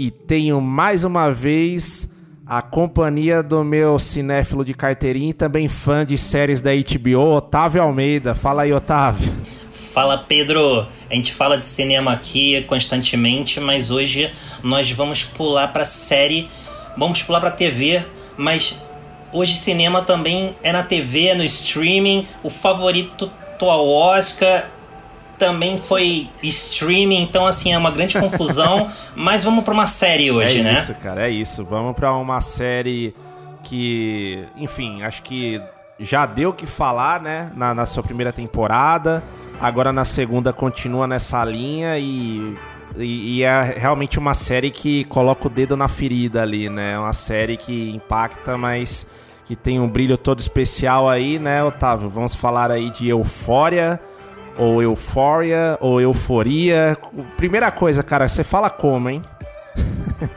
e tenho mais uma vez a companhia do meu cinéfilo de carteirinha e também fã de séries da HBO, Otávio Almeida. Fala aí, Otávio. Fala Pedro, a gente fala de cinema aqui constantemente, mas hoje nós vamos pular pra série, vamos pular pra TV, mas hoje cinema também é na TV, é no streaming, o favorito ao Oscar também foi streaming, então assim é uma grande confusão, mas vamos pra uma série hoje, é né? isso, cara, é isso. Vamos pra uma série que, enfim, acho que já deu o que falar, né? Na, na sua primeira temporada. Agora na segunda continua nessa linha e, e, e é realmente uma série que coloca o dedo na ferida ali, né? É uma série que impacta, mas que tem um brilho todo especial aí, né, Otávio? Vamos falar aí de Eufória, ou Eufória, ou Euforia. Primeira coisa, cara, você fala como, hein?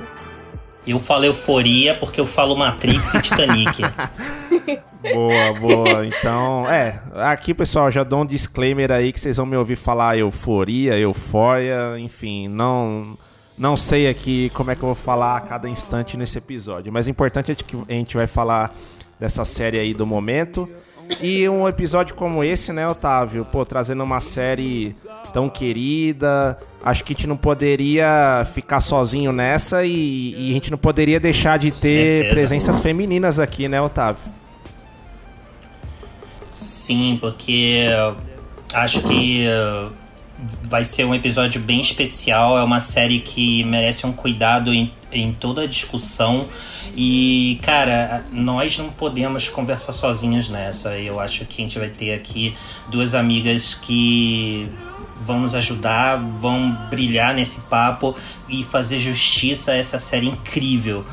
Eu falo euforia porque eu falo Matrix e Titanic. Boa, boa. Então, é, aqui, pessoal, já dou um disclaimer aí que vocês vão me ouvir falar euforia, eufória, enfim, não não sei aqui como é que eu vou falar a cada instante nesse episódio, mas o importante é que a gente vai falar dessa série aí do momento. E um episódio como esse, né, Otávio? Pô, trazendo uma série tão querida. Acho que a gente não poderia ficar sozinho nessa e, e a gente não poderia deixar de ter Certeza. presenças femininas aqui, né, Otávio? Sim, porque acho que vai ser um episódio bem especial. É uma série que merece um cuidado em, em toda a discussão. E, cara, nós não podemos conversar sozinhos nessa. Eu acho que a gente vai ter aqui duas amigas que vão nos ajudar, vão brilhar nesse papo e fazer justiça a essa série incrível.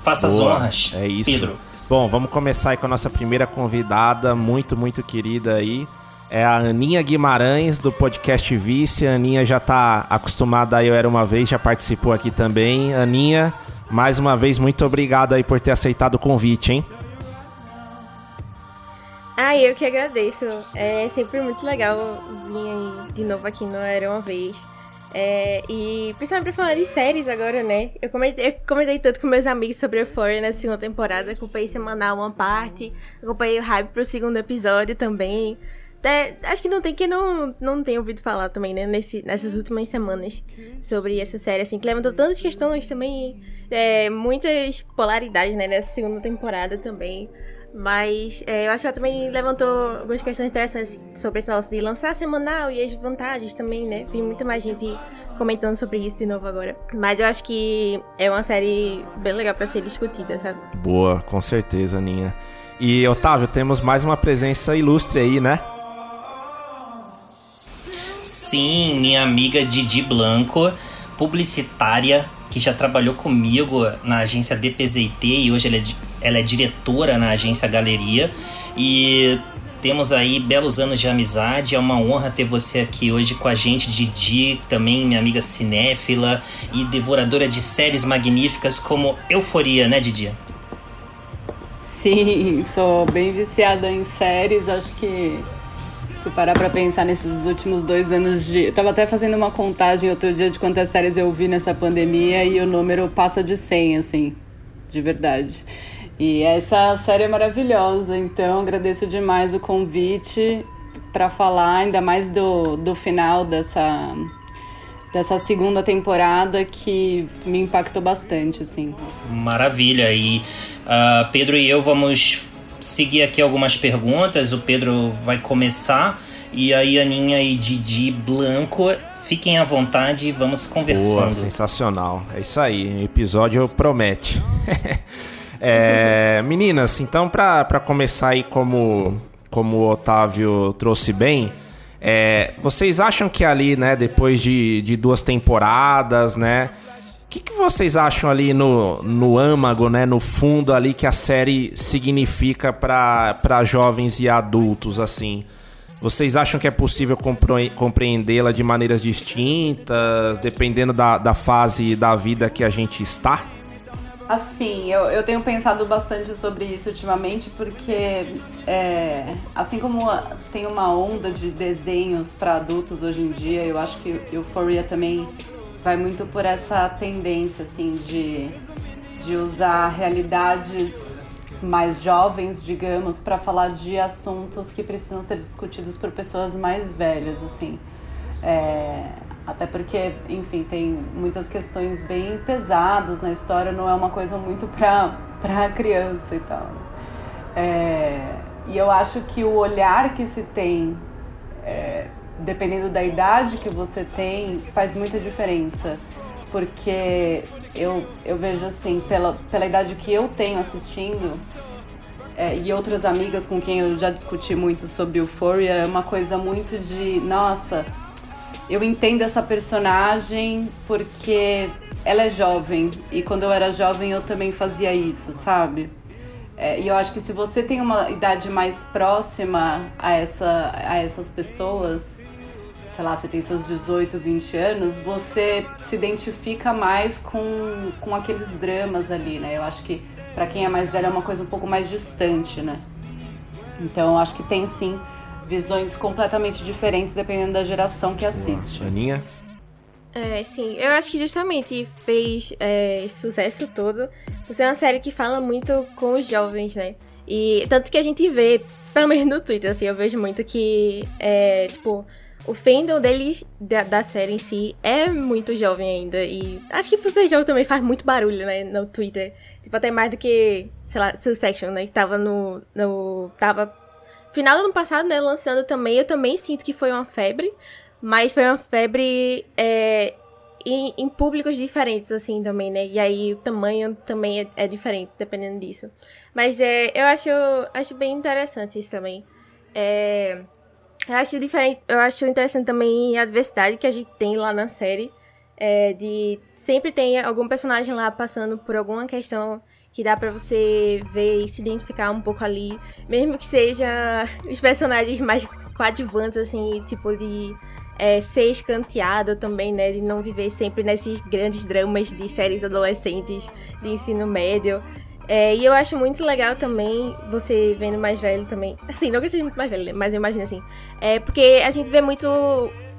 Faça as honras, É isso. Pedro. Bom, vamos começar aí com a nossa primeira convidada, muito, muito querida aí. É a Aninha Guimarães, do podcast Vice. A Aninha já tá acostumada aí, eu era uma vez, já participou aqui também. Aninha, mais uma vez, muito obrigado aí por ter aceitado o convite, hein? Ah, eu que agradeço. É sempre muito legal vir de novo aqui no Era Uma Vez. É, e principalmente pra falar de séries agora, né? Eu comentei, eu comentei tanto com meus amigos sobre Euphoria na segunda temporada. Acompanhei semanal uma parte. Acompanhei o hype pro segundo episódio também. Até- acho que não tem que não, não tenha ouvido falar também, né? Nesse, nessas últimas semanas sobre essa série, assim, que levantou tantas questões também. é, muitas polaridades, né? Nessa segunda temporada também. Mas é, eu acho que ela também levantou algumas questões interessantes sobre esse negócio de lançar semanal e as vantagens também, né? Tem muita mais gente comentando sobre isso de novo agora. Mas eu acho que é uma série bem legal pra ser discutida, sabe? Boa, com certeza, Aninha. E, Otávio, temos mais uma presença ilustre aí, né? Sim, minha amiga Didi Blanco, publicitária, que já trabalhou comigo na agência DPZT e hoje ela é, ela é diretora na agência Galeria. E temos aí belos anos de amizade. É uma honra ter você aqui hoje com a gente, Didi, também minha amiga cinéfila e devoradora de séries magníficas como Euforia, né, Didi? Sim, sou bem viciada em séries. Acho que se parar pra pensar nesses últimos dois anos de. Eu tava até fazendo uma contagem outro dia de quantas séries eu vi nessa pandemia e o número passa de 100, assim, de verdade. E essa série é maravilhosa, então agradeço demais o convite para falar, ainda mais do, do final dessa, dessa segunda temporada que me impactou bastante, assim. Maravilha. E ah, Pedro e eu vamos seguir aqui algumas perguntas. O Pedro vai começar. E aí, Aninha e Didi Blanco, fiquem à vontade e vamos conversando. Boa, sensacional. É isso aí, o episódio promete. é, meninas, então para começar aí como, como o Otávio trouxe bem, é, vocês acham que ali, né, depois de, de duas temporadas, né, que, que vocês acham ali no, no âmago, né, no fundo ali que a série significa para jovens e adultos, assim? Vocês acham que é possível compreendê-la de maneiras distintas, dependendo da, da fase da vida que a gente está? Assim, eu, eu tenho pensado bastante sobre isso ultimamente, porque é, assim como tem uma onda de desenhos para adultos hoje em dia, eu acho que Euphoria também vai muito por essa tendência, assim, de, de usar realidades mais jovens, digamos, para falar de assuntos que precisam ser discutidos por pessoas mais velhas, assim. É, até porque, enfim, tem muitas questões bem pesadas na história, não é uma coisa muito para para criança e tal. É, e eu acho que o olhar que se tem é, dependendo da idade que você tem, faz muita diferença. Porque eu, eu vejo assim, pela, pela idade que eu tenho assistindo, é, e outras amigas com quem eu já discuti muito sobre Euphoria, é uma coisa muito de, nossa, eu entendo essa personagem porque ela é jovem. E quando eu era jovem eu também fazia isso, sabe? É, e eu acho que se você tem uma idade mais próxima a, essa, a essas pessoas, sei lá, você tem seus 18, 20 anos, você se identifica mais com, com aqueles dramas ali, né? Eu acho que para quem é mais velho é uma coisa um pouco mais distante, né? Então eu acho que tem sim visões completamente diferentes dependendo da geração que assiste. Aninha? É, sim, eu acho que justamente fez é, esse sucesso todo. Você é uma série que fala muito com os jovens, né? E tanto que a gente vê, pelo menos no Twitter, assim, eu vejo muito que, é, tipo, o fandom deles, da, da, série em si, é muito jovem ainda. E acho que por ser jovem também faz muito barulho, né? No Twitter. Tipo, até mais do que, sei lá, Succession, né? Que tava no. no tava. Final do ano passado, né? Lançando também. Eu também sinto que foi uma febre. Mas foi uma febre. É, em, em, públicos diferentes, assim, também, né? E aí o tamanho também é, é diferente, dependendo disso. Mas é, eu acho, acho bem interessante isso também. É. Eu acho diferente, eu acho interessante também a diversidade que a gente tem lá na série. É, de sempre tem algum personagem lá passando por alguma questão que dá para você ver e se identificar um pouco ali, mesmo que seja os personagens mais coadjuvantes assim, tipo de é, ser escanteado também, né, de não viver sempre nesses grandes dramas de séries adolescentes de ensino médio. É, e eu acho muito legal também, você vendo mais velho também. Assim, não que seja muito mais velho, mas eu imagino assim. É porque a gente vê muito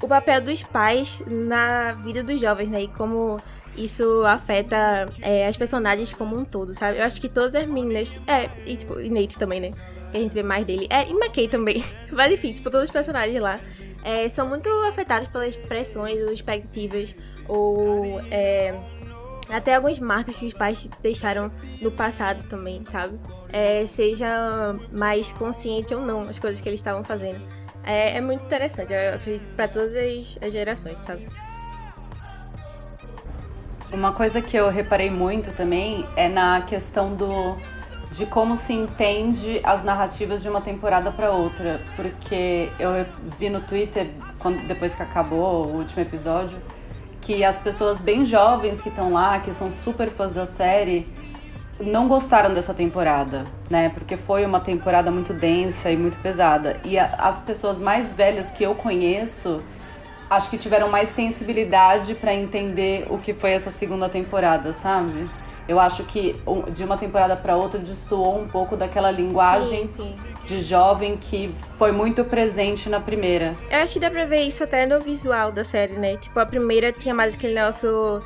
o papel dos pais na vida dos jovens, né? E como isso afeta é, as personagens como um todo, sabe? Eu acho que todas as meninas. É, e tipo, e Nate também, né? Que a gente vê mais dele. É, e McKay também. Mas enfim, tipo, todos os personagens lá é, são muito afetados pelas pressões expectativas ou. É, até algumas marcas que os pais deixaram no passado também, sabe? É, seja mais consciente ou não as coisas que eles estavam fazendo. É, é, muito interessante, eu acredito, para todas as, as gerações, sabe? Uma coisa que eu reparei muito também é na questão do de como se entende as narrativas de uma temporada para outra, porque eu vi no Twitter quando depois que acabou o último episódio que as pessoas bem jovens que estão lá, que são super fãs da série, não gostaram dessa temporada, né? Porque foi uma temporada muito densa e muito pesada. E a, as pessoas mais velhas que eu conheço, acho que tiveram mais sensibilidade para entender o que foi essa segunda temporada, sabe? Eu acho que de uma temporada para outra destoou um pouco daquela linguagem sim, sim. de jovem que foi muito presente na primeira. Eu acho que dá pra ver isso até no visual da série, né? Tipo, a primeira tinha mais aquele nosso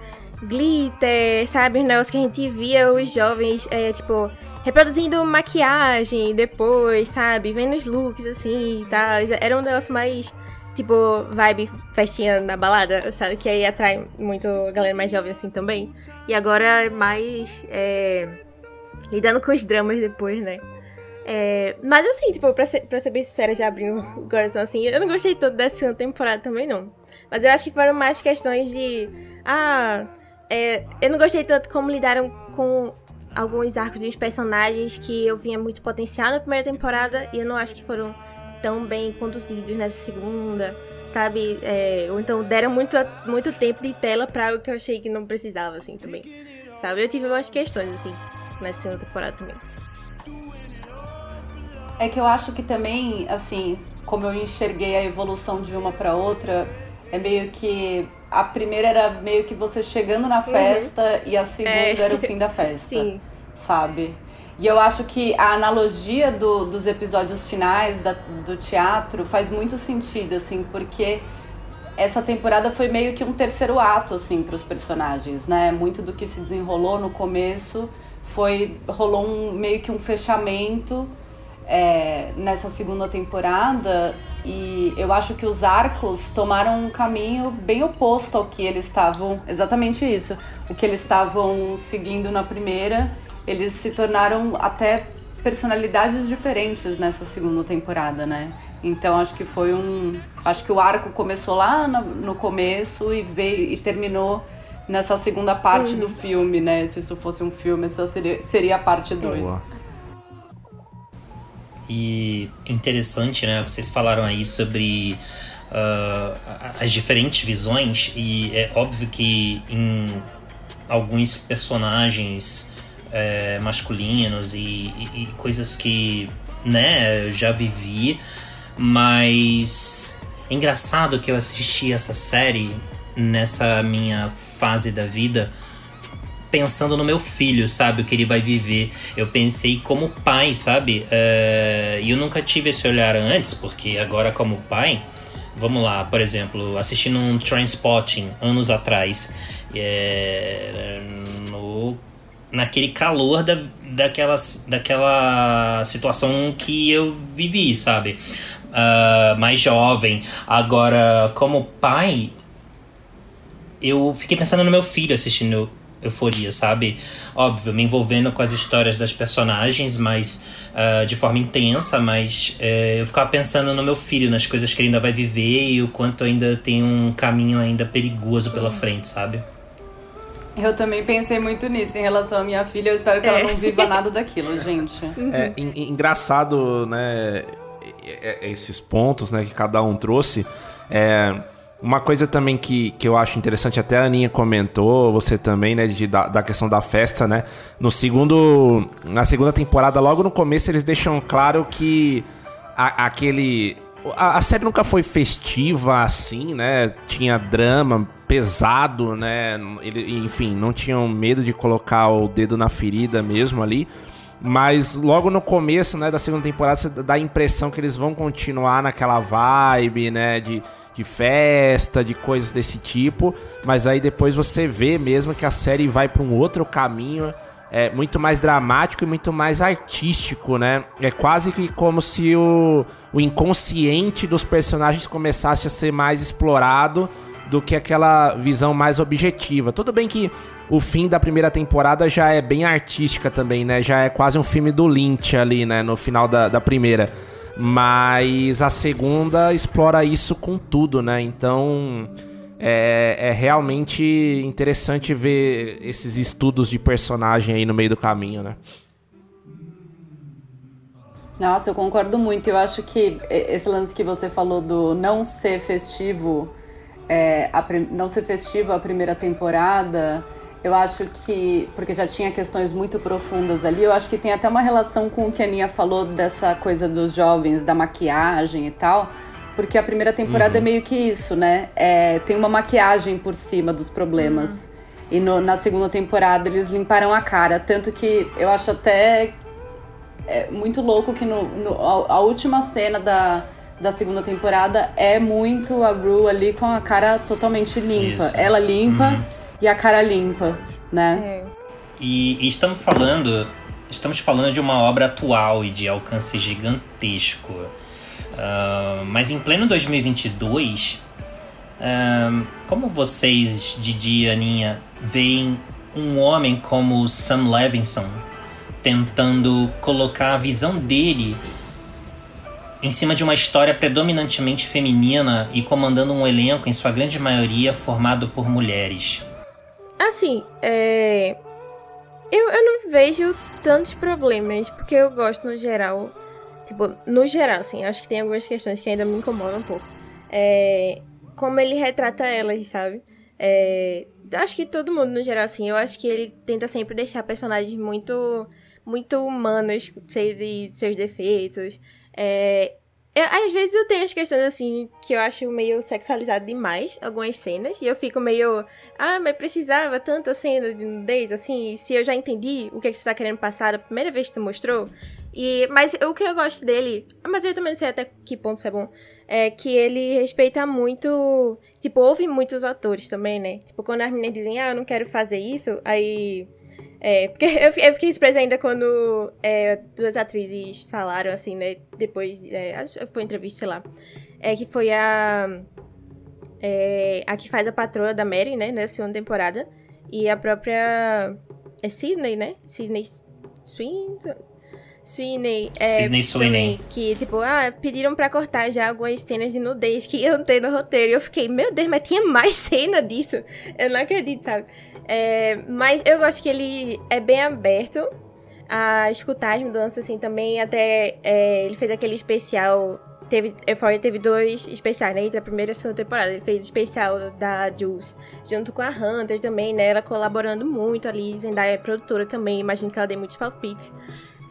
glitter, sabe? Os negócios que a gente via os jovens, é, tipo, reproduzindo maquiagem depois, sabe? Vendo os looks assim e tal. Era um negócio mais tipo, vibe festinha na balada, sabe? Que aí atrai muito a galera mais jovem assim também. E agora é mais é, lidando com os dramas depois, né? É, mas assim, tipo, pra ser, pra ser bem sincera, já abrindo o coração assim, eu não gostei tanto dessa segunda temporada também, não. Mas eu acho que foram mais questões de. Ah, é, eu não gostei tanto como lidaram com alguns arcos dos personagens que eu vinha muito potencial na primeira temporada e eu não acho que foram tão bem conduzidos nessa segunda, sabe? É, ou então deram muito, muito tempo de tela pra algo que eu achei que não precisava, assim, também. Sabe? Eu tive umas questões, assim, nessa segunda temporada também. É que eu acho que também, assim, como eu enxerguei a evolução de uma para outra, é meio que a primeira era meio que você chegando na festa uhum. e a segunda é. era o fim da festa. Sim. Sabe? E eu acho que a analogia do, dos episódios finais da, do teatro faz muito sentido, assim, porque essa temporada foi meio que um terceiro ato, assim, para os personagens, né? Muito do que se desenrolou no começo foi rolou um, meio que um fechamento é, nessa segunda temporada e eu acho que os arcos tomaram um caminho bem oposto ao que eles estavam. Exatamente isso. O que eles estavam seguindo na primeira, eles se tornaram até personalidades diferentes nessa segunda temporada, né? Então acho que foi um. Acho que o arco começou lá no, no começo e veio e terminou nessa segunda parte uhum. do filme, né? Se isso fosse um filme, essa seria, seria a parte 2. E interessante, né? Vocês falaram aí sobre uh, as diferentes visões, e é óbvio que em alguns personagens é, masculinos e, e, e, coisas que né, eu já vivi, mas é engraçado que eu assisti essa série nessa minha fase da vida pensando no meu filho, sabe? O que ele vai viver. Eu pensei como pai, sabe? É, e eu nunca tive esse olhar antes, porque agora, como pai, vamos lá, por exemplo, assistindo um Transpotting anos atrás, é, naquele calor da, daquelas, daquela situação que eu vivi, sabe? Uh, mais jovem. Agora, como pai, eu fiquei pensando no meu filho assistindo euforia, sabe? Óbvio, me envolvendo com as histórias das personagens, mas uh, de forma intensa, mas uh, eu ficava pensando no meu filho, nas coisas que ele ainda vai viver e o quanto ainda tem um caminho ainda perigoso pela frente, sabe? Eu também pensei muito nisso em relação à minha filha. Eu espero que é. ela não viva nada daquilo, gente. É engraçado, né? Esses pontos, né, que cada um trouxe. É, uma coisa também que, que eu acho interessante, até a Aninha comentou, você também, né, de, da, da questão da festa, né? No segundo. Na segunda temporada, logo no começo, eles deixam claro que a, aquele. A, a, série nunca foi festiva assim, né? Tinha drama pesado, né? Ele, enfim, não tinham medo de colocar o dedo na ferida mesmo ali. Mas logo no começo, né, da segunda temporada, você dá a impressão que eles vão continuar naquela vibe, né? De de festa, de coisas desse tipo, mas aí depois você vê mesmo que a série vai para um outro caminho, é muito mais dramático e muito mais artístico, né? É quase que como se o, o inconsciente dos personagens começasse a ser mais explorado do que aquela visão mais objetiva. Tudo bem que o fim da primeira temporada já é bem artística também, né? Já é quase um filme do Lynch ali, né? No final da, da primeira. Mas a segunda explora isso com tudo, né? Então é, é, realmente interessante ver esses estudos de personagem aí no meio do caminho, né? Nossa, eu concordo muito. Eu acho que esse lance que você falou do não ser festivo, é, a, não ser festivo a primeira temporada, eu acho que, porque já tinha questões muito profundas ali, eu acho que tem até uma relação com o que a Aninha falou dessa coisa dos jovens, da maquiagem e tal. Porque a primeira temporada é uhum. é meio que isso, né? É, tem uma maquiagem por cima dos problemas. Uhum. E no, na segunda temporada eles limparam a cara. Tanto que eu acho até é, muito louco que no, no a, a, última cena da, da segunda temporada é muito a Rue ali com a cara totalmente limpa. Isso. Ela limpa. Uhum e a cara limpa, né? É. E, e, estamos falando, estamos falando de uma obra atual e de alcance gigantesco. Uh, mas em pleno 2022, uh, como vocês, Didi e Aninha, veem um homem como Sam Levinson tentando colocar a visão dele em cima de uma história predominantemente feminina e comandando um elenco, em sua grande maioria, formado por mulheres. Assim, é. Eu, eu não vejo tantos problemas, porque eu gosto no geral. Tipo, no geral, assim, acho que tem algumas questões que ainda me incomodam um pouco. É. Como ele retrata elas, sabe? É, acho que todo mundo, no geral, assim, eu acho que ele tenta sempre deixar personagens muito muito humanos, cheios de seus defeitos. É, eu, às vezes eu tenho as questões assim que eu acho meio sexualizado demais, algumas cenas, e eu fico meio. Ah, mas precisava tanta cena de nudez, assim, se eu já entendi o que, é que você tá querendo passar da primeira vez que tu mostrou. E, mas o que eu gosto dele, mas eu também não sei até que ponto isso é bom, é que ele respeita muito. Tipo, ouve muitos atores também, né? Tipo, quando as meninas dizem, ah, eu não quero fazer isso, aí é, porque eu, eu fiquei surpresa ainda quando é, duas atrizes falaram, assim, né? Depois, é, acho que foi entrevista, sei lá. É que foi a. É, a que faz a patroa da Mary, né? Na segunda temporada. E a própria. É Sidney, né? Sidney Swinton. Sweeney. É, Sidney Sweeney. Que, tipo, ah, pediram pra cortar já algumas cenas de nudez que iam ter no roteiro. E eu fiquei, meu Deus, mas tinha mais cena disso. Eu não acredito, sabe? É, mas eu gosto que ele é bem aberto a escutar as mudanças, assim, também. Até é, ele fez aquele especial. Teve, Euphoria teve dois especiais, né? Entre a primeira e a segunda temporada. Ele fez o especial da Jules, junto com a Hunter também, né? Ela colaborando muito ali. Zendaya é produtora também. Imagino que ela dê muitos palpites.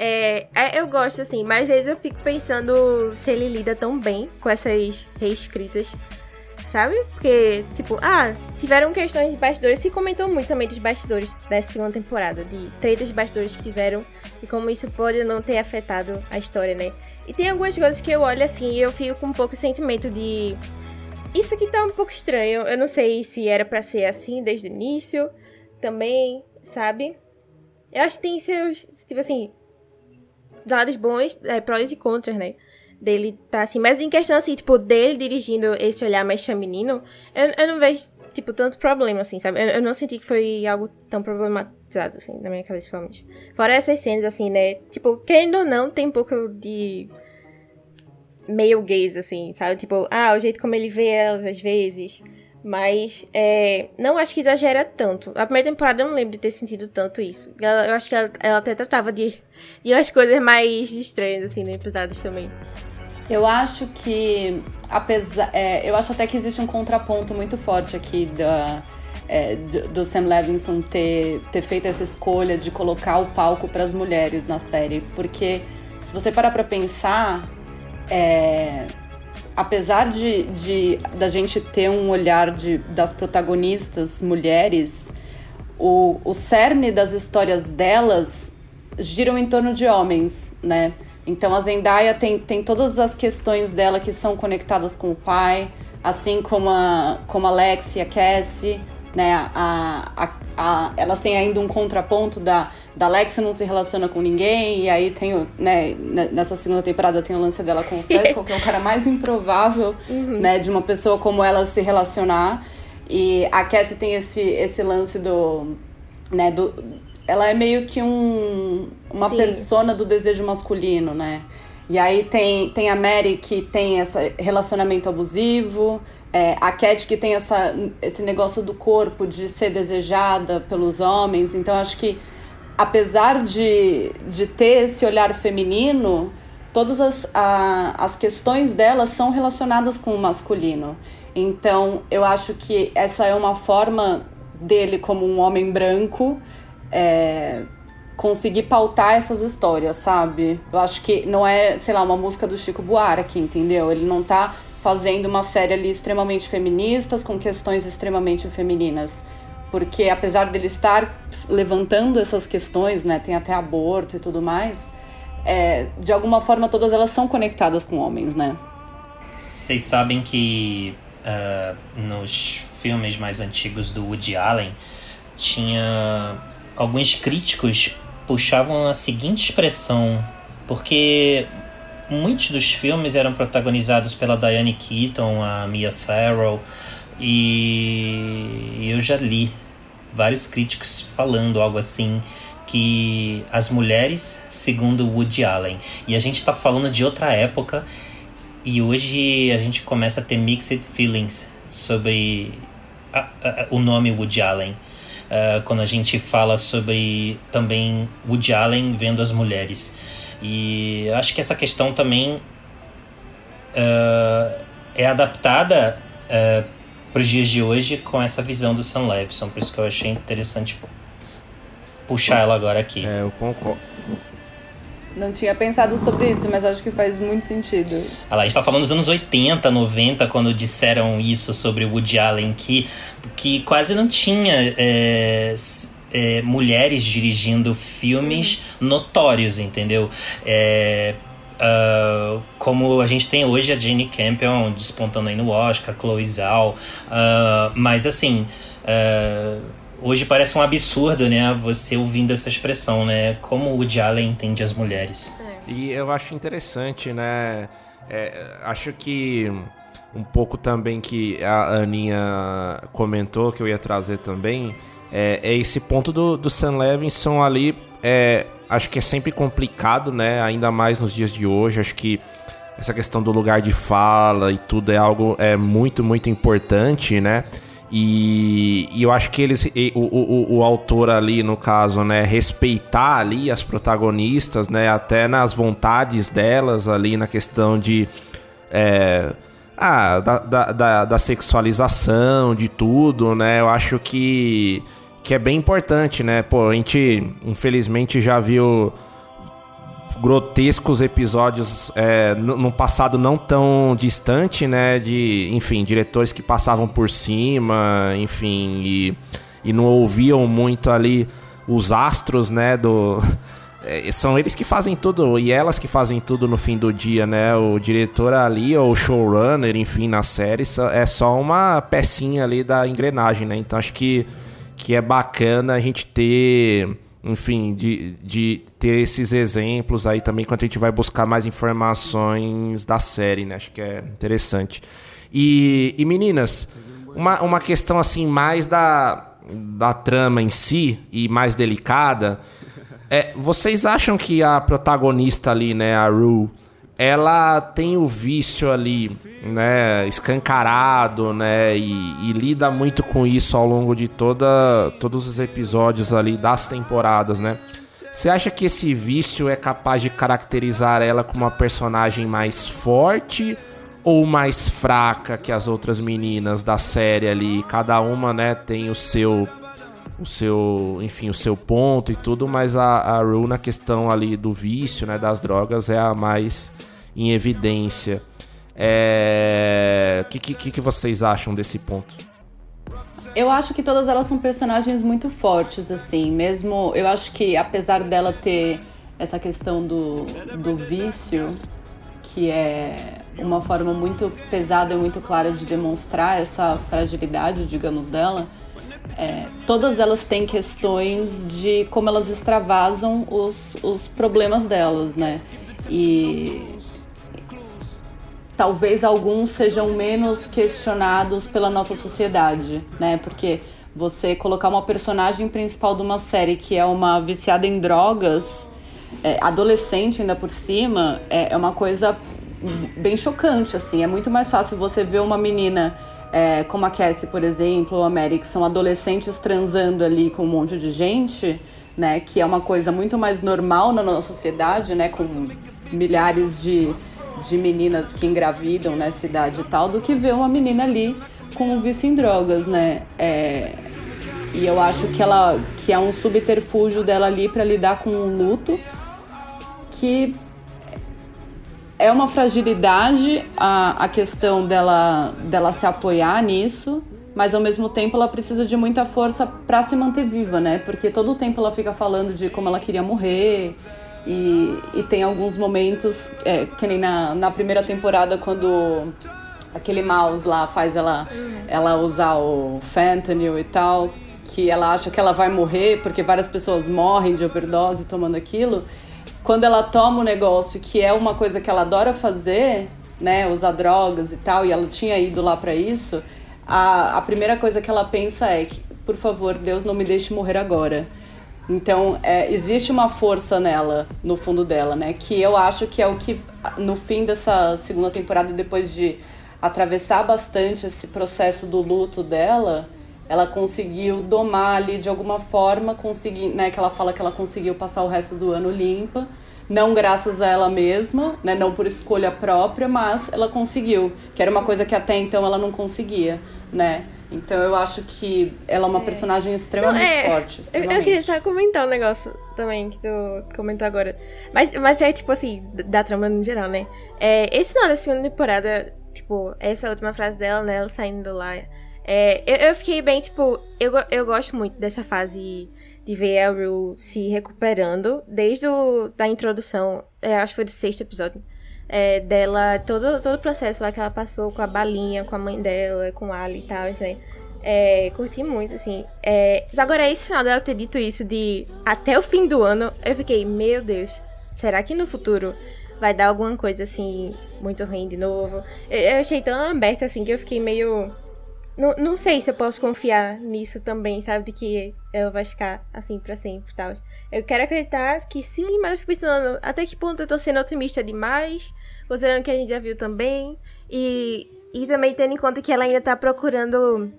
É, é, eu gosto, assim, mas às vezes eu fico pensando se ele lida tão bem com essas reescritas sabe? Porque, tipo, ah, tiveram questões de bastidores. Se comentou muito também dos bastidores dessa segunda temporada, de tretas de bastidores que tiveram e como isso pode não ter afetado a história, né? E tem algumas coisas que eu olho assim e eu fico com um pouco sentimento de. Isso aqui tá um pouco estranho. Eu não sei se era para ser assim desde o início também, sabe? Eu acho que tem seus, tipo assim, lados bons, é, prós e contras, né? dele tá assim. Mas em questão, assim, tipo, dele dirigindo esse olhar mais feminino, eu, eu não vejo, tipo, tanto problema, assim, sabe? Eu, eu não senti que foi algo tão problematizado, assim, na minha cabeça, principalmente. Fora essas cenas, assim, né? Tipo, querendo ou não, tem um pouco de meio gays, assim, sabe? Tipo, ah, o jeito como ele vê elas às vezes. Mas é, não acho que exagera tanto. A primeira temporada eu não lembro de ter sentido tanto isso. Ela, eu acho que ela, ela, até tratava de, de umas coisas mais estranhas, assim, né? Pesadas também. Eu acho que, apesar. É, eu acho até que existe um contraponto muito forte aqui da, é, do Sam Levinson ter, ter feito essa escolha de colocar o palco para as mulheres na série. Porque, se você parar para pensar, é, apesar de, de da gente ter um olhar de, das protagonistas mulheres, o, o cerne das histórias delas giram em torno de homens, né? Então a Zendaya tem, tem todas as questões dela que são conectadas com o pai, assim como a, como a Lex e a Cassie, né? A, a, a, elas têm ainda um contraponto da, da Lex não se relaciona com ninguém, e aí tem, né, nessa segunda temporada tem o lance dela com o Fesco, que é o cara mais improvável, uhum. né, de uma pessoa como ela se relacionar. E a Cassie tem esse, esse lance do, né, do, ela é meio que um, uma Sim. persona do desejo masculino, né? E aí tem, tem a Mary que tem esse relacionamento abusivo, é, a Cat que tem essa, esse negócio do corpo de ser desejada pelos homens. Então acho que apesar de, de ter esse olhar feminino, todas as, a, as questões dela são relacionadas com o masculino. Então eu acho que essa é uma forma dele como um homem branco é, conseguir pautar essas histórias, sabe? Eu acho que não é, sei lá, uma música do Chico Buarque, entendeu? Ele não tá fazendo uma série ali extremamente feministas, com questões extremamente femininas. Porque apesar dele estar levantando essas questões, né, tem até aborto e tudo mais, é, de alguma forma todas elas são conectadas com homens, né? Vocês sabem que uh, nos filmes mais antigos do Woody Allen tinha alguns críticos puxavam a seguinte expressão, porque muitos dos filmes eram protagonizados pela Diane Keaton, a Mia Farrow, e eu já li vários críticos falando algo assim, que as mulheres, segundo Woody Allen. E a gente está falando de outra época e hoje a gente começa a ter mixed feelings sobre a, a, o nome Woody Allen. Uh, quando a gente fala sobre também Woody Allen vendo as mulheres. E acho que essa questão também uh, é adaptada uh, para os dias de hoje com essa visão do Sam Levinson. Por isso que eu achei interessante puxar ela agora aqui. É, eu concordo. Não tinha pensado sobre isso, mas acho que faz muito sentido. Ah, lá, a gente tá falando dos anos 80, 90, quando disseram isso sobre o Woody Allen, que, que quase não tinha é, é, mulheres dirigindo filmes notórios, entendeu? É, Uh, como a gente tem hoje a Jane Campion despontando aí no Oscar, Chloe Zhao, uh, mas assim, uh, hoje parece um absurdo, né, você ouvindo essa expressão, né, como o Woody Allen entende as mulheres. E eu acho interessante, né, é, acho que um pouco também que a Aninha comentou, que eu ia trazer também, é, é esse ponto do, do Sam Levinson ali, é, acho que é sempre complicado, né? Ainda mais nos dias de hoje. Acho que essa questão do lugar de fala e tudo é algo é muito, muito importante, né? E, e eu acho que eles, o, o, o, autor ali, no caso, né, respeitar ali as protagonistas, né, até nas vontades delas ali, na questão de. É, ah, da, da, da, da sexualização, de tudo, né? Eu acho que que é bem importante, né? Pô, a gente infelizmente já viu grotescos episódios é, no, passado não tão distante, né? De, enfim, diretores que passavam por cima, enfim, e, e não ouviam muito ali os astros, né? Do, é, são eles que fazem tudo e elas que fazem tudo no fim do dia, né? O diretor ali, ou o showrunner, enfim, na série, é só uma pecinha ali da engrenagem, né? Então acho que que é bacana a gente ter, enfim, de, de ter esses exemplos aí também quando a gente vai buscar mais informações da série, né? Acho que é interessante. E, e meninas, uma, uma questão assim mais da, da trama em si e mais delicada. É, vocês acham que a protagonista ali, né, a Rue, ela tem o vício ali, né, escancarado, né, e, e, lida muito com isso ao longo de toda, todos os episódios ali das temporadas, né? Você acha que esse vício é capaz de caracterizar ela como uma personagem mais forte ou mais fraca que as outras meninas da série ali? Cada uma, né, tem o seu o seu, enfim, o seu ponto e tudo, mas a, a Rue na questão ali do vício, né, das drogas é a mais em evidência. É... O que, que, que vocês acham desse ponto? Eu acho que todas elas são personagens muito fortes, assim. Mesmo. Eu acho que apesar dela ter essa questão do, do vício, que é uma forma muito pesada e muito clara de demonstrar essa fragilidade, digamos, dela. É, todas elas têm questões de como elas extravasam os, os problemas delas, né? E talvez alguns sejam menos questionados pela nossa sociedade, né? Porque você colocar uma personagem principal de uma série que é uma viciada em drogas, é, adolescente ainda por cima, é, é, uma coisa bem chocante, assim. É muito mais fácil você ver uma menina é, como a Cassie, por exemplo, ou a Mary, que são adolescentes transando ali com um monte de gente, né? Que é uma coisa muito mais normal na nossa sociedade, né? Com milhares de de meninas que engravidam nessa idade e tal, do que ver uma menina ali com um vício em drogas, né? É, e eu acho que ela que é um subterfúgio dela ali para lidar com um luto que é uma fragilidade a, a questão dela dela se apoiar nisso, mas ao mesmo tempo ela precisa de muita força para se manter viva, né? Porque todo o tempo ela fica falando de como ela queria morrer, e, e tem alguns momentos, é, que nem na, na primeira temporada, quando aquele mouse lá faz ela, ela usar o fentanyl e tal, que ela acha que ela vai morrer, porque várias pessoas morrem de overdose tomando aquilo. Quando ela toma o negócio, que é uma coisa que ela adora fazer, né, usar drogas e tal, e ela tinha ido lá para isso, a, a primeira coisa que ela pensa é que, por favor, Deus não me deixe morrer agora Então, é, existe uma força nela, no fundo dela, né? Que eu acho que é o que, no fim dessa segunda temporada, depois de atravessar bastante esse processo do luto dela, ela conseguiu domar ali de alguma forma, conseguir, né? Que ela fala que ela conseguiu passar o resto do ano limpa. Não graças a ela mesma, né? Não por escolha própria, mas ela conseguiu. Que era uma coisa que até então ela não conseguia, né? Então eu acho que ela é uma personagem extremamente Não, é, forte. Eu, Extremamente. eu queria só comentar um negócio também que tu comentou agora. Mas, mas é tipo assim, da- da trama no geral, né? É, esse final da segunda temporada, tipo, essa última frase dela, né? Ela saindo lá. É, eu, eu fiquei bem, tipo, eu, eu gosto muito dessa fase de ver a Rue se recuperando desde o, da introdução, é, acho que foi do sexto episódio. é, dela, todo, todo o processo lá que ela passou com a balinha, com a mãe dela, com a Ali e tal, né? É, curti muito, assim. É, agora, esse final dela ter dito isso de até o fim do ano, eu fiquei, meu Deus, será que no futuro vai dar alguma coisa assim, muito ruim de novo? Eu, eu achei tão aberta assim que eu fiquei meio. Não, não sei se eu posso confiar nisso também, sabe? De que ela vai ficar assim pra sempre e tal. Eu quero acreditar que sim, mas eu fico pensando até que ponto eu tô sendo otimista demais, considerando que a gente já viu também. E, e também tendo em conta que ela ainda tá procurando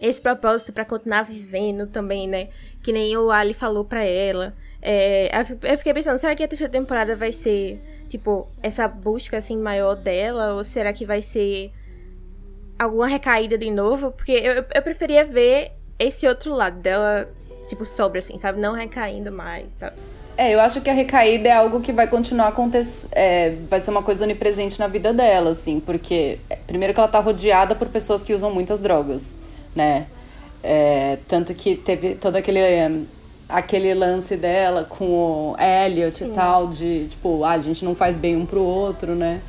esse propósito pra continuar vivendo também, né? Que nem o Ali falou pra ela. É, eu fiquei pensando, será que a terceira temporada vai ser, tipo, essa busca assim maior dela? Ou será que vai ser alguma recaída de novo? Porque eu, eu preferia ver esse outro lado dela, tipo, sobre, assim, sabe? Não recaindo mais e tal. É, eu acho que a recaída é algo que vai continuar acontecendo. vai ser uma coisa onipresente na vida dela, assim, porque é, primeiro que ela tá rodeada por pessoas que usam muitas drogas, né? É, tanto que teve todo aquele, aquele lance dela com o Elliot e tal, de tipo, ah, a gente não faz bem um pro outro, né?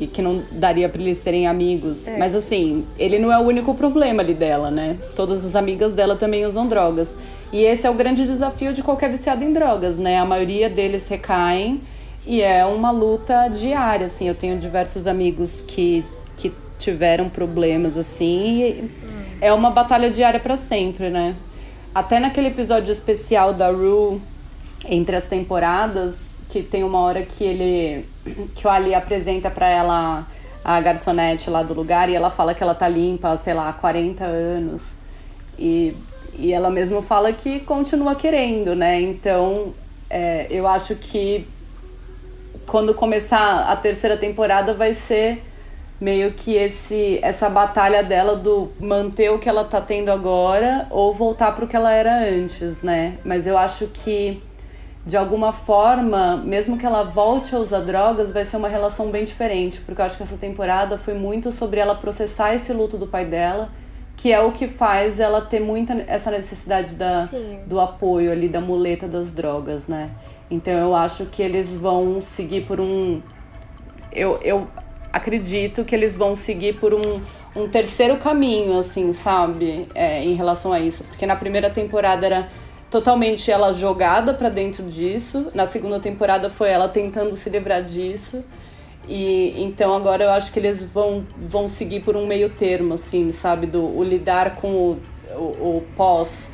E que não daria pra eles serem amigos. Mas assim, ele não é o único problema ali dela, né? Todas as amigas dela também usam drogas. E esse é o grande desafio de qualquer viciado em drogas, né? A maioria deles recaem e é uma luta diária, assim. Eu tenho diversos amigos que, que tiveram problemas, assim, e é uma batalha diária pra sempre, né? Até naquele episódio especial da Rue, entre as temporadas, que tem uma hora que ele que o Ali apresenta pra ela a garçonete lá do lugar e ela fala que ela tá limpa, sei lá, há 40 anos. E, e ela mesma fala que continua querendo, né? Então, é, eu acho que quando começar a terceira temporada vai ser meio que esse essa batalha dela do manter o que ela tá tendo agora ou voltar pro que ela era antes, né? Mas eu acho que de alguma forma, mesmo que ela volte a usar drogas, vai ser uma relação bem diferente, porque eu acho que essa temporada foi muito sobre ela processar esse luto do pai dela, que é o que faz ela ter muita essa necessidade da, Sim. do apoio ali, da muleta das drogas, né? Então eu acho que eles vão seguir por um. Eu, eu acredito que eles vão seguir por um, um terceiro caminho, assim, sabe? É, em relação a isso. Porque na primeira temporada era totalmente ela jogada pra dentro disso. Na segunda temporada foi ela tentando se livrar disso. E então agora eu acho que eles vão, vão seguir por um meio termo, assim, sabe? Do o lidar com o, o, o pós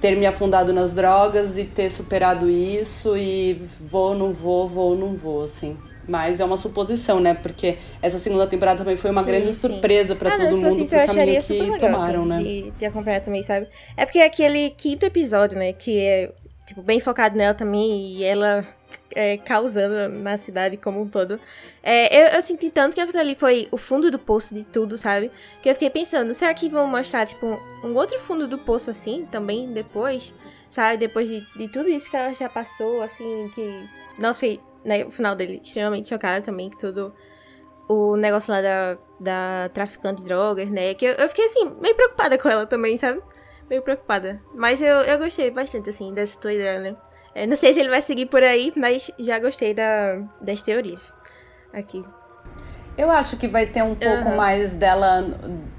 ter me afundado nas drogas e ter superado isso e vou, não vou, vou, não vou, assim. Mas é uma suposição, né? Porque essa segunda temporada também foi uma Sim, grande sim. surpresa pra Ah, não, todo se fosse mundo eu pro acharia caminho super que legal, tomaram, assim, né? De, de acompanhar também, sabe? É porque aquele quinto episódio, né, que é, tipo, bem focado nela também, e ela é, causando na cidade como um todo. É, eu, eu senti tanto que aquilo ali foi o fundo do poço de tudo, sabe? Que eu fiquei pensando, será que vão mostrar, tipo, um outro fundo do poço assim, também, depois? Sabe? Depois de, de tudo isso que ela já passou, assim, que... Nossa, foi, né, o final dele extremamente chocada também, que tudo o negócio lá da, da traficante de drogas, né? Que eu, eu fiquei assim, meio preocupada com ela também, sabe? Meio preocupada. Mas eu, eu gostei bastante, assim, dessa tua ideia, né? Eu não sei se ele vai seguir por aí, mas já gostei da, das teorias. Aqui. Eu acho que vai ter um pouco Aham. mais dela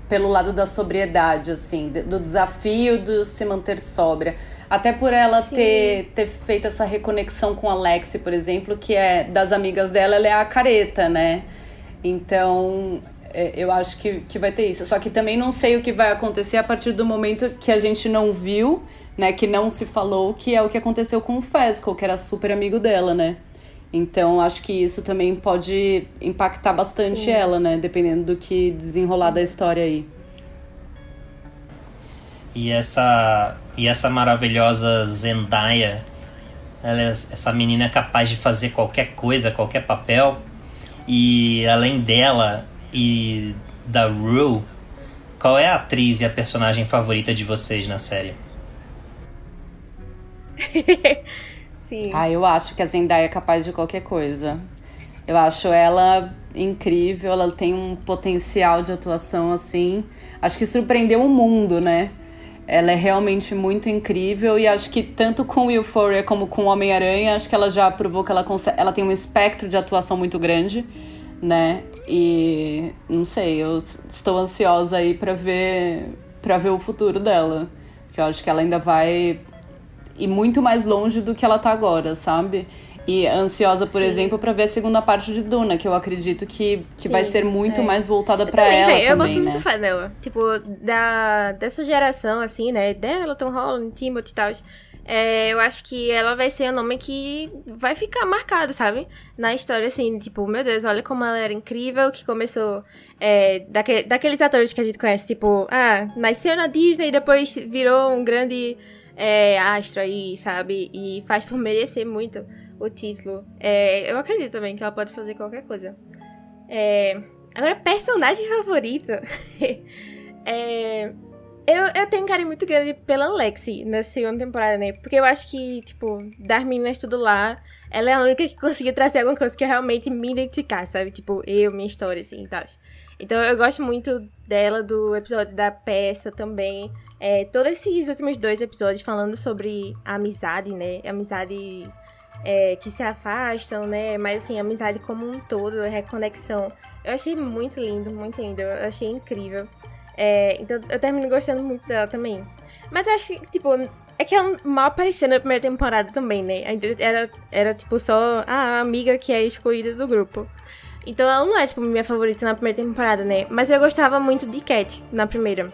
pelo lado da sobriedade, assim, do desafio de se manter sóbria. Até por ela Sim. ter, ter feito essa reconexão com a Lexi, por exemplo, que é das amigas dela, ela é a careta, né? Então, é, eu acho que, que vai ter isso. Só que também não sei o que vai acontecer a partir do momento que a gente não viu né, que não se falou, que é o que aconteceu com o Fesco, que era super amigo dela, né? Então acho que isso também pode impactar bastante Sim. ela, né? Dependendo do que desenrolar da história aí. E essa, e essa maravilhosa Zendaya, ela é essa menina é capaz de fazer qualquer coisa, qualquer papel. E além dela e da Rue, qual é a atriz e a personagem favorita de vocês na série? Sim. Ah, eu acho que a Zendaya é capaz de qualquer coisa. Eu acho ela incrível, ela tem um potencial de atuação assim. Acho que surpreendeu o mundo, né? Ela é realmente muito incrível e acho que tanto com Euphoria como com Homem-Aranha, acho que ela já provou que ela consegue, ela tem um espectro de atuação muito grande, né? E não sei, eu estou ansiosa aí para ver para ver o futuro dela. Que eu acho que ela ainda vai ir muito mais longe do que ela tá agora, sabe? E ansiosa, por Sim. exemplo, para ver a segunda parte de Duna, que eu acredito que, que Sim, vai ser muito é. mais voltada para ela também, Eu boto né? muito fé nela. Tipo, da, dessa geração, assim, né? Dela, Tom Holland, Timothy e tal. É, eu acho que ela vai ser um nome que vai ficar marcado, sabe? Na história, assim, tipo, meu Deus, olha como ela era incrível, que começou é, daque, daqueles atores que a gente conhece, tipo, ah, nasceu na Disney e depois virou um grande é, astro aí, sabe? E faz por merecer muito o título. É, eu acredito também que ela pode fazer qualquer coisa. É, agora, personagem favorito. é, eu, eu tenho um carinho muito grande pela Lexi na segunda temporada, né? Porque eu acho que, tipo, das meninas tudo lá, ela é a única que conseguiu trazer alguma coisa que eu realmente me identificar, sabe? Tipo, eu, minha história, assim e tal. Então eu gosto muito dela, do episódio da peça também. É, todos esses últimos dois episódios falando sobre a amizade, né? Amizade é, que se afastam, né? Mas assim, amizade como um todo, a reconexão. Eu achei muito lindo, muito lindo. Eu achei incrível. É, então eu termino gostando muito dela também. Mas eu acho que, tipo, é que ela mal apareceu na primeira temporada também, né? Era, era tipo, só a amiga que é excluída do grupo. Então ela não é, tipo, minha favorita na primeira temporada, né? Mas eu gostava muito de Cat na primeira.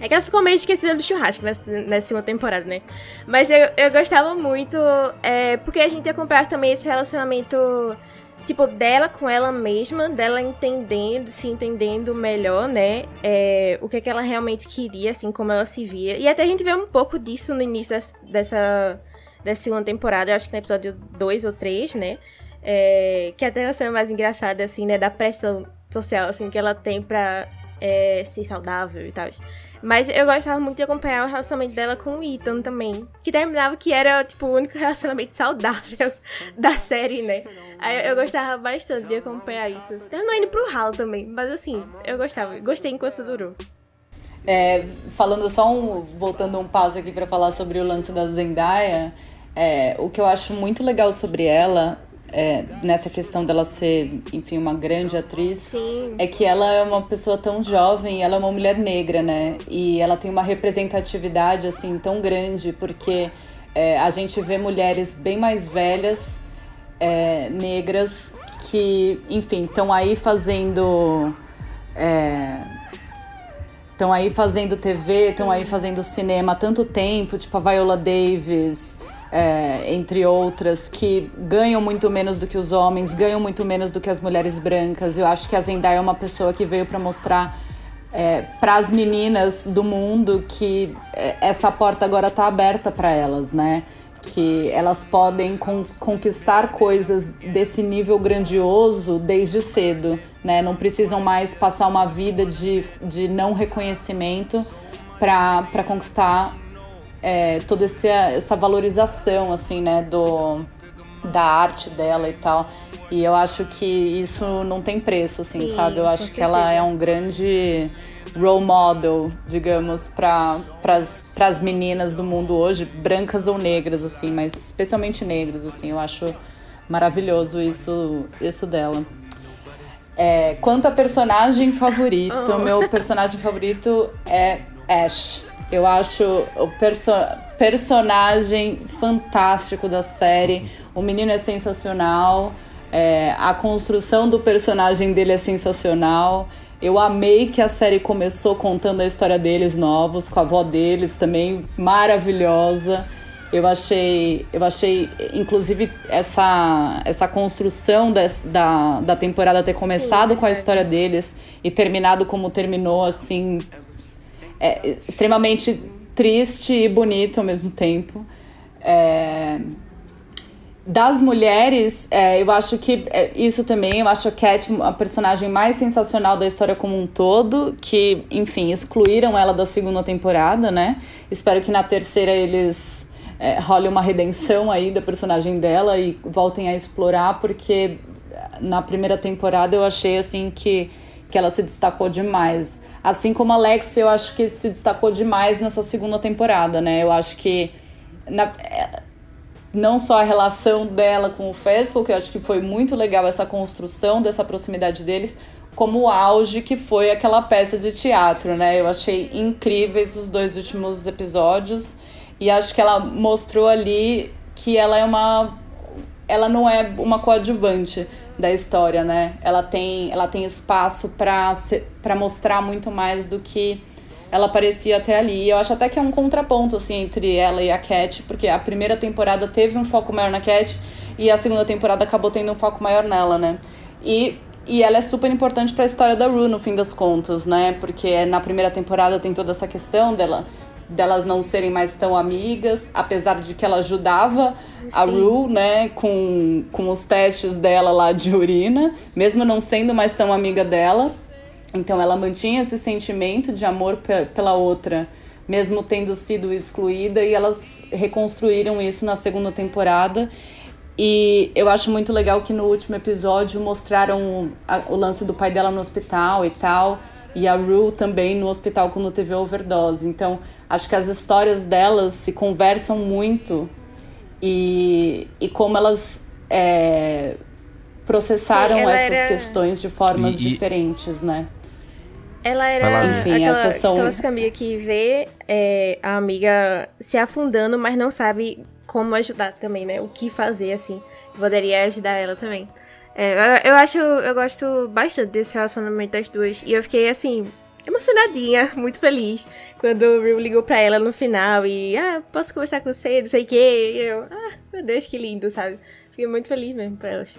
É que ela ficou meio esquecida do churrasco nessa, nessa segunda temporada, né? Mas eu, eu gostava muito, é, porque a gente acompanhava também esse relacionamento, tipo, dela com ela mesma, dela entendendo, se entendendo melhor, né? É, o que, é que ela realmente queria, assim, como ela se via. E até a gente vê um pouco disso no início dessa, dessa segunda temporada, eu acho que no episódio 2 ou 3, né? É, que até a cena mais engraçada, assim, né? Da pressão social, assim, que ela tem pra é, ser saudável e tal. Mas eu gostava muito de acompanhar o relacionamento dela com o Ethan também. Que terminava que era, tipo, o único relacionamento saudável da série, né? Aí eu gostava bastante de acompanhar isso. Terminou indo pro Halo também, mas assim, eu gostava. Gostei enquanto durou. É, falando só um. Voltando um passo aqui para falar sobre o lance da Zendaya. É, o que eu acho muito legal sobre ela é, nessa questão dela ser, enfim, uma grande atriz, Sim. é que ela é uma pessoa tão jovem, ela é uma mulher negra, né? E ela tem uma representatividade, assim, tão grande, porque é, a gente vê mulheres bem mais velhas, é, negras, que, enfim, estão aí fazendo. Estão é, aí fazendo TV, estão aí fazendo cinema há tanto tempo, tipo a Viola Davis, é, entre outras, que ganham muito menos do que os homens, ganham muito menos do que as mulheres brancas. Eu acho que a Zendaya é uma pessoa que veio para mostrar é, para as meninas do mundo que é, essa porta agora está aberta para elas, né? Que elas podem conquistar coisas desse nível grandioso desde cedo, né? Não precisam mais passar uma vida de, de não reconhecimento para conquistar é, toda essa, essa valorização, assim, né, do, da arte dela e tal. E eu acho que isso não tem preço, assim, Sim, sabe? Eu acho que ela é um grande role model, digamos, para as meninas do mundo hoje, brancas ou negras, assim, mas especialmente negras, assim. Eu acho maravilhoso isso, isso dela. É, quanto a personagem favorito, oh. meu personagem favorito é Ash. Eu acho o perso personagem fantástico da série. O menino é sensacional. É, a construção do personagem dele é sensacional. Eu amei que a série começou contando a história deles novos, com a avó deles também maravilhosa. Eu achei, eu achei, inclusive, essa, essa construção des, da, da temporada ter começado Sim, com a história deles e terminado como terminou, assim, é, extremamente triste e bonito ao mesmo tempo. É, das mulheres, é, eu acho que é, isso também, eu acho a Cat a personagem mais sensacional da história como um todo, que, enfim, excluíram ela da segunda temporada, né? Espero que na terceira eles é, role uma redenção aí da personagem dela e voltem a explorar, porque na primeira temporada eu achei, assim, que, que ela se destacou demais. Assim como Alex, eu acho que se destacou demais nessa segunda temporada, né? Eu acho que... Na, não só a relação dela com o Fesco, que eu acho que foi muito legal essa construção dessa proximidade deles, como o auge que foi aquela peça de teatro, né? Eu achei incríveis os dois últimos episódios e acho que ela mostrou ali que ela é uma ela não é uma coadjuvante da história, né? Ela tem ela tem espaço para mostrar muito mais do que ela aparecia até ali. Eu acho até que é um contraponto, assim, entre ela e a Cat, porque a primeira temporada teve um foco maior na Cat e a segunda temporada acabou tendo um foco maior nela, né? E, e ela é super importante para a história da Rue, no fim das contas, né? Porque na primeira temporada tem toda essa questão dela delas não serem mais tão amigas, apesar de que ela ajudava Sim. a Rue, né, com, com os testes dela lá de urina, mesmo não sendo mais tão amiga dela. Então ela mantinha esse sentimento de amor pela outra, mesmo tendo sido excluída, e elas reconstruíram isso na segunda temporada. E eu acho muito legal que no último episódio mostraram o, lance do pai dela no hospital e tal, e a Rue também no hospital quando teve overdose. Então acho que as histórias delas se conversam muito e, e como elas. É, processaram Sim, essas era... questões de formas e, diferentes, né? Ela era Enfim, aquela, são... aquela amiga que vê é, a amiga se afundando, mas não sabe como ajudar também, né? O que fazer, assim. Poderia ajudar ela também. É, eu, eu acho, eu gosto bastante desse relacionamento das duas. E eu fiquei, assim, emocionadinha, muito feliz. Quando o Will ligou pra ela no final e, ah, posso conversar com você, não sei o quê. E eu, ah, meu Deus, que lindo, sabe? Fiquei muito feliz mesmo pra elas.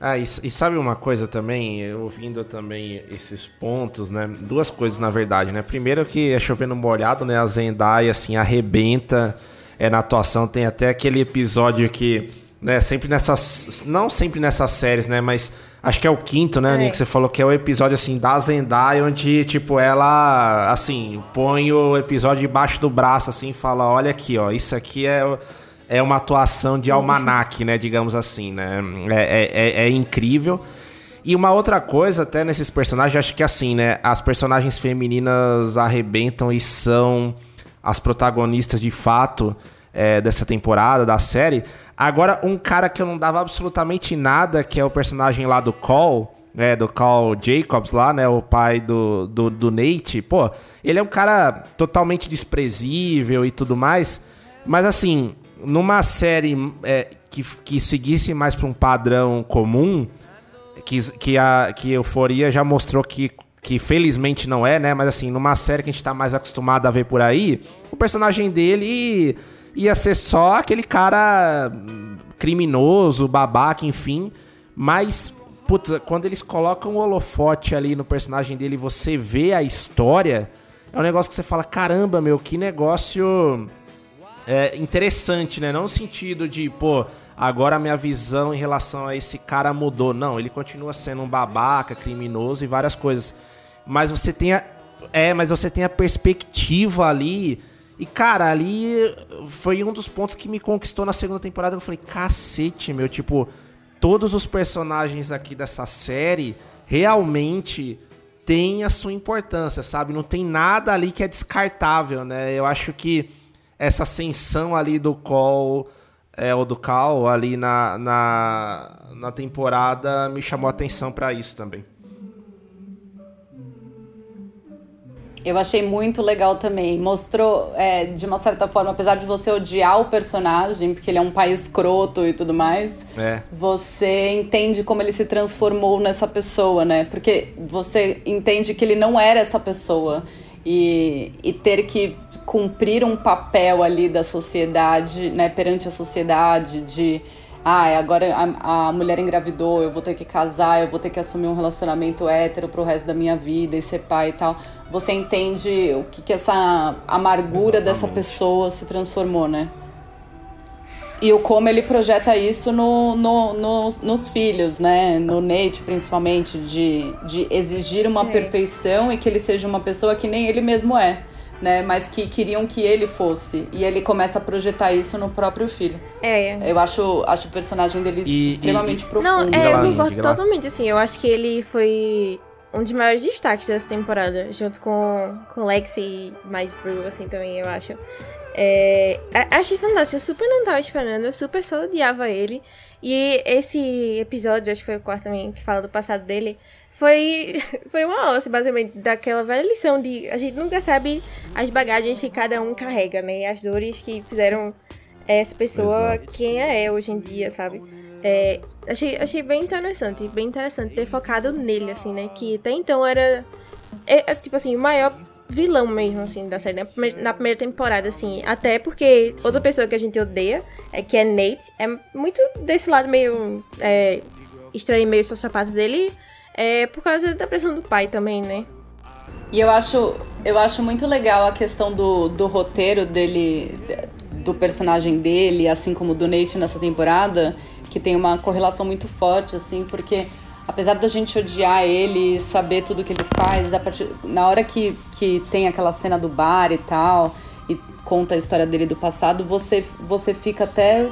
Ah, e, e, sabe uma coisa também, ouvindo também esses pontos, né? Duas coisas na verdade, né? Primeiro que é chovendo molhado, né? A Zendaya assim arrebenta é na atuação, tem até aquele episódio que, né, sempre nessas não sempre nessas séries, né, mas acho que é o quinto, né, é. que você falou que é o episódio assim da Zendaya onde tipo ela assim, põe o episódio debaixo do braço assim, e fala, olha aqui, ó, isso aqui é é uma atuação de almanac, né? Digamos assim, né? É, é, é, é, incrível. E uma outra coisa, até nesses personagens, acho que assim, né? As personagens femininas arrebentam e são as protagonistas de fato é, dessa temporada, da série. Agora, um cara que eu não dava absolutamente nada, que é o personagem lá do Cole, né, do Carl Jacobs lá, né, o pai do, do, do Nate, pô, ele é um cara totalmente desprezível e tudo mais, mas assim, numa série é, que, que seguisse mais para um padrão comum, que, que a que Euforia já mostrou que, que felizmente não é, né? Mas assim, numa série que a gente tá mais acostumado a ver por aí, o personagem dele ia ser só aquele cara criminoso, babaca, enfim. Mas, putz, quando eles colocam o holofote ali no personagem dele você vê a história, é um negócio que você fala: caramba, meu, que negócio é, interessante, né? Não no sentido de, pô, agora a minha visão em relação a esse cara mudou. Não, ele continua sendo um babaca, criminoso e várias coisas. Mas você tem a. É, mas você tem a perspectiva ali. E, cara, ali foi um dos pontos que me conquistou na segunda temporada. Eu falei, cacete, meu, tipo, todos os personagens aqui dessa série realmente têm a sua importância, sabe? Não tem nada ali que é descartável, né? Eu acho que essa ascensão ali do Call é, ou do Cal ali na, na, na temporada me chamou a atenção para isso também. Eu achei muito legal também. Mostrou, é, de uma certa forma, apesar de você odiar o personagem, porque ele é um pai escroto e tudo mais, É. você entende como ele se transformou nessa pessoa, né? Porque você entende que ele não era essa pessoa. E, e ter que cumprir um papel ali da sociedade, né, perante a sociedade, de ah, agora a, a mulher engravidou, eu vou ter que casar, eu vou ter que assumir um relacionamento hétero pro resto da minha vida e ser pai e tal. Você entende o que, que essa amargura dessa pessoa se transformou, né? E o como ele projeta isso no, no, nos, nos filhos, né? No Nate, principalmente, de, de exigir uma É. perfeição e que ele seja uma pessoa que nem ele mesmo é, né? Mas que queriam que ele fosse. E ele começa a projetar isso no próprio filho. É. Eu acho, acho o personagem dele E- extremamente e- profundo. Não, é, eu concordo totalmente, assim. Eu acho que ele foi um dos maiores destaques dessa temporada, junto com, com Lex e mais Brew, assim, também, eu acho. É, achei fantástico, eu super não tava esperando, eu super só odiava ele. E esse episódio, acho que foi o quarto também, que fala do passado dele, foi, foi uma aula, basicamente, daquela velha lição de a gente nunca sabe as bagagens que cada um carrega, né? E as dores que fizeram essa pessoa Exato. quem é hoje em dia, sabe? É, achei, achei bem interessante, bem interessante ter focado nele, assim, né? Que até então era, é, é, tipo assim, o maior vilão mesmo, assim, da série, né? Na primeira temporada, assim. Até porque outra pessoa que a gente odeia, é, que é Nate, é muito desse lado meio é, estranho, meio sociopata dele, é por causa da pressão do pai também, né? E eu acho, eu acho muito legal a questão do, do roteiro dele, do personagem dele, assim como do Nate nessa temporada, que tem uma correlação muito forte, assim, porque apesar da gente odiar ele, saber tudo que ele faz, partir, na hora que, que tem aquela cena do bar e tal, e conta a história dele do passado, você, você fica até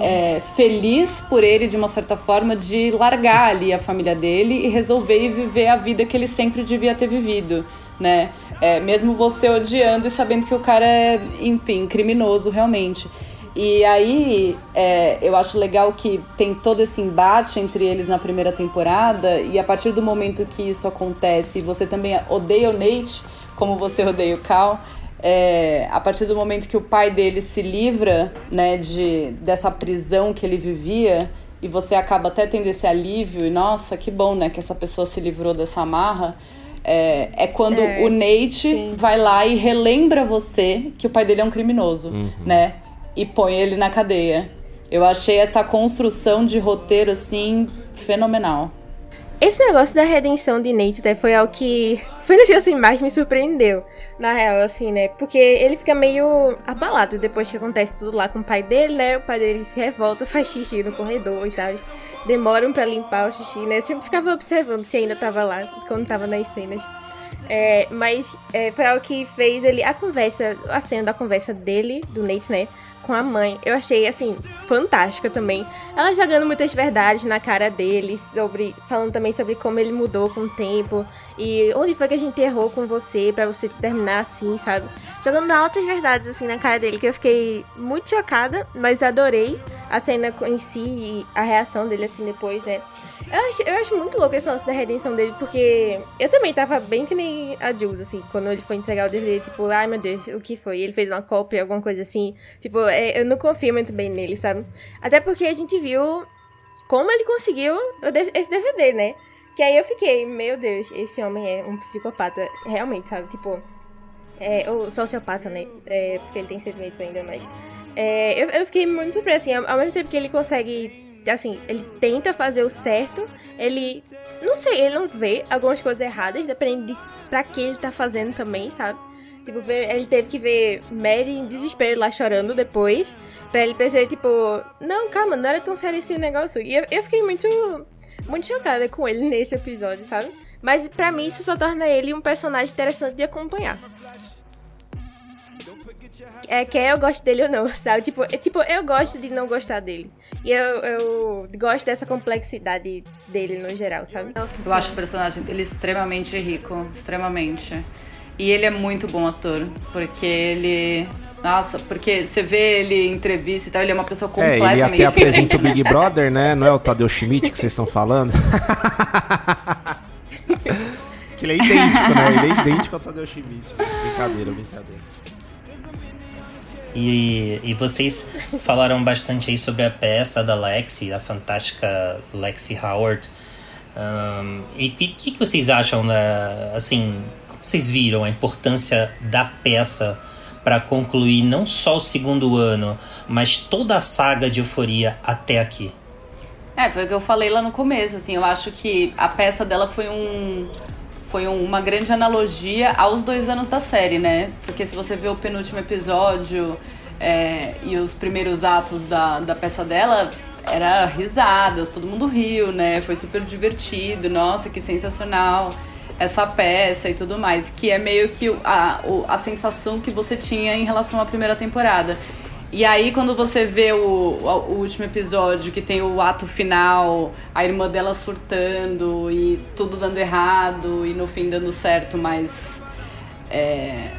é, feliz por ele, de uma certa forma, de largar ali a família dele e resolver e viver a vida que ele sempre devia ter vivido, né? É, mesmo você odiando e sabendo que o cara é, enfim, criminoso realmente. E aí, é, eu acho legal que tem todo esse embate entre eles na primeira temporada, e a partir do momento que isso acontece, você também odeia o Nate, como você odeia o Cal, é, a partir do momento que o pai dele se livra, né, de, dessa prisão que ele vivia, e você acaba até tendo esse alívio, e nossa, que bom, né, que essa pessoa se livrou dessa amarra, é, é quando É, o Nate sim. vai lá e relembra você que o pai dele é um criminoso, né, e põe ele na cadeia. Eu achei essa construção de roteiro, assim, fenomenal. Esse negócio da redenção de Nate né, foi algo que foi o que assim, mais me surpreendeu, na real, assim, né? Porque ele fica meio abalado depois que acontece tudo lá com o pai dele, né? O pai dele se revolta, faz xixi no corredor e tal. Demoram pra limpar o xixi, né? Eu sempre ficava observando se ainda tava lá, quando tava nas cenas. É, mas é, foi algo que fez ele. A conversa, a cena da conversa dele, do Nate, né? Com a mãe, eu achei assim, fantástica também. Ela jogando muitas verdades na cara dele, sobre. Falando também sobre como ele mudou com o tempo. E onde foi que a gente errou com você pra você terminar assim, sabe? Jogando altas verdades assim na cara dele, que eu fiquei muito chocada, mas adorei a cena em si e a reação dele assim depois, né? Eu acho, eu acho muito louco esse lance da redenção dele, porque eu também tava bem que nem a Jules, assim, quando ele foi entregar o DVD, tipo, ai meu Deus, o que foi? Ele fez uma cópia, alguma coisa assim. Tipo, é, eu não confio muito bem nele, sabe? Até porque a gente viu como ele conseguiu esse DVD, né? Que aí eu fiquei, meu Deus, esse homem é um psicopata, realmente, sabe? Tipo, é, ou sociopata, né? É, porque ele tem sentimentos ainda, mas. É, eu, eu fiquei muito surpresa, assim, ao, mesmo tempo que ele consegue. Assim, ele tenta fazer o certo, ele. Não sei, ele não vê algumas coisas erradas, dependendo de pra que ele tá fazendo também, sabe? Tipo, ele teve que ver Mary em desespero lá chorando depois, pra ele perceber, tipo, não, calma, não era tão sério esse negócio. E eu, eu fiquei muito, muito chocada com ele nesse episódio, sabe? Mas pra mim isso só torna ele um personagem interessante de acompanhar. É, quer eu gosto dele ou não, sabe? Tipo, é, tipo, eu gosto de não gostar dele. E eu, eu gosto dessa complexidade dele no geral, sabe? Nossa, Eu acho o personagem dele extremamente rico, extremamente. E ele é muito bom ator, porque ele. Nossa, porque você vê ele em entrevista e tal, ele é uma pessoa É, completamente. ele até apresenta o Big Brother, né? Não é o Tadeu Schmidt que vocês estão falando? que ele é idêntico, né? Ele é idêntico ao Tadeu Schmidt. Brincadeira, brincadeira. E, e vocês falaram bastante aí sobre a peça da Lexi, a fantástica Lexi Howard. Um, e o que, que vocês acham, da, assim, vocês viram a importância da peça para concluir não só o segundo ano, mas toda a saga de Euforia até aqui? É, foi o que eu falei lá no começo, assim, eu acho que a peça dela foi um foi uma grande analogia aos dois anos da série, né? Porque se você vê o penúltimo episódio é, e os primeiros atos da, da peça dela, era risadas, todo mundo riu, né? Foi super divertido, nossa, que sensacional essa peça e tudo mais. Que é meio que a, a sensação que você tinha em relação à primeira temporada. E aí, quando você vê o, o, último episódio, que tem o ato final, a irmã dela surtando e tudo dando errado e no fim dando certo, mas. É,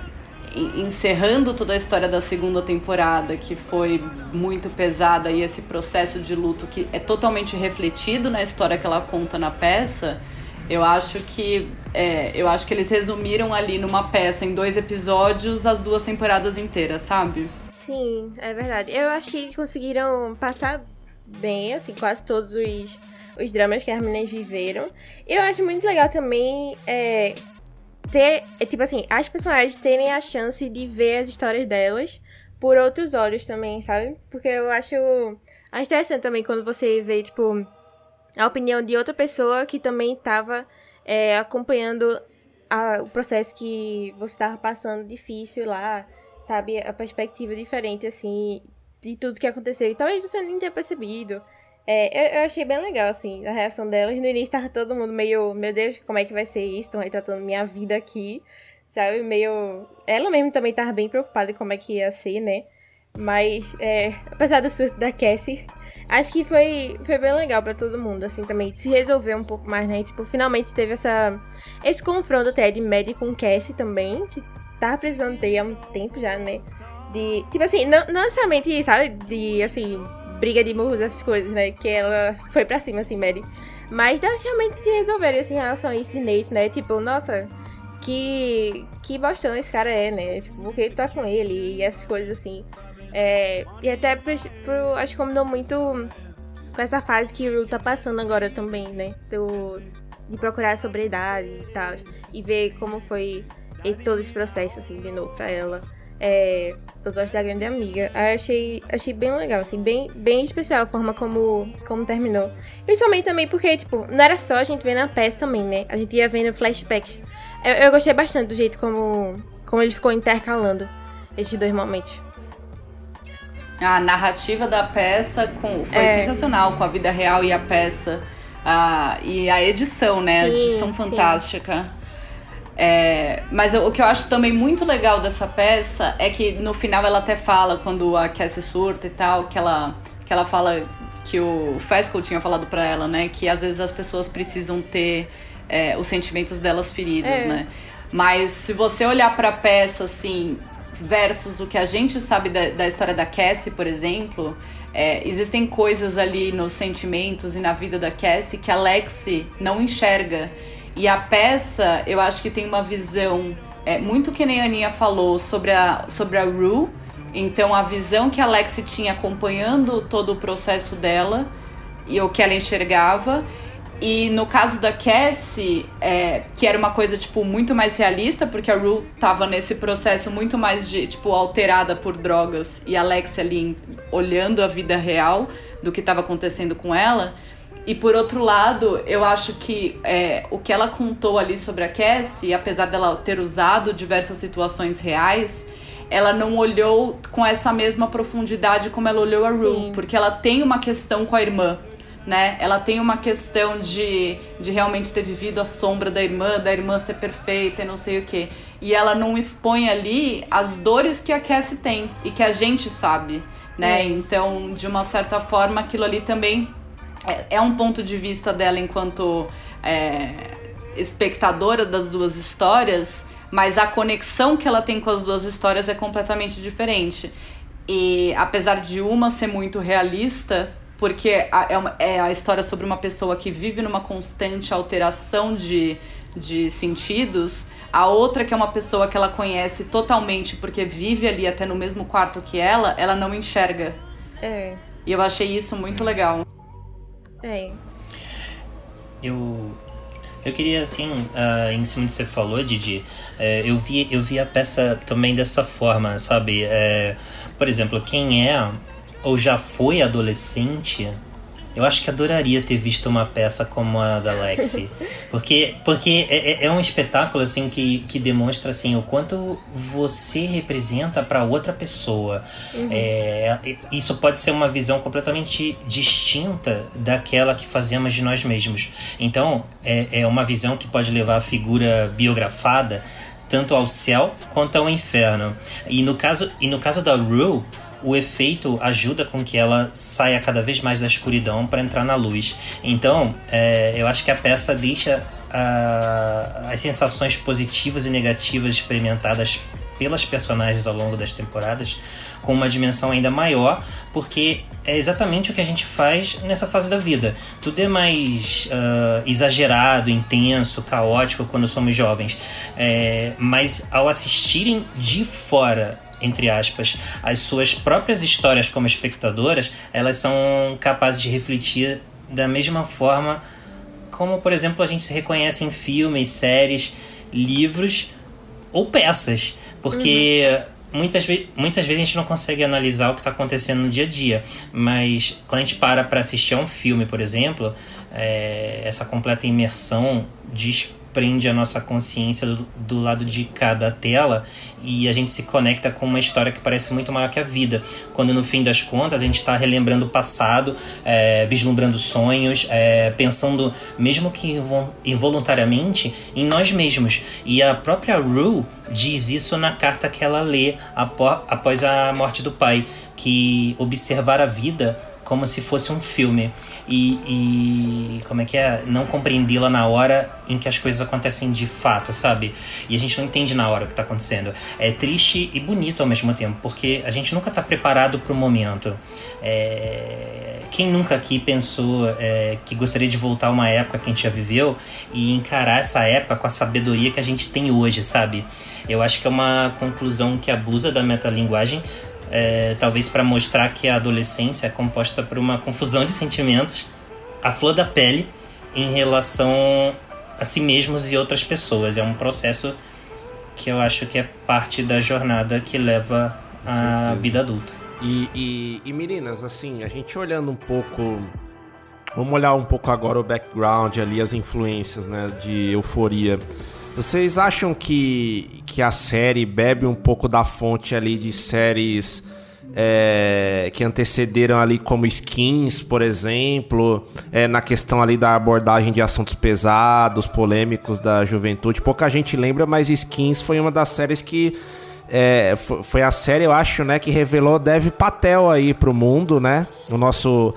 encerrando toda a história da segunda temporada, que foi muito pesada, e esse processo de luto que é totalmente refletido na história que ela conta na peça, eu acho que é, eu acho que eles resumiram ali numa peça em dois episódios as duas temporadas inteiras, sabe? Sim, é verdade. Eu acho que conseguiram passar bem, assim, quase todos os, os dramas que as meninas viveram. Eu acho muito legal também é, ter, é, tipo assim, as personagens terem a chance de ver as histórias delas por outros olhos também, sabe? Porque eu acho, acho interessante também quando você vê, tipo, a opinião de outra pessoa que também estava é, acompanhando a, o processo que você estava passando difícil lá sabe, a perspectiva diferente, assim, de tudo que aconteceu. E talvez você nem tenha percebido. É, eu, eu, achei bem legal, assim, a reação delas. No início tava todo mundo meio, meu Deus, como é que vai ser isso? Estão retratando minha vida aqui, sabe? Meio. Ela mesmo também tava bem preocupada com como é que ia ser, né? Mas, é, apesar do susto da Cassie, acho que foi, foi bem legal para todo mundo, assim, também. Se resolver um pouco mais, né? Tipo, finalmente teve essa, esse confronto até de Maddie com Cassie também, que tava precisando ter há um tempo já, né? De. Tipo assim, não, não necessariamente, sabe? De, assim, briga de murros, essas coisas, né? Que ela foi pra cima, assim, Mary. Mas das realmente se resolverem, assim, em relação a isso de Nate, né? Tipo, nossa, que. Que bostão esse cara é, né? Tipo, porque ele tá com ele e essas coisas assim. É, e até pro, pro, acho que combinou muito com essa fase que o Ru tá passando agora também, né? Do, de procurar a sobriedade e tal. E ver como foi todo esse processo, assim, de novo pra ela. É, eu gosto da grande amiga. Eu achei, achei bem legal, assim, bem, bem especial a forma como, como terminou. Principalmente também porque, tipo, não era só a gente ver na peça também, né? A gente ia vendo flashbacks. Eu, eu gostei bastante do jeito como, como ele ficou intercalando esses dois momentos. A narrativa da peça com, foi é. sensacional, com a vida real e a peça. Ah, e a edição, né? Sim, a edição fantástica. Sim. É, mas o que eu acho também muito legal dessa peça é que no final ela até fala, quando a Cassie surta e tal, que ela, que ela fala que o Fesco tinha falado para ela, né? Que às vezes as pessoas precisam ter é, os sentimentos delas feridos, é. né? Mas se você olhar pra peça, assim, versus o que a gente sabe da, da história da Cassie, por exemplo, é, existem coisas ali nos sentimentos e na vida da Cassie que a Lexi não enxerga. E a peça, eu acho que tem uma visão é, muito que nem a Aninha falou sobre a, sobre a Rue. Então, a visão que a Lexi tinha acompanhando todo o processo dela e o que ela enxergava. E no caso da Cassie, é, que era uma coisa, tipo, muito mais realista, porque a Rue tava nesse processo muito mais de, tipo, alterada por drogas e a Lexi ali olhando a vida real do que estava acontecendo com ela. E por outro lado, eu acho que é, o que ela contou ali sobre a Cassie, apesar dela ter usado diversas situações reais, ela não olhou com essa mesma profundidade como ela olhou a Rue, porque ela tem uma questão com a irmã. Né? Ela tem uma questão de, de realmente ter vivido a sombra da irmã, da irmã ser perfeita e não sei o que. E ela não expõe ali as dores que a Cassie tem e que a gente sabe, né? É. Então, de uma certa forma, aquilo ali também é, é um ponto de vista dela enquanto é, espectadora das duas histórias, mas a conexão que ela tem com as duas histórias é completamente diferente. E apesar de uma ser muito realista, porque a, é, uma, é a história sobre uma pessoa que vive numa constante alteração de, de sentidos, a outra que é uma pessoa que ela conhece totalmente porque vive ali até no mesmo quarto que ela, ela não enxerga. É. E eu achei isso muito legal. É. Eu, eu queria, assim, uh, em cima do que você falou, Didi, uh, eu, vi, eu vi a peça também dessa forma, sabe? Uh, por exemplo, quem é ou já foi adolescente eu acho que adoraria ter visto uma peça como a da Lexi. Porque, porque é, é, é um espetáculo assim que, que demonstra assim, o quanto você representa para outra pessoa. Uhum. É, isso pode ser uma visão completamente distinta daquela que fazemos de nós mesmos. Então, é, é uma visão que pode levar a figura biografada tanto ao céu quanto ao inferno. E no caso, e no caso da Rue, o efeito ajuda com que ela saia cada vez mais da escuridão para entrar na luz. Então, é, eu acho que a peça deixa as sensações positivas e negativas experimentadas pelas personagens ao longo das temporadas com uma dimensão ainda maior, porque é exatamente o que a gente faz nessa fase da vida. Tudo é mais uh, exagerado, intenso, caótico quando somos jovens, é, mas ao assistirem de fora entre aspas, as suas próprias histórias como espectadoras, elas são capazes de refletir da mesma forma como, por exemplo, a gente se reconhece em filmes, séries, livros ou peças, porque uhum. muitas, ve muitas vezes a gente não consegue analisar o que está acontecendo no dia a dia, mas quando a gente para para assistir a um filme, por exemplo, é, essa completa imersão diz prende a nossa consciência do, do, lado de cada tela e a gente se conecta com uma história que parece muito maior que a vida. Quando no fim das contas a gente está relembrando o passado, é, vislumbrando sonhos, é, pensando, mesmo que involuntariamente, em nós mesmos. E a própria Rue diz isso na carta que ela lê após a morte do pai, que observar a vida como se fosse um filme e, e como é que é não compreendê-la na hora em que as coisas acontecem de fato, sabe? E a gente não entende na hora o que está acontecendo. É triste e bonito ao mesmo tempo, porque a gente nunca está preparado para o momento. É... Quem nunca aqui pensou é, que gostaria de voltar a uma época que a gente já viveu e encarar essa época com a sabedoria que a gente tem hoje, sabe? Eu acho que é uma conclusão que abusa da metalinguagem, é, talvez para mostrar que a adolescência é composta por uma confusão de sentimentos, a flor da pele, em relação a si mesmos e outras pessoas. É um processo que eu acho que é parte da jornada que leva à vida adulta. E, e, e meninas, assim, a gente olhando um pouco. Vamos olhar um pouco agora o background ali, as influências né, de euforia. Vocês acham que, que a série bebe um pouco da fonte ali de séries é, que antecederam ali como Skins, por exemplo, é, na questão ali da abordagem de assuntos pesados, polêmicos da juventude. Pouca gente lembra, mas Skins foi uma das séries que é, foi a série, eu acho, né, que revelou Dev Patel aí pro mundo, né? O nosso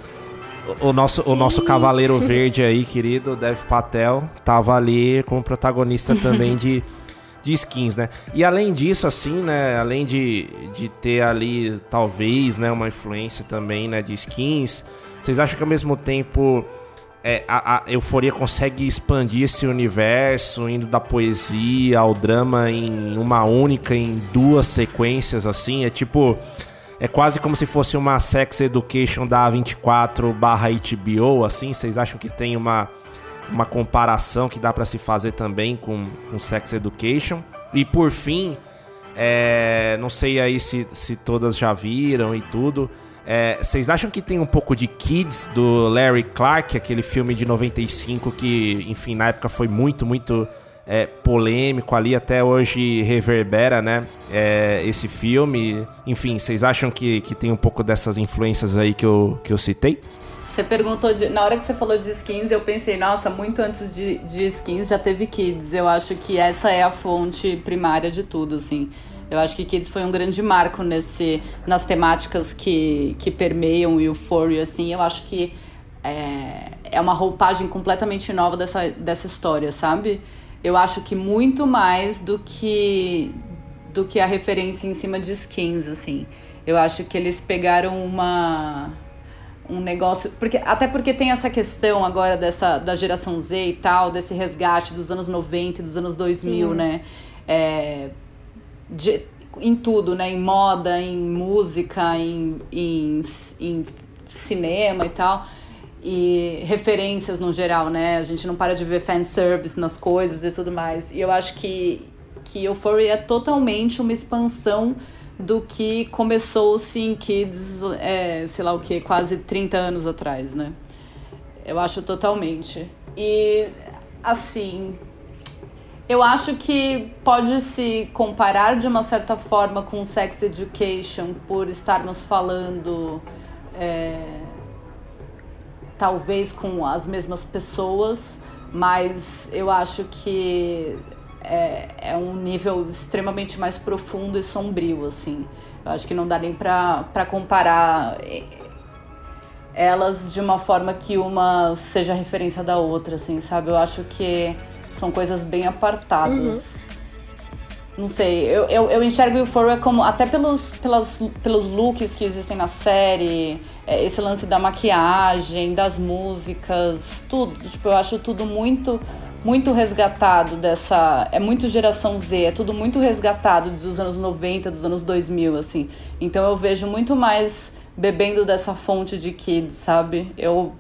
o nosso, o nosso Cavaleiro Verde aí, querido, Dev Patel, tava ali como protagonista também de, de skins, né? E além disso, assim, né? Além de, de ter ali, talvez, né, uma influência também, né, de skins, vocês acham que ao mesmo tempo é, a, a Euforia consegue expandir esse universo, indo da poesia ao drama em uma única, em duas sequências, assim? É tipo é quase como se fosse uma Sex Education da 24 barra HBO, assim. Vocês acham que tem uma, uma comparação que dá para se fazer também com, com Sex Education? E por fim, é, não sei aí se, se todas já viram e tudo. É, vocês acham que tem um pouco de Kids do Larry Clark, aquele filme de 95 que, enfim, na época foi muito, muito é, polêmico ali, até hoje reverbera, né? É, esse filme. Enfim, vocês acham que, que tem um pouco dessas influências aí que eu, que eu citei? Você perguntou, de, na hora que você falou de skins, eu pensei, nossa, muito antes de, de skins já teve kids. Eu acho que essa é a fonte primária de tudo, assim. Eu acho que Kids foi um grande marco nesse, nas temáticas que, que permeiam o Euphoria, assim. Eu acho que é, é uma roupagem completamente nova dessa, dessa história, sabe? Eu acho que muito mais do que do que a referência em cima de skins, assim. Eu acho que eles pegaram uma um negócio. Porque, até porque tem essa questão agora dessa, da geração Z e tal, desse resgate dos anos 90 e dos anos 2000, Sim. né? É, de, em tudo, né? Em moda, em música, em, em, em cinema e tal. E referências no geral, né? A gente não para de ver fanservice nas coisas e tudo mais. E eu acho que, que Euphoria é totalmente uma expansão do que começou-se em Kids, é, sei lá o que, quase 30 anos atrás, né? Eu acho totalmente. E, assim, eu acho que pode se comparar de uma certa forma com Sex Education por estarmos falando, é, talvez com as mesmas pessoas, mas eu acho que é, é um nível extremamente mais profundo e sombrio, assim. Eu acho que não dá nem pra comparar é, elas de uma forma que uma seja referência da outra, assim, sabe? Eu acho que são coisas bem apartadas. Uhum. Não sei, eu, eu, eu enxergo Euphoria como, até pelos, pelas, pelos looks que existem na série, é, esse lance da maquiagem, das músicas, tudo. Tipo, eu acho tudo muito muito resgatado dessa. É muito geração Z, é tudo muito resgatado dos anos 90, dos anos 2000, assim. Então eu vejo muito mais bebendo dessa fonte de kids, sabe? Eu.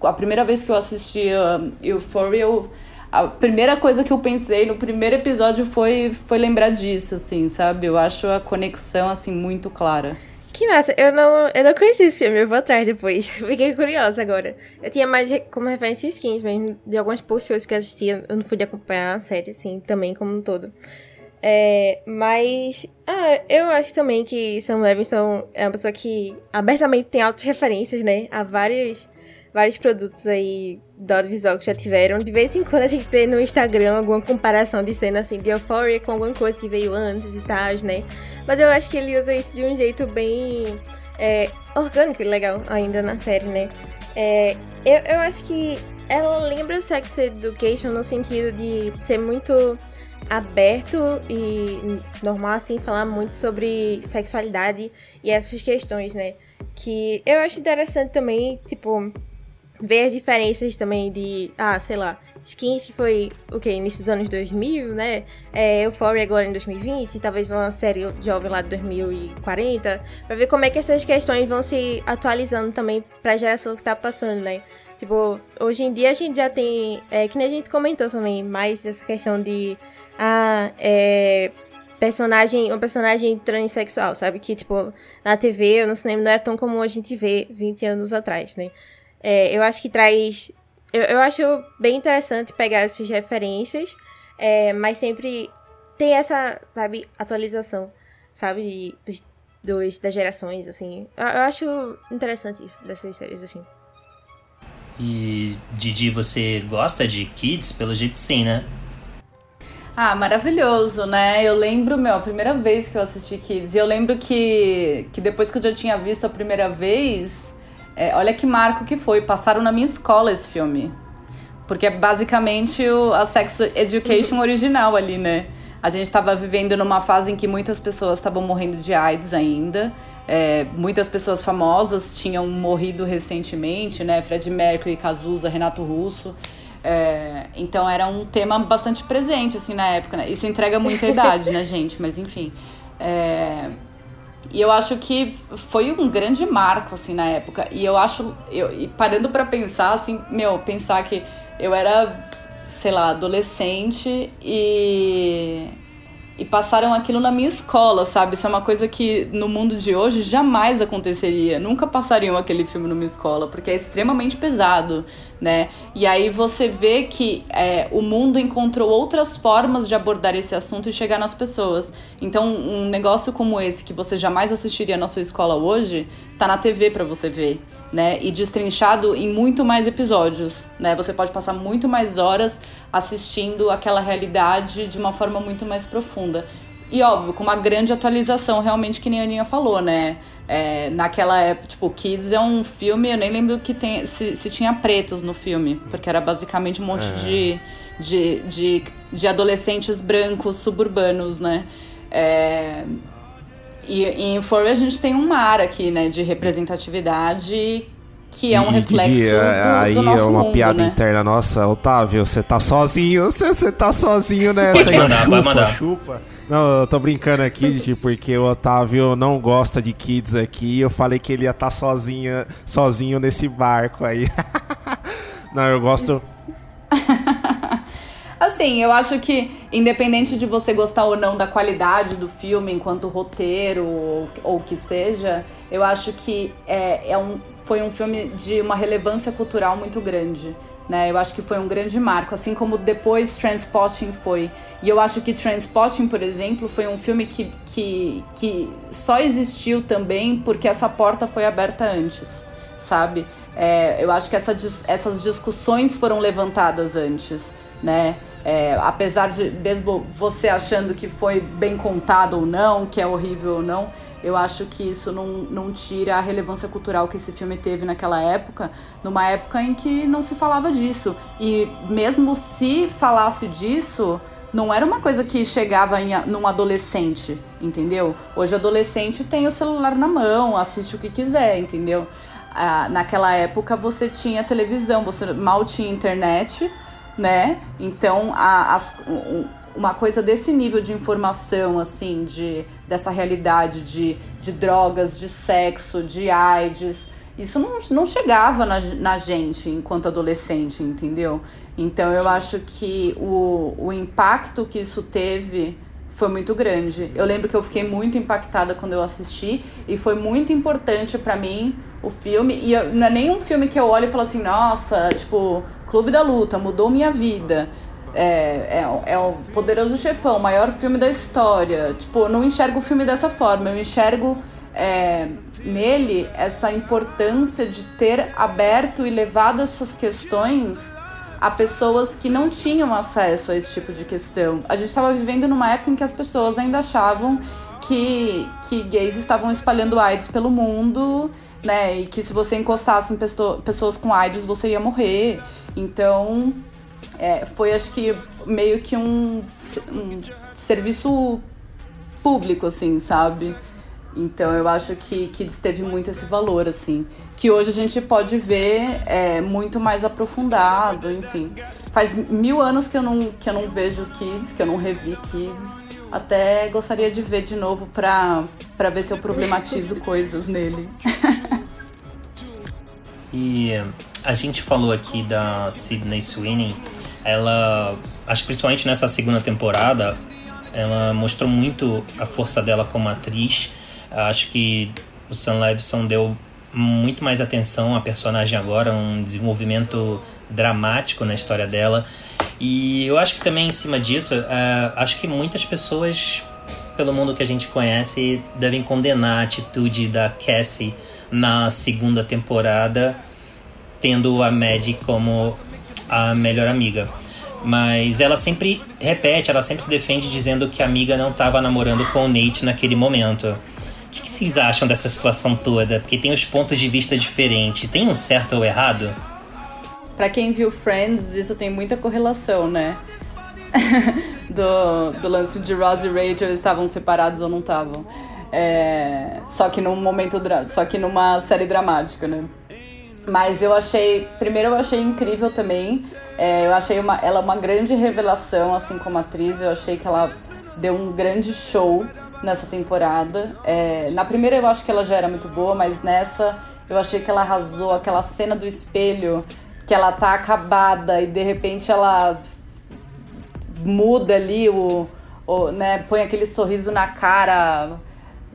A primeira vez que eu assisti uh, Euphoria, eu, a primeira coisa que eu pensei no primeiro episódio foi, foi lembrar disso, assim, sabe? Eu acho a conexão, assim, muito clara. Que massa, eu não, eu não conheci esse filme, eu vou atrás depois. Fiquei curiosa agora. Eu tinha mais como referência skins mesmo, de algumas posts que eu assistia, eu não fui acompanhar a série, assim, também como um todo. É, mas, ah, eu acho também que Sam Levinson é uma pessoa que abertamente tem altas referências, né, a vários, vários produtos aí do audiovisual que já tiveram. De vez em quando a gente vê no Instagram alguma comparação de cena assim de Euphoria com alguma coisa que veio antes e tal, né? Mas eu acho que ele usa isso de um jeito bem é, orgânico e legal ainda na série, né? É, eu, eu acho que ela lembra Sex Education no sentido de ser muito aberto e normal, assim, falar muito sobre sexualidade e essas questões, né? Que eu acho interessante também, tipo, ver as diferenças também de, ah, sei lá, Skins que foi o que início dos anos 2000, né? É, Euphoria agora em 2020, talvez uma série jovem lá de 2040, para ver como é que essas questões vão se atualizando também para a geração que tá passando, né? Tipo, hoje em dia a gente já tem, é, que nem a gente comentou também, mais dessa questão de, ah, é, personagem, um personagem transexual, sabe? Que, tipo, na TV ou no cinema não era tão comum a gente ver 20 anos atrás, né? É, eu acho que traz. Eu, eu acho bem interessante pegar essas referências, é, mas sempre tem essa, sabe, atualização, sabe, dos, dos, das gerações, assim. Eu, eu acho interessante isso, dessas séries, assim. E, Didi, você gosta de Kids? Pelo jeito sim, né? Ah, maravilhoso, né? Eu lembro, meu, a primeira vez que eu assisti Kids, e eu lembro que, que depois que eu já tinha visto a primeira vez, é, olha que marco que foi. Passaram na minha escola esse filme. Porque é basicamente o, a Sex Education original ali, né? A gente estava vivendo numa fase em que muitas pessoas estavam morrendo de AIDS ainda. É, muitas pessoas famosas tinham morrido recentemente, né? Fred Mercury, Cazuza, Renato Russo. É, então era um tema bastante presente, assim, na época, né? Isso entrega muita idade, né, gente? Mas enfim. É, e eu acho que foi um grande marco, assim, na época. E eu acho, eu, e parando para pensar, assim, meu, pensar que eu era, sei lá, adolescente e e passaram aquilo na minha escola, sabe? Isso é uma coisa que no mundo de hoje jamais aconteceria. Nunca passariam aquele filme numa escola, porque é extremamente pesado, né? E aí você vê que é, o mundo encontrou outras formas de abordar esse assunto e chegar nas pessoas. Então, um negócio como esse, que você jamais assistiria na sua escola hoje, tá na TV para você ver né? E destrinchado em muito mais episódios, né? Você pode passar muito mais horas assistindo aquela realidade de uma forma muito mais profunda. E óbvio, com uma grande atualização, realmente, que nem a Aninha falou, né? É, naquela época, tipo, Kids é um filme, eu nem lembro que tem, se, se tinha pretos no filme, porque era basicamente um monte é. de, de, de, de, adolescentes brancos suburbanos, né? É, e, em Euphoria a gente tem um mar aqui, né, de representatividade que é um E- reflexo e- do, aí do nosso é uma mundo, piada né? interna nossa, Otávio, você tá sozinho, você, tá sozinho nessa Pode mandar, chupa, pode mandar. chupa. Não, eu tô brincando aqui, Didi, porque o Otávio não gosta de kids aqui. Eu falei que ele ia estar sozinho, sozinho nesse barco aí. não, eu gosto. Assim, eu acho que, independente de você gostar ou não da qualidade do filme enquanto roteiro ou o que seja, eu acho que é, é um, foi um filme de uma relevância cultural muito grande. Né? Eu acho que foi um grande marco, assim como depois Transpotting foi. E eu acho que Transpotting, por exemplo, foi um filme que, que, que só existiu também porque essa porta foi aberta antes, sabe? É, eu acho que essa, essas discussões foram levantadas antes, né? É, apesar de mesmo você achando que foi bem contado ou não, que é horrível ou não, eu acho que isso não, não tira a relevância cultural que esse filme teve naquela época, numa época em que não se falava disso. E mesmo se falasse disso, não era uma coisa que chegava em, num adolescente, entendeu? Hoje adolescente tem o celular na mão, assiste o que quiser, entendeu? Ah, naquela época você tinha televisão, você mal tinha internet, né? Então a- as- um- uma coisa desse nível de informação, assim, de, dessa realidade de, de drogas, de sexo, de AIDS, isso não, não chegava na, na gente enquanto adolescente, entendeu? Então eu acho que o, o impacto que isso teve foi muito grande. Eu lembro que eu fiquei muito impactada quando eu assisti e foi muito importante pra mim o filme. E eu- não é nem um filme que eu olho e falo assim, nossa, tipo, Clube da Luta, mudou minha vida. É, é, é o Poderoso Chefão, o maior filme da história. Tipo, eu não enxergo o filme dessa forma, eu enxergo é, nele essa importância de ter aberto e levado essas questões a pessoas que não tinham acesso a esse tipo de questão. A gente estava vivendo numa época em que as pessoas ainda achavam que, que gays estavam espalhando AIDS pelo mundo, né? E que se você encostasse em pessoas com AIDS, você ia morrer. Então, é, foi acho que meio que um, um serviço público, assim, sabe? Então eu acho que Kids teve muito esse valor, assim. Que hoje a gente pode ver é, muito mais aprofundado, enfim. Faz mil anos que eu, não, que eu não vejo Kids, que eu não revi Kids. Até gostaria de ver de novo pra, pra ver se eu problematizo coisas nele. E a gente falou aqui da Sydney Sweeney. Ela, acho que principalmente nessa segunda temporada, ela mostrou muito a força dela como atriz. Acho que o Sam Levinson deu muito mais atenção à personagem agora, um desenvolvimento dramático na história dela. E eu acho que também em cima disso, eh, acho que muitas pessoas pelo mundo que a gente conhece devem condenar a atitude da Cassie na segunda temporada, tendo a Maddie como a melhor amiga. Mas ela sempre repete, ela sempre se defende dizendo que a amiga não estava namorando com o Nate naquele momento. O que, que vocês acham dessa situação toda? Porque tem os pontos de vista diferentes. Tem um certo ou errado? Pra quem viu Friends, isso tem muita correlação, né? do, do lance de Ross e Rachel estavam separados ou não estavam. É, só que num momento só que numa série dramática, né? Mas eu achei, primeiro eu achei incrível também. É, eu achei uma, ela uma grande revelação, assim como atriz. Eu achei que ela deu um grande show nessa temporada. É, na primeira eu acho que ela já era muito boa, mas nessa eu achei que ela arrasou. Aquela cena do espelho, que ela tá acabada e de repente ela muda ali o, o né, põe aquele sorriso na cara.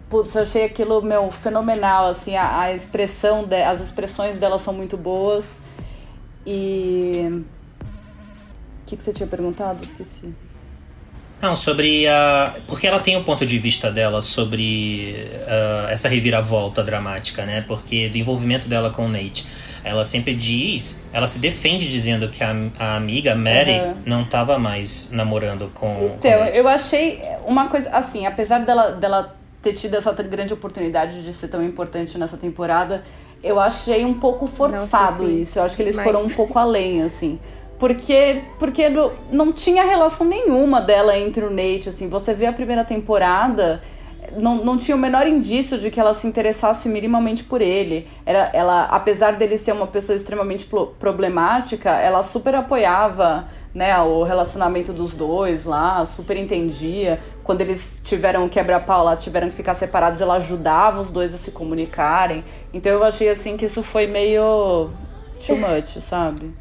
Putz, eu achei aquilo, meu, fenomenal, assim, a, a expressão, de, as expressões dela são muito boas. E... O que, que você tinha perguntado? Esqueci. Não, sobre a. Porque ela tem o ponto de vista dela sobre ah, essa reviravolta dramática, né? Porque do envolvimento dela com o Nate. Ela sempre diz. Ela se defende dizendo que a, a amiga, Mary, Uhum. não estava mais namorando com, com o Então, Nate. eu achei uma coisa, assim, apesar dela, dela ter tido essa grande oportunidade de ser tão importante nessa temporada, eu achei um pouco forçado isso. Eu acho que eles Demais. foram um pouco além, assim. Porque, porque não, tinha relação nenhuma dela entre o Nate, assim. Você vê a primeira temporada, não, não tinha o menor indício de que ela se interessasse minimamente por ele. Era, ela, apesar dele ser uma pessoa extremamente problemática, ela super apoiava né, o relacionamento dos dois lá, super entendia. Quando eles tiveram quebra-pau lá, tiveram que ficar separados, ela ajudava os dois a se comunicarem. Então eu achei assim que isso foi meio too much, sabe?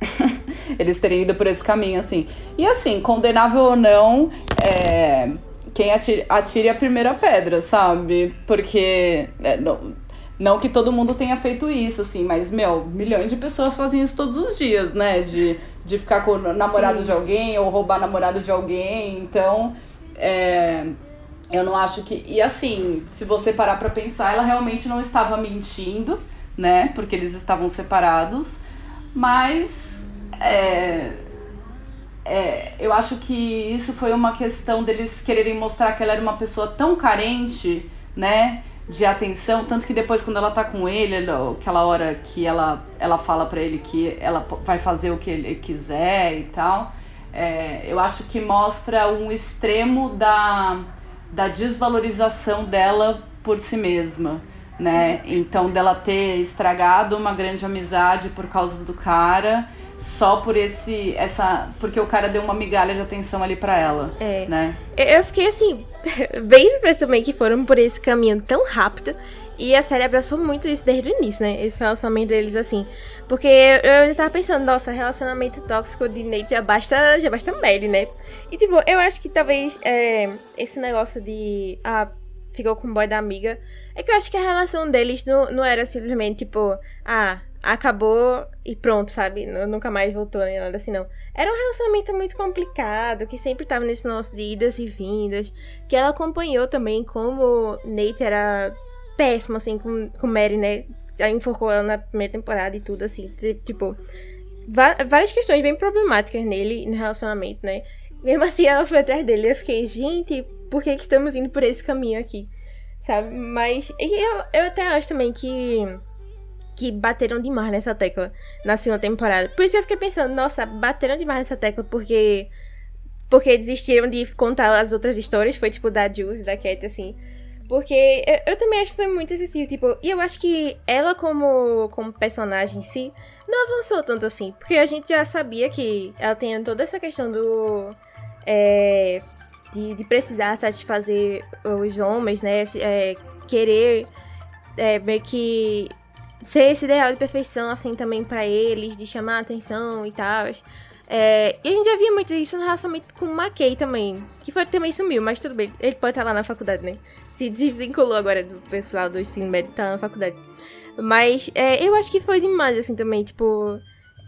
eles terem ido por esse caminho, assim. E assim, condenável ou não, é, quem atire, atire a primeira pedra, sabe? Porque. É, não, não que todo mundo tenha feito isso, assim, mas, meu, milhões de pessoas fazem isso todos os dias, né? De, de ficar com o namorado Sim. de alguém ou roubar namorado de alguém. Então, é, eu não acho que. E assim, se você parar pra pensar, ela realmente não estava mentindo, né? Porque eles estavam separados. Mas. É, é, eu acho que isso foi uma questão deles quererem mostrar que ela era uma pessoa tão carente, né? De atenção, tanto que depois quando ela tá com ele, aquela hora que ela, ela fala para ele que ela vai fazer o que ele quiser e tal, é, eu acho que mostra um extremo da, da desvalorização dela por si mesma, né? Então dela ter estragado uma grande amizade por causa do cara só por esse essa porque o cara deu uma migalha de atenção ali para ela, é. né? Eu fiquei assim bem surpresa também que foram por esse caminho tão rápido e a série abraçou muito isso desde o início, né? Esse relacionamento deles assim, porque eu já tava pensando, nossa, relacionamento tóxico de Nate já basta já basta Mary, né? E tipo, eu acho que talvez é, esse negócio de ah, ficou com o boy da amiga. É que eu acho que a relação deles não, não era simplesmente tipo, ah, acabou e pronto, sabe? Nunca mais voltou nem nada assim, não. Era um relacionamento muito complicado, que sempre tava nesse nosso de idas e vindas. Que ela acompanhou também como Nate era péssimo, assim, com, com Mary, né? Aí enforcou ela na primeira temporada e tudo, assim. Tipo, várias questões bem problemáticas nele, no relacionamento, né? Mesmo assim, ela foi atrás dele. Eu fiquei, gente, por que, que estamos indo por esse caminho aqui? Sabe? Mas eu, eu até acho também que que bateram demais nessa tecla na segunda temporada. Por isso eu fiquei pensando, nossa, bateram demais nessa tecla porque porque desistiram de contar as outras histórias, foi tipo da Jules e da Cat assim. Porque eu, eu, também acho que foi muito excessivo, tipo, e eu acho que ela como como personagem em si não avançou tanto assim, porque a gente já sabia que ela tinha toda essa questão do é, de, de precisar satisfazer os homens, né? É, querer é, meio que ser esse ideal de perfeição, assim, também para eles, de chamar a atenção e tal. É, e a gente já via muito isso no relacionamento com o McKay também, que foi também sumiu, mas tudo bem, ele pode estar lá na faculdade, né? Se desvinculou agora do pessoal do ensino médio, tá na faculdade. Mas é, eu acho que foi demais, assim, também, tipo,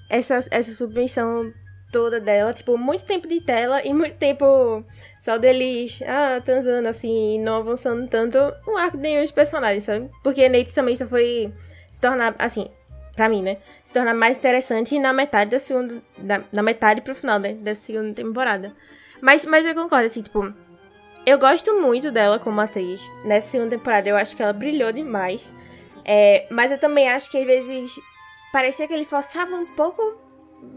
essa, essa submissão toda dela, tipo, muito tempo de tela e muito tempo só deles, ah, transando assim, não avançando tanto o arco de nenhum dos personagens, sabe? Porque Nate também só foi se tornar, assim, pra mim, né? Se tornar mais interessante na metade da segunda. Da, na metade pro final, né? Da segunda temporada. Mas, mas eu concordo, assim, tipo. Eu gosto muito dela como atriz. Nessa segunda temporada eu acho que ela brilhou demais. É, mas eu também acho que às vezes parecia que ele forçava um pouco.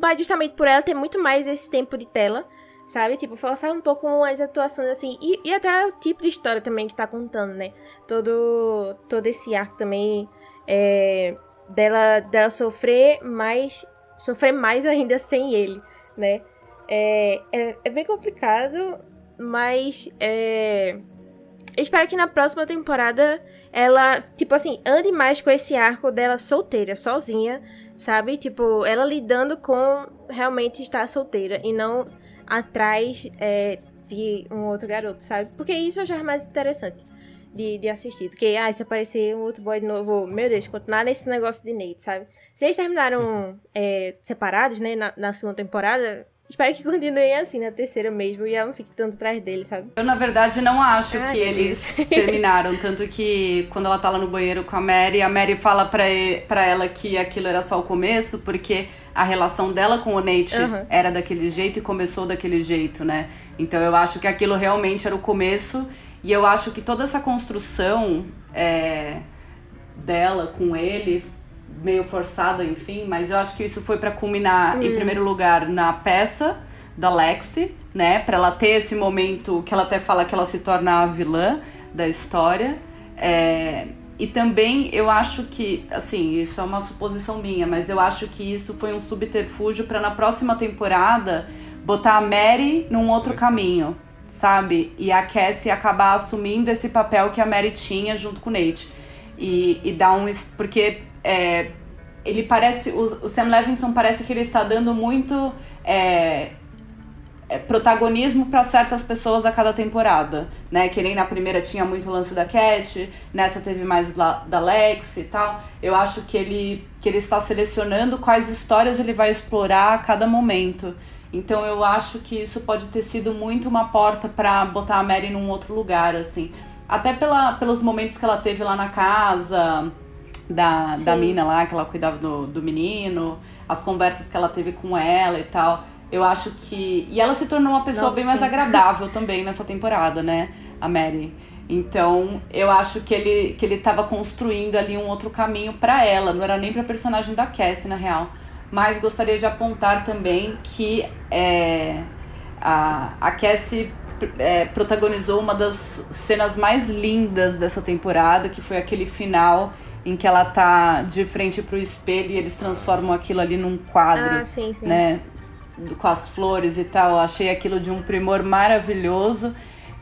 Mas justamente por ela ter muito mais esse tempo de tela. Sabe? Tipo, forçava um pouco as atuações assim. E, e até o tipo de história também que tá contando, né? Todo, todo esse arco também é, dela, dela sofrer mais, sofrer mais ainda sem ele, né? É, é, é bem complicado, mas é, espero que na próxima temporada ela, tipo assim, ande mais com esse arco dela solteira, sozinha, sabe? Tipo, ela lidando com realmente estar solteira e não atrás é, de um outro garoto, sabe? Porque isso já é mais interessante de, de assistir. Porque, ah, se aparecer um outro boy de novo, meu Deus, continuar nesse negócio de Nate, sabe? Se eles terminaram é, separados, né, na, na segunda temporada, Espero que continuem assim na terceira mesmo e ela não fique tanto atrás dele, sabe? Eu, na verdade, não acho Ai, que eles terminaram. Tanto que quando ela tá lá no banheiro com a Mary, a Mary fala pra, pra ela que aquilo era só o começo, porque a relação dela com o Nate uhum. era daquele jeito e começou daquele jeito, né? Então eu acho que aquilo realmente era o começo e eu acho que toda essa construção é, dela com ele, meio forçada, enfim, mas eu acho que isso foi para culminar, hum. em primeiro lugar, na peça da Lexi, né? Pra ela ter esse momento que ela até fala que ela se torna a vilã. da história. É, e também eu acho que, assim, isso é uma suposição minha, mas eu acho que isso foi um subterfúgio para na próxima temporada botar a Mary num outro caminho, sabe? E a Cassie acabar assumindo esse papel que a Mary tinha junto com o Nate. E, e dar um. Porque é, ele parece. O, o, Sam Levinson parece que ele está dando muito. É, é, protagonismo para certas pessoas a cada temporada, né? Que nem na primeira tinha muito lance da Cat, nessa teve mais da, da Lex e tal. Eu acho que ele, que ele está selecionando quais histórias ele vai explorar a cada momento. Então eu acho que isso pode ter sido muito uma porta para botar a Mary num outro lugar, assim. Até pela, pelos momentos que ela teve lá na casa da, da mina lá, que ela cuidava do, do menino, as conversas que ela teve com ela e tal. Eu acho que. E ela se tornou uma pessoa Nossa, bem sim. mais agradável também nessa temporada, né? A Mary. Então, eu acho que ele, que ele tava construindo ali um outro caminho para ela, não era nem pra personagem da Cassie, na real. Mas gostaria de apontar também que é, a, a Cassie é, protagonizou uma das cenas mais lindas dessa temporada, que foi aquele final em que ela tá de frente pro espelho e eles transformam aquilo ali num quadro, ah, sim, sim. né? Com as flores e tal. Achei aquilo de um primor maravilhoso.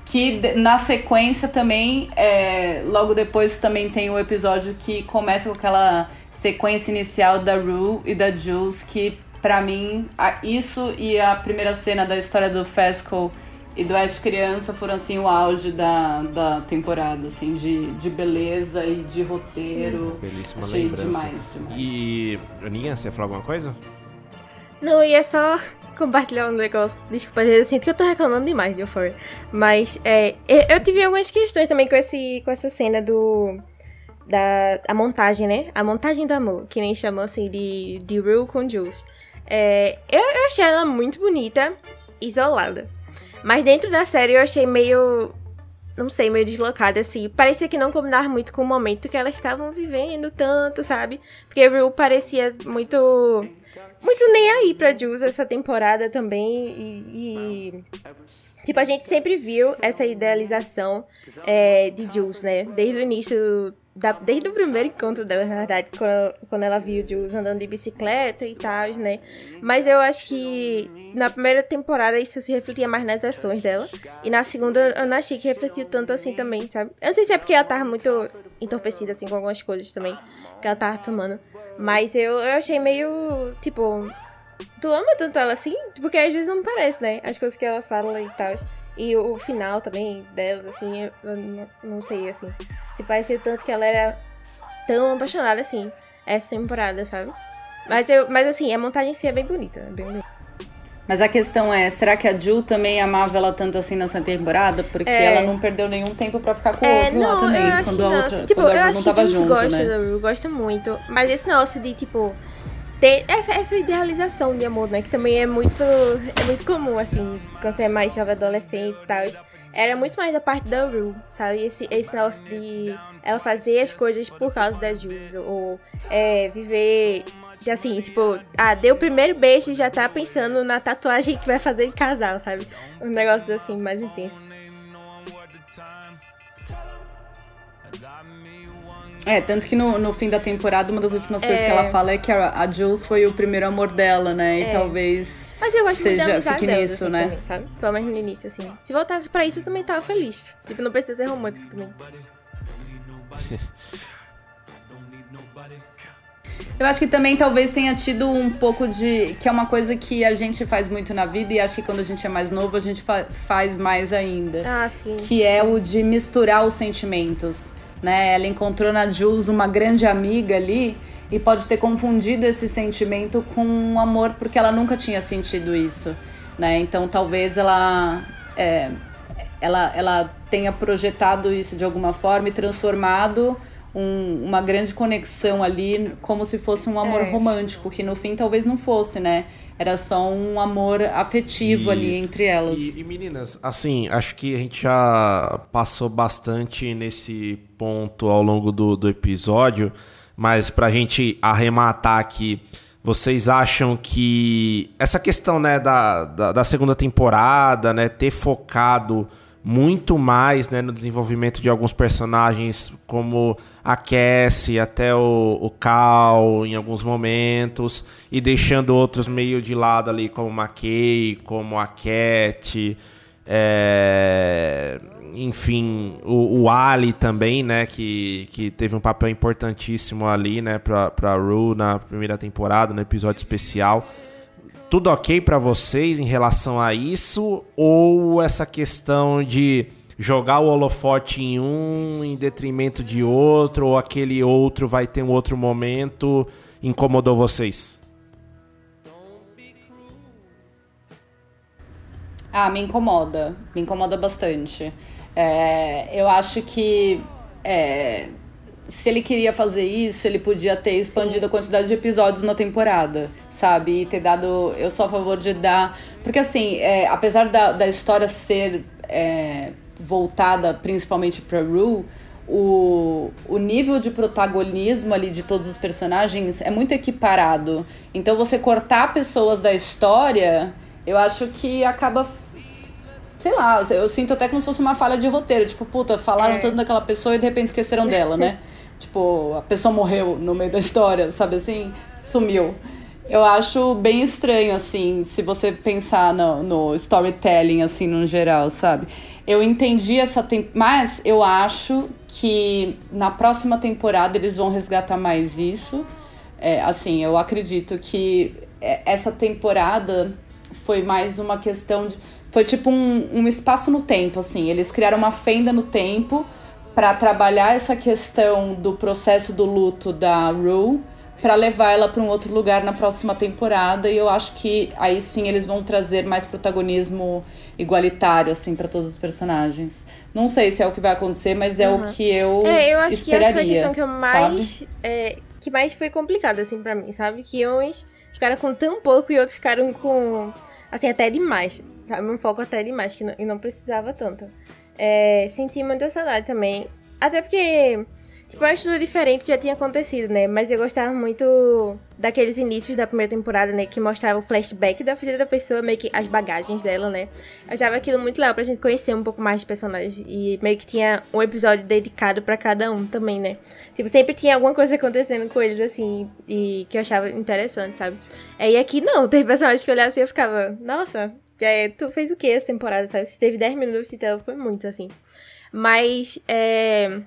Que na sequência também, é, logo depois também tem o episódio que começa com aquela sequência inicial da Rue e da Jules, que para mim, isso e a primeira cena da história do Fesco e do Ash Criança foram assim o auge da, da temporada, assim, de, de beleza e de roteiro. Belíssima Achei lembrança. Demais, demais. E Aninha, você ia falar alguma coisa? Não, ia só compartilhar um negócio. Desculpa, eu sinto que eu tô reclamando demais de Euphoria. Mas é, eu tive algumas questões também com, esse, com essa cena do. Da a montagem, né? A montagem do amor, que nem chamam assim de, de Rue com Jules. É, eu, eu achei ela muito bonita, isolada. Mas dentro da série eu achei meio. Não sei, meio deslocada, assim. Parecia que não combinava muito com o momento que elas estavam vivendo tanto, sabe? Porque Rue parecia muito. Muito nem aí pra Jules essa temporada também. E. e... Tipo, a gente sempre viu essa idealização é, de Jules, né? Desde o início da, desde o primeiro encontro dela, na verdade, quando, quando ela viu Jules andando de bicicleta e tal, né? Mas eu acho que na primeira temporada isso se refletia mais nas ações dela. E na segunda eu não achei que refletiu tanto assim também, sabe? Eu não sei se é porque ela tava muito entorpecida, assim, com algumas coisas também que ela tava tomando. Mas eu, eu achei meio, tipo... Tu ama tanto ela assim? Porque às vezes não parece, né? As coisas que ela fala e tal. E o, final também delas, assim, eu, não, não, sei, assim. Se parecia tanto que ela era tão apaixonada, assim, essa temporada, sabe? Mas, eu, mas assim, a montagem em si é bem bonita, é bem bonita. Mas a questão é, será que a Ju também amava ela tanto assim nessa temporada? Porque é. ela não perdeu nenhum tempo pra ficar com o é, outro não, lá também, quando a outra, tipo, quando a Ru não tava junto, gosta né? Da Ru, gosta muito. Mas esse negócio de, tipo, ter essa, essa idealização de amor, né? Que também é muito, é muito comum, assim, quando você é mais jovem, adolescente e tal. Era muito mais da parte da Rue, sabe? Esse, esse negócio de ela fazer as coisas por causa da Jules. Ou é, viver assim, tipo, ah, deu o primeiro beijo e já tá pensando na tatuagem que vai fazer em casal, sabe? Um negócio assim mais intenso. É, tanto que no, no fim da temporada, uma das últimas coisas é. que ela fala é que a, a Jules foi o primeiro amor dela, né? E é. talvez. Mas eu gosto seja, muito da fique delas, nisso, assim, né? Também, sabe? Pelo menos no início, assim. Se voltasse pra isso, eu também tava feliz. Tipo, não precisa ser romântico também. Eu acho que também talvez tenha tido um pouco de. que é uma coisa que a gente faz muito na vida e acho que quando a gente é mais novo a gente fa faz mais ainda. Ah, sim. Que é o de misturar os sentimentos né? Ela encontrou na Jules uma grande amiga ali e pode ter confundido esse sentimento com um amor porque ela nunca tinha sentido isso, né? Então talvez ela é, ela, ela tenha projetado isso de alguma forma e transformado um, uma grande conexão ali como se fosse um amor é. romântico, que no fim talvez não fosse, né? Era só um amor afetivo e, ali entre elas. E, e, meninas, assim, acho que a gente já passou bastante nesse ponto ao longo do, do episódio, mas pra gente arrematar aqui, vocês acham que essa questão né, da, da, da segunda temporada, né, ter focado muito mais né, no desenvolvimento de alguns personagens, como a Cassie, até o, o Cal em alguns momentos, e deixando outros meio de lado ali, como a McKay, como a Cat, é, enfim, o, o, Ali também, né, que, que teve um papel importantíssimo ali, né, pra Rue na primeira temporada, no episódio especial tudo ok para vocês em relação a isso? Ou essa questão de jogar o holofote em um em detrimento de outro, ou aquele outro vai ter um outro momento, incomodou vocês? Ah, me incomoda. Me incomoda bastante. É, eu acho que é, se ele queria fazer isso, ele podia ter expandido a quantidade de episódios na temporada, sabe? E ter dado. Eu sou a favor de dar. Porque, assim, é, apesar da, da história ser é, voltada principalmente pra Rue, o, o nível de protagonismo ali de todos os personagens é muito equiparado. Então, você cortar pessoas da história, eu acho que acaba sei lá, eu sinto até como se fosse uma falha de roteiro. Tipo, puta, falaram é. tanto daquela pessoa e de repente esqueceram dela, né? Tipo, a pessoa morreu no meio da história, sabe assim? Sumiu. Eu acho bem estranho, assim, se você pensar no, no storytelling, assim, no geral, sabe? Eu entendi essa temporada, mas eu acho que na próxima temporada eles vão resgatar mais isso. É, assim, eu acredito que é, essa temporada foi mais uma questão de. Foi tipo um, um espaço no tempo, assim. Eles criaram uma fenda no tempo para trabalhar essa questão do processo do luto da Rue para levar ela para um outro lugar na próxima temporada e eu acho que aí sim eles vão trazer mais protagonismo igualitário assim para todos os personagens. Não sei se é o que vai acontecer, mas é uhum. o que eu É, eu acho esperaria, que essa foi a questão que eu mais é, que mais foi complicada assim para mim, sabe? Que uns ficaram com tão pouco e outros ficaram com assim até demais, sabe? Um foco até demais que não, e não precisava tanto. É, senti muita saudade também. Até porque, tipo, uma estudo diferente já tinha acontecido, né? Mas eu gostava muito daqueles inícios da primeira temporada, né? Que mostrava o flashback da filha da pessoa, meio que as bagagens dela, né? Eu achava aquilo muito legal pra gente conhecer um pouco mais de personagens. E meio que tinha um episódio dedicado para cada um também, né? Tipo, sempre tinha alguma coisa acontecendo com eles, assim, e que eu achava interessante, sabe? É, e aqui não, tem personagens que eu olhava assim e eu ficava, nossa, é, tu fez o que essa temporada, sabe? Se teve 10 minutos de tela, foi muito, assim. Mas, é...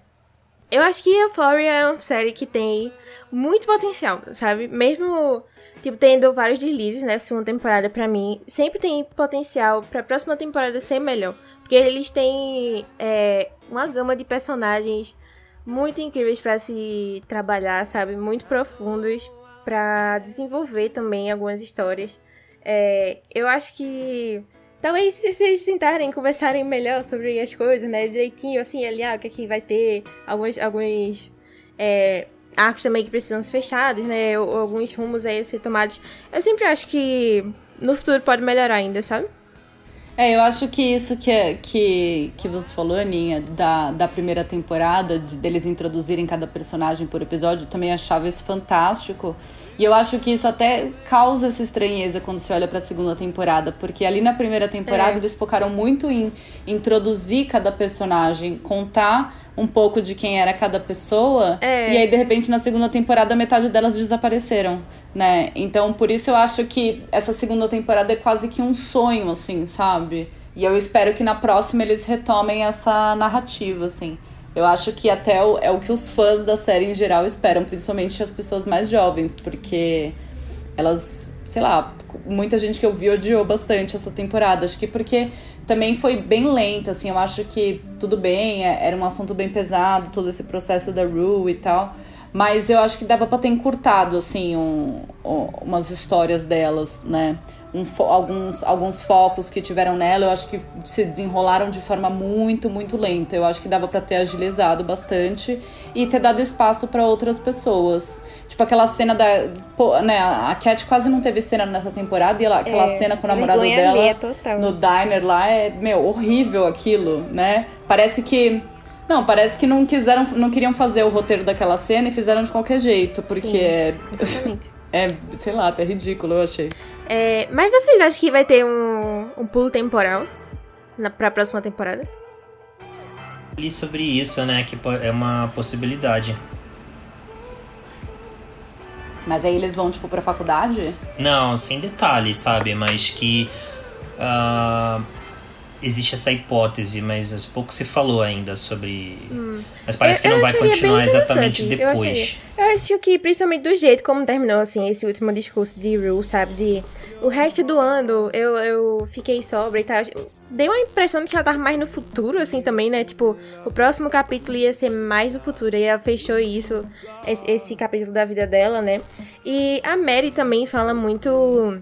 Eu acho que Euphoria é uma série que tem muito potencial, sabe? Mesmo, tipo, tendo vários deslizes, né? Segunda temporada, pra mim, sempre tem potencial pra próxima temporada ser melhor. Porque eles têm é, uma gama de personagens muito incríveis para se trabalhar, sabe? Muito profundos para desenvolver também algumas histórias. É, eu acho que talvez se vocês sentarem conversarem melhor sobre as coisas, né, direitinho, assim, ali, ah, o que aqui é vai ter, alguns, alguns é, arcos também que precisam ser fechados, né, ou, ou, alguns rumos aí a ser tomados. Eu sempre acho que no futuro pode melhorar ainda, sabe? É, eu acho que isso que, é, que, que você falou, Aninha, da, da primeira temporada, de deles introduzirem cada personagem por episódio, também achava isso fantástico. E eu acho que isso até causa essa estranheza quando você olha para a segunda temporada, porque ali na primeira temporada é. eles focaram muito em introduzir cada personagem, contar um pouco de quem era cada pessoa, é. e aí de repente na segunda temporada metade delas desapareceram, né? Então por isso eu acho que essa segunda temporada é quase que um sonho assim, sabe? E eu espero que na próxima eles retomem essa narrativa assim. Eu acho que até o, é o que os fãs da série em geral esperam, principalmente as pessoas mais jovens, porque elas, sei lá, muita gente que eu vi odiou bastante essa temporada. Acho que porque também foi bem lenta, assim. Eu acho que tudo bem, é, era um assunto bem pesado, todo esse processo da Rue e tal. Mas eu acho que dava pra ter encurtado, assim, um, um, umas histórias delas, né? Um, alguns, alguns focos que tiveram nela, eu acho que se desenrolaram de forma muito, muito lenta. Eu acho que dava para ter agilizado bastante e ter dado espaço para outras pessoas. Tipo aquela cena da. Pô, né, a Cat quase não teve cena nessa temporada e ela, aquela é, cena com o namorado dela no diner lá é, meu, horrível aquilo, né? Parece que. Não, parece que não quiseram, não queriam fazer o roteiro daquela cena e fizeram de qualquer jeito, porque Sim, é. É, sei lá, até ridículo, eu achei. É, mas vocês acham que vai ter um, um pulo temporal na, pra próxima temporada? li sobre isso, né? Que é uma possibilidade. Mas aí eles vão, tipo, pra faculdade? Não, sem detalhes, sabe? Mas que ah, existe essa hipótese, mas pouco se falou ainda sobre. Mas parece que Hum. Eu- não eu vai continuar exatamente eu depois. acharia. Eu acho que, principalmente do jeito como terminou, assim, esse último discurso de Rue, sabe? De o resto do ano eu, eu fiquei sobra e tal. Deu a impressão de que ela tava mais no futuro, assim, também, né? Tipo, o próximo capítulo ia ser mais no futuro. E ela fechou isso, esse, esse capítulo da vida dela, né? E a Mary também fala muito.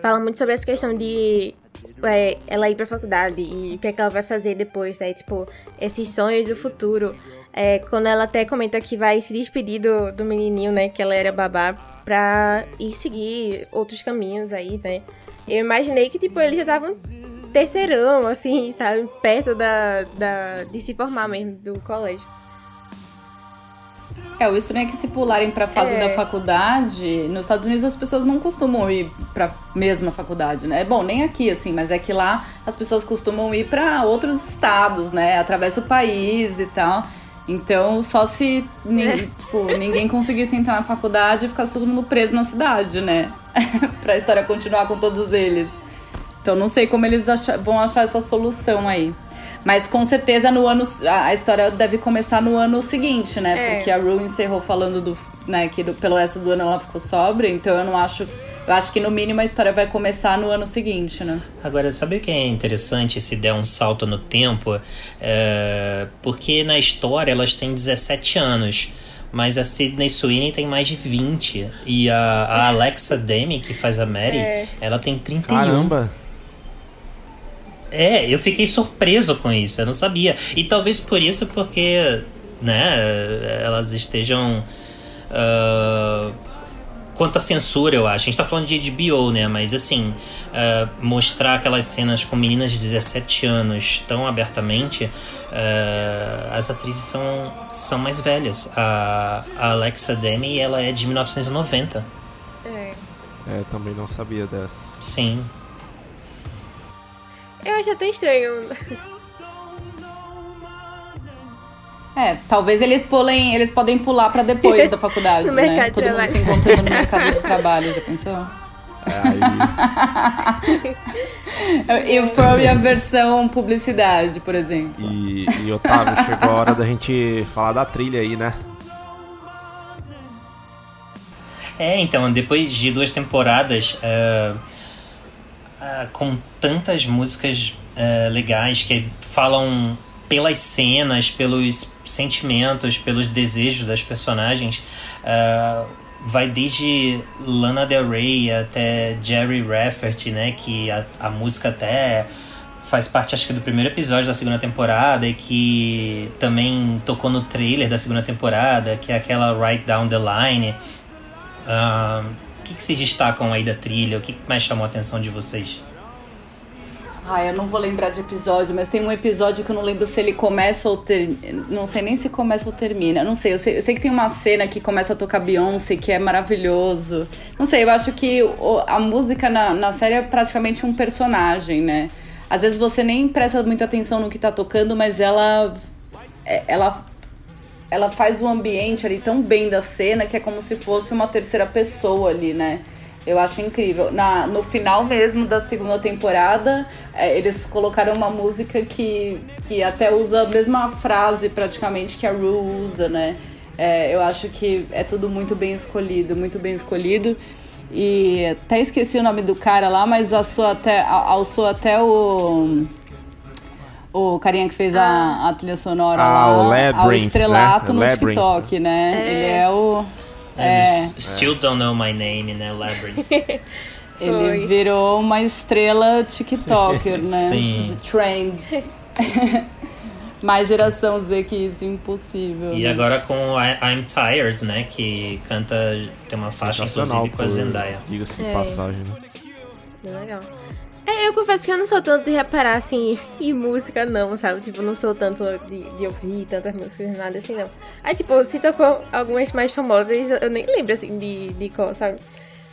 Fala muito sobre essa questão de é, ela ir pra faculdade e o que é que ela vai fazer depois, né? Tipo, esses sonhos do futuro. É, quando ela até comenta que vai se despedir do, do menininho, né? Que ela era babá, pra ir seguir outros caminhos aí, né? Eu imaginei que, tipo, eles já estavam terceirão, assim, sabe? Perto da, da, de se formar mesmo, do colégio. É, o estranho é que se pularem pra fase É. da faculdade, nos Estados Unidos as pessoas não costumam ir pra mesma faculdade, né? Bom, nem aqui, assim, mas é que lá as pessoas costumam ir pra outros estados, né? Atravessa o país e tal. Então, só se nin- tipo, ninguém conseguisse entrar na faculdade e ficasse todo mundo preso na cidade, né? pra história continuar com todos eles. Então não sei como eles vão achar essa solução aí. Mas com certeza no ano. A história deve começar no ano seguinte, né? É. Porque a Rue encerrou falando do. Né, que do- pelo resto do ano ela ficou sóbria, então eu não acho. Eu acho que no mínimo a história vai começar no ano seguinte, né? Agora, sabe o que é interessante se der um salto no tempo? É, porque na história elas têm 17 anos. Mas a Sidney Sweeney tem mais de 20. E a, a Alexa Demi, que faz a Mary, É. ela tem 31. Caramba. É, eu fiquei surpreso com isso, eu não sabia. E talvez por isso, porque, né, elas estejam. ah, quanto à censura, eu acho. A gente tá falando de HBO, né? Mas assim, ah, mostrar aquelas cenas com meninas de 17 anos tão abertamente, ah, as atrizes são, são mais velhas. A, a Alexa Demi, ela é de 1990. É. É, também não sabia dessa. Sim. Eu acho até estranho. É, talvez eles pulem, eles podem pular pra depois da faculdade, No né? mercado de Todo mundo trabalho. se encontrando no mercado de trabalho, já pensou? É, aí, E foi a versão publicidade, por exemplo. e, e Otávio, chegou a hora da gente falar da trilha aí, né? É, então, depois de duas temporadas, é, é, com tantas músicas é, legais que falam pelas cenas, pelos sentimentos, pelos desejos das personagens, é, vai desde Lana Del Rey até Jerry Rafferty, né, que a, a música até faz parte, acho que, do primeiro episódio da segunda temporada e que também tocou no trailer da segunda temporada, que é aquela Right Down the Line. O que, que vocês destacam aí da trilha? O que mais chamou a atenção de vocês? Ah, eu não vou lembrar de episódio, mas tem um episódio que eu não lembro se ele começa ou termina. Não sei nem se começa ou termina. Não sei eu, sei, eu sei que tem uma cena que começa a tocar Beyoncé, que é maravilhoso. Não sei, eu acho que a música na, na série é praticamente um personagem, né? Às vezes você nem presta muita atenção no que tá tocando, mas ela. é- Ela ela faz o ambiente ali tão bem da cena que é como se fosse uma terceira pessoa ali, né? Eu acho incrível. Na, no final mesmo da segunda temporada, é, eles colocaram uma música que, que até usa a mesma frase praticamente que a Rue usa, né? É, eu acho que é tudo muito bem escolhido, muito bem escolhido. E até esqueci o nome do cara lá, mas alçou até, alçou até o. O carinha que fez a, a trilha sonora Ah, lá, o ao Labyrinth, estrelato né? no. TikTok, né? Ele é o. É, Eles Still Don't Know My Name, né? Labyrinth. ele Foi. virou uma estrela TikToker, né? Sim. De trends. Mais geração Z que isso, impossível. e né? agora com I- I'm Tired, né? Que canta, tem uma faixa inclusive com a Zendaya. Diga-se É. passagem, né? Legal. É, eu confesso que eu não sou tanto de reparar, assim, em música, não, sabe? Tipo, não sou tanto de, de ouvir tantas músicas, nada assim, não. Aí, tipo, se tocou algumas mais famosas, eu nem lembro, assim, de, de qual, sabe?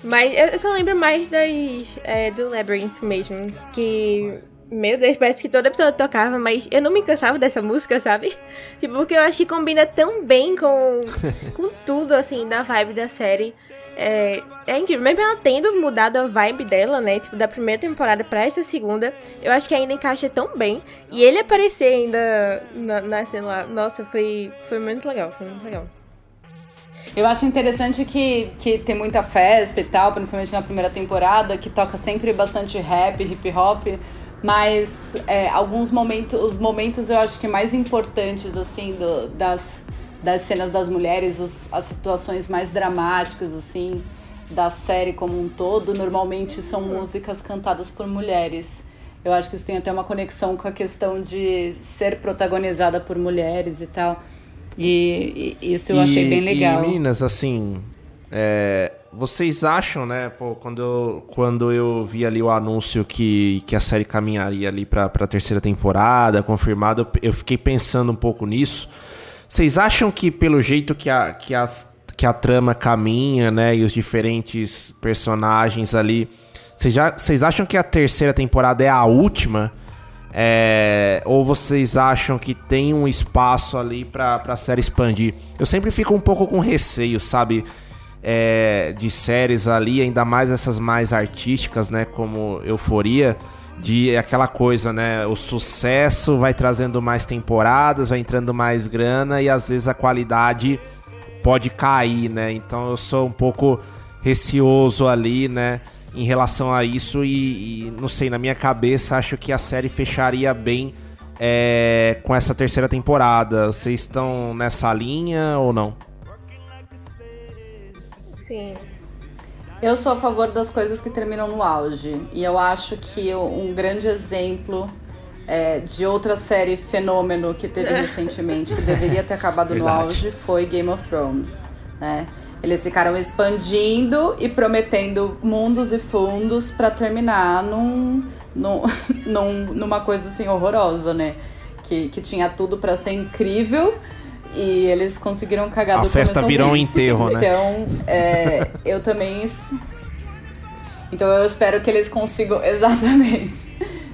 Mas eu só lembro mais das, é, do Labyrinth mesmo, que meu Deus, parece que toda pessoa tocava, mas eu não me cansava dessa música, sabe? Tipo, porque eu acho que combina tão bem com, com tudo, assim, da vibe da série. É, é incrível. Mesmo ela tendo mudado a vibe dela, né? Tipo, da primeira temporada pra essa segunda, eu acho que ainda encaixa tão bem. E ele aparecer ainda na, na cena lá, nossa, foi, foi muito legal, foi muito legal. Eu acho interessante que, que tem muita festa e tal, principalmente na primeira temporada, que toca sempre bastante rap, hip hop. Mas é, alguns momentos, os momentos eu acho que mais importantes, assim, do, das, das cenas das mulheres, os, as situações mais dramáticas, assim, da série como um todo, normalmente são músicas cantadas por mulheres. Eu acho que isso tem até uma conexão com a questão de ser protagonizada por mulheres e tal. E, e isso eu achei bem legal. E meninas, assim, é, vocês acham, né, pô, quando eu, quando eu vi ali o anúncio que, que a série caminharia ali pra, pra terceira temporada, confirmado, eu, eu fiquei pensando um pouco nisso. Vocês acham que pelo jeito que a, que a, que a trama caminha, né, e os diferentes personagens ali, vocês, acham que a terceira temporada é a última? É, ou vocês acham que tem um espaço ali pra, pra série expandir? Eu sempre fico um pouco com receio, sabe? É, de séries ali, ainda mais essas mais artísticas, né? Como Euforia, de aquela coisa, né? O sucesso vai trazendo mais temporadas, vai entrando mais grana e às vezes a qualidade pode cair, né? Então eu sou um pouco receoso ali, né? Em relação a isso e, e não sei, na minha cabeça acho que a série fecharia bem é, com essa terceira temporada. Vocês estão nessa linha ou não? Sim. Eu sou a favor das coisas que terminam no auge. E eu acho que um grande exemplo é, de outra série fenômeno que teve recentemente, que deveria ter acabado no auge, foi Game of Thrones. Né? Eles ficaram expandindo e prometendo mundos e fundos pra terminar num, num, num- numa coisa assim horrorosa, né? Que, que tinha tudo pra ser incrível e eles conseguiram cagar A do festa virou um enterro, né? Então, é, eu também. Então eu espero que eles consigam. Exatamente.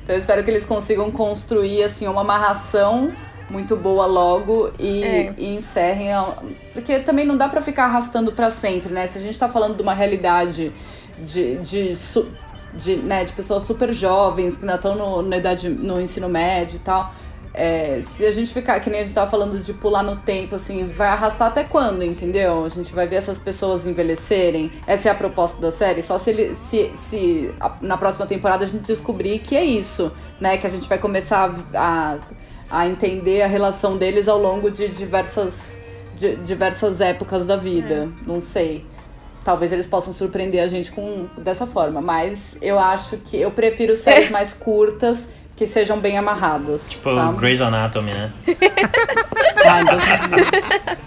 Então eu espero que eles consigam construir assim uma amarração muito boa logo e, É. e encerrem. a- Porque também não dá pra ficar arrastando pra sempre, né? Se a gente tá falando de uma realidade de, de, su- de, né, de pessoas super jovens que ainda estão no, na idade, no ensino médio e tal. É, se a gente ficar, que nem a gente tava falando de pular no tempo, assim, vai arrastar até quando, entendeu? A gente vai ver essas pessoas envelhecerem. Essa é a proposta da série. Só se ele, se, se a- na próxima temporada a gente descobrir que é isso, né? Que a gente vai começar a, a entender a relação deles ao longo de diversas, de, diversas épocas da vida. Não sei. Talvez eles possam surpreender a gente com dessa forma, mas eu acho que eu prefiro séries mais curtas que sejam bem amarradas, Tipo, sabe? Grey's Anatomy, né? Ah, então tá.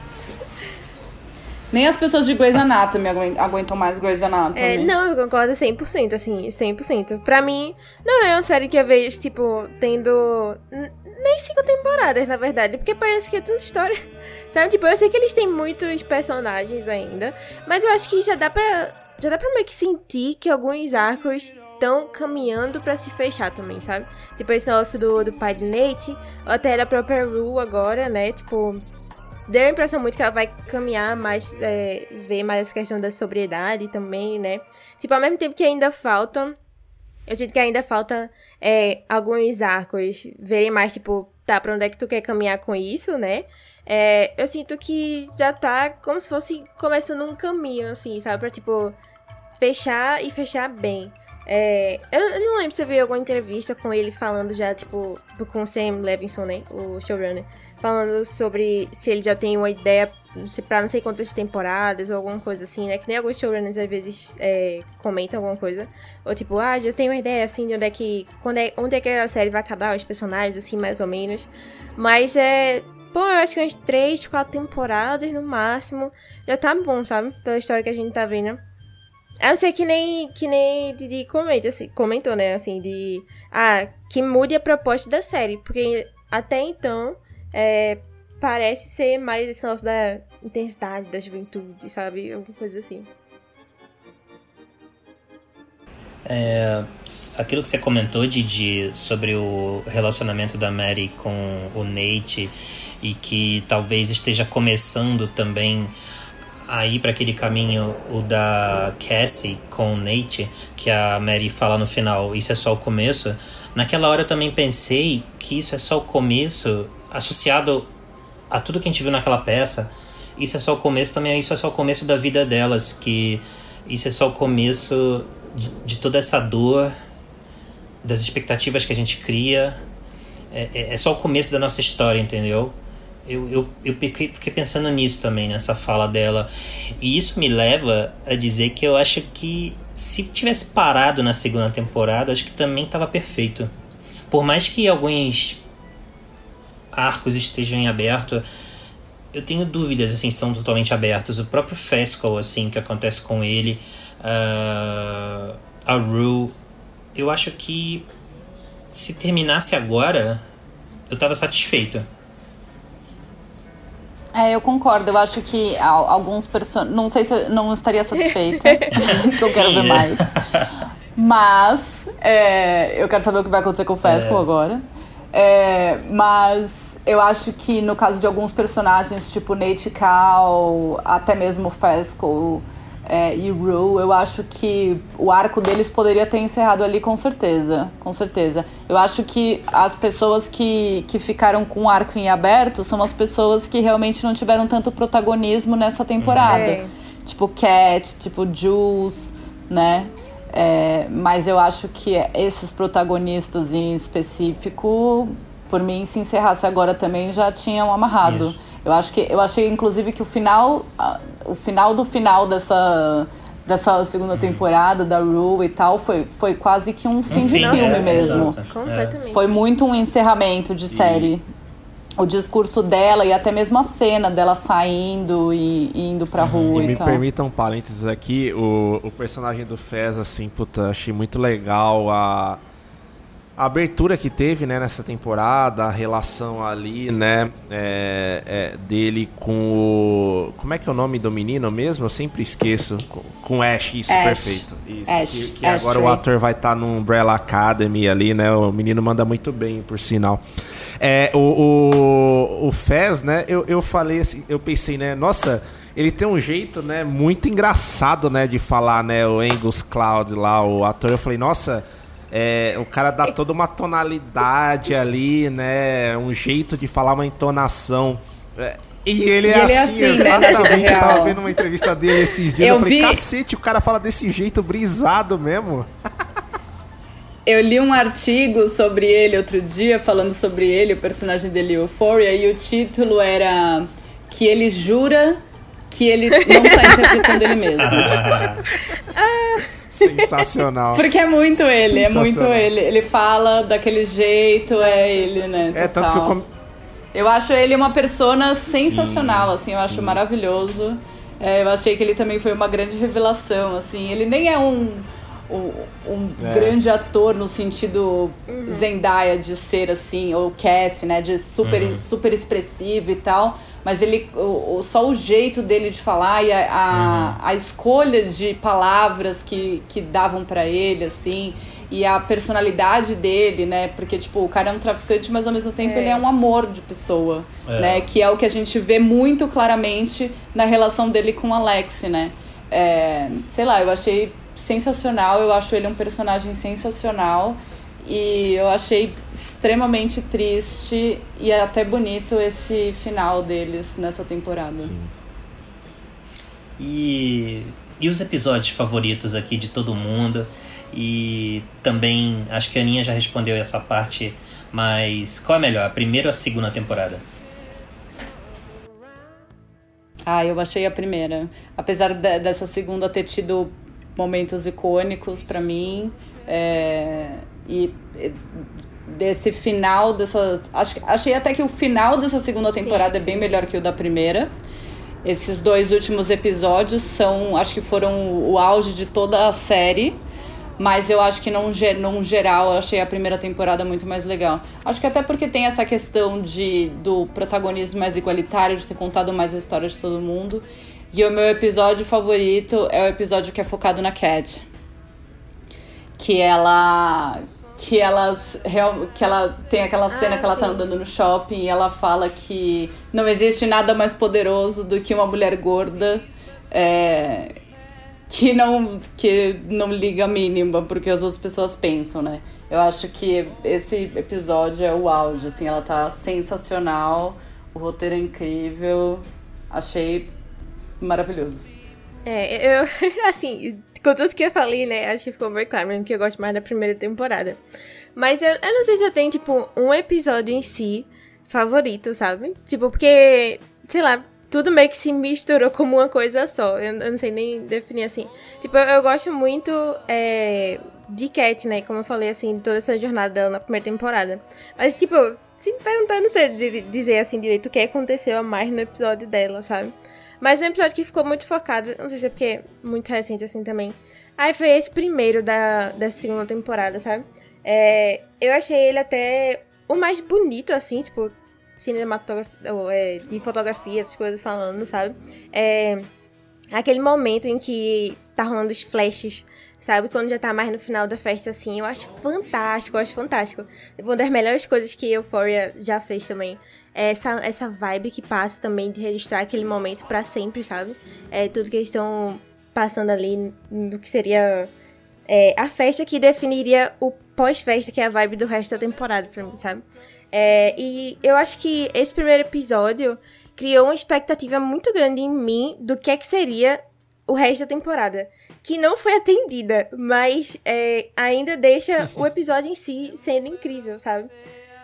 Nem as pessoas de Grey's Anatomy aguen- aguentam mais Grey's Anatomy. É, não, eu concordo 100%, assim, 100%. Pra mim, não é uma série que eu vejo, tipo, tendo nem cinco temporadas, na verdade, porque parece que é tudo história. Sabe, tipo, eu sei que eles têm muitos personagens ainda, mas eu acho que já dá pra, já dá pra meio que sentir que alguns arcos estão caminhando pra se fechar também, sabe? Tipo, esse negócio do, do pai de Nate, ou até da própria Rue agora, né? Tipo, deu a impressão muito que ela vai caminhar mais, é, ver mais essa questão da sobriedade também, né? Tipo, ao mesmo tempo que ainda faltam, eu sinto que ainda falta é, alguns arcos verem mais, tipo, tá, pra onde é que tu quer caminhar com isso, né? É, eu sinto que já tá como se fosse começando um caminho, assim, sabe? Pra, tipo, fechar e fechar bem. É, eu, não lembro se eu vi alguma entrevista com ele falando já, tipo, com o Sam Levinson, né? O showrunner. Falando sobre se ele já tem uma ideia pra não sei quantas temporadas ou alguma coisa assim, né? Que nem alguns showrunners às vezes é, comentam alguma coisa. Ou tipo, ah, já tenho uma ideia assim de onde é que. Quando é, onde é que a série vai acabar, os personagens, assim, mais ou menos. Mas é. Pô, eu acho que umas três, quatro temporadas no máximo. Já tá bom, sabe? Pela história que a gente tá vendo. A não ser que nem, que nem Didi comenta, assim, comentou, né? Assim, de. Ah, que mude a proposta da série. Porque até então. É, parece ser mais esse negócio da intensidade, da juventude, sabe? Alguma coisa assim. É, aquilo que você comentou, Didi, sobre o relacionamento da Mary com o Nate e que talvez esteja começando também a ir para aquele caminho o da Cassie com o Nate, que a Mary fala no final, isso é só o começo. Naquela hora eu também pensei que isso é só o começo, associado a tudo que a gente viu naquela peça. Isso é só o começo também, isso é só o começo da vida delas, que isso é só o começo de, de toda essa dor, das expectativas que a gente cria. É, é, é só o começo da nossa história, entendeu? Eu, eu, eu fiquei, pensando nisso também, nessa fala dela. E isso me leva a dizer que eu acho que se tivesse parado na segunda temporada, acho que também estava perfeito. Por mais que alguns arcos estejam em aberto, eu tenho dúvidas, assim, são totalmente abertos. O próprio Fescal, assim, que acontece com ele, uh, a Rue, eu acho que se terminasse agora, eu tava satisfeito. É, eu concordo. Eu acho que alguns personagens. Não sei se eu não estaria satisfeita. que eu quero ver mais. Mas é, eu quero saber o que vai acontecer com o Fesco é. agora. É, mas eu acho que no caso de alguns personagens, tipo Nate Cal, até mesmo Fesco é, e Rue, eu acho que o arco deles poderia ter encerrado ali com certeza, com certeza. Eu acho que as pessoas que, que ficaram com o arco em aberto são as pessoas que realmente não tiveram tanto protagonismo nessa temporada. É. Tipo Cat, tipo Jules, né? É, mas eu acho que esses protagonistas em específico, por mim, se encerrasse agora também já tinham amarrado. Isso. Eu acho que eu achei inclusive que o final o final do final dessa dessa segunda uhum. temporada da Rue e tal foi, foi quase que um fim, um fim de filme é, mesmo. Completamente. Foi muito um encerramento de série. O discurso dela e até mesmo a cena dela saindo e, e indo pra uhum. rua e, e me tal. permitam um parênteses aqui, o, o personagem do Fez, assim, puta, achei muito legal a a abertura que teve né, nessa temporada, a relação ali, né, é, é, dele com o. Como é que é o nome do menino mesmo? Eu sempre esqueço. Com, com Ash, isso, Ash. perfeito. Isso. Ash. Que, que Ash agora o ator vai estar tá no Umbrella Academy ali, né? O menino manda muito bem, por sinal. É, o, o, o Fez, né? Eu, eu falei assim, eu pensei, né, nossa ele tem um jeito, né, muito engraçado, né, de falar, né, o Angus Cloud lá, o ator. Eu falei, nossa, é, o cara dá toda uma tonalidade ali, né? Um jeito de falar, uma entonação. É, e ele, é, ele assim, é assim, exatamente. Né, eu tava vendo uma entrevista dele esses dias. Eu, eu falei, vi... cacete, o cara fala desse jeito brisado mesmo. Eu li um artigo sobre ele outro dia, falando sobre ele, o personagem dele, Euphoria, e o título era que ele jura que ele não tá interpretando ele mesmo. Sensacional. Porque é muito ele, é muito ele. Ele fala daquele jeito, é ele, né? É, tanto que eu. Com... Eu acho ele uma persona sensacional, sim, assim, eu sim. acho maravilhoso. É, eu achei que ele também foi uma grande revelação, assim. Ele nem é um, um, um é. grande ator no sentido uhum. Zendaya de ser assim, ou Cassie, né? De super, uhum. super expressivo e tal mas ele o, o, só o jeito dele de falar e a, a, uhum. a escolha de palavras que, que davam para ele, assim, e a personalidade dele, né? Porque, tipo, o cara é um traficante, mas ao mesmo tempo é. ele é um amor de pessoa, é. né? Que é o que a gente vê muito claramente na relação dele com Alex, né? É, sei lá, eu achei sensacional, eu acho ele um personagem sensacional. E eu achei extremamente triste e até bonito esse final deles nessa temporada. Sim. E, e os episódios favoritos aqui de todo mundo? E também, acho que a Aninha já respondeu essa parte, mas qual é melhor, a primeira ou a segunda temporada? Ah, eu achei a primeira. Apesar de, dessa segunda ter tido momentos icônicos para mim, é, e desse final dessa. Acho, achei até que o final dessa segunda temporada sim, sim. é bem melhor que o da primeira. Esses dois últimos episódios são, acho que foram o auge de toda a série. Mas eu acho que num, num geral eu achei a primeira temporada muito mais legal. Acho que até porque tem essa questão de, do protagonismo mais igualitário, de ter contado mais a história de todo mundo. E o meu episódio favorito é o episódio que é focado na Cat que ela que ela que ela tem aquela cena Ah, que ela tá sim. andando no shopping e ela fala que não existe nada mais poderoso do que uma mulher gorda é, que não que não liga a mínima porque as outras pessoas pensam, né? Eu acho que esse episódio é o auge, assim, ela tá sensacional, o roteiro é incrível, achei maravilhoso. É, eu, assim, com tudo que eu falei, né, acho que ficou bem claro mesmo que eu gosto mais da primeira temporada. Mas eu, eu não sei se eu tenho, tipo, um episódio em si favorito, sabe? Tipo, porque, sei lá, tudo meio que se misturou como uma coisa só. Eu, eu não sei nem definir assim. Tipo, eu, eu gosto muito é, de Cat, né? Como eu falei, assim, toda essa jornada dela na primeira temporada. Mas, tipo, se me perguntar, não sei di- dizer assim direito o que aconteceu a mais no episódio dela, sabe? Mas um episódio que ficou muito focado, não sei se é porque é muito recente assim também. Aí foi esse primeiro da, da segunda temporada, sabe? É, eu achei ele até o mais bonito, assim, tipo, cinematografia, é, de fotografia, essas coisas falando, sabe? É, aquele momento em que tá rolando os flashes, sabe? Quando já tá mais no final da festa, assim, eu acho fantástico, eu acho fantástico. Uma das melhores coisas que Euphoria já fez também. É essa, essa vibe que passa também de registrar aquele momento pra sempre, sabe? É tudo que eles estão passando ali no que seria é, a festa que definiria o pós-festa, que é a vibe do resto da temporada pra mim, sabe? É, e eu acho que esse primeiro episódio criou uma expectativa muito grande em mim do que é que seria o resto da temporada. Que não foi atendida, mas é, ainda deixa o episódio em si sendo incrível, sabe?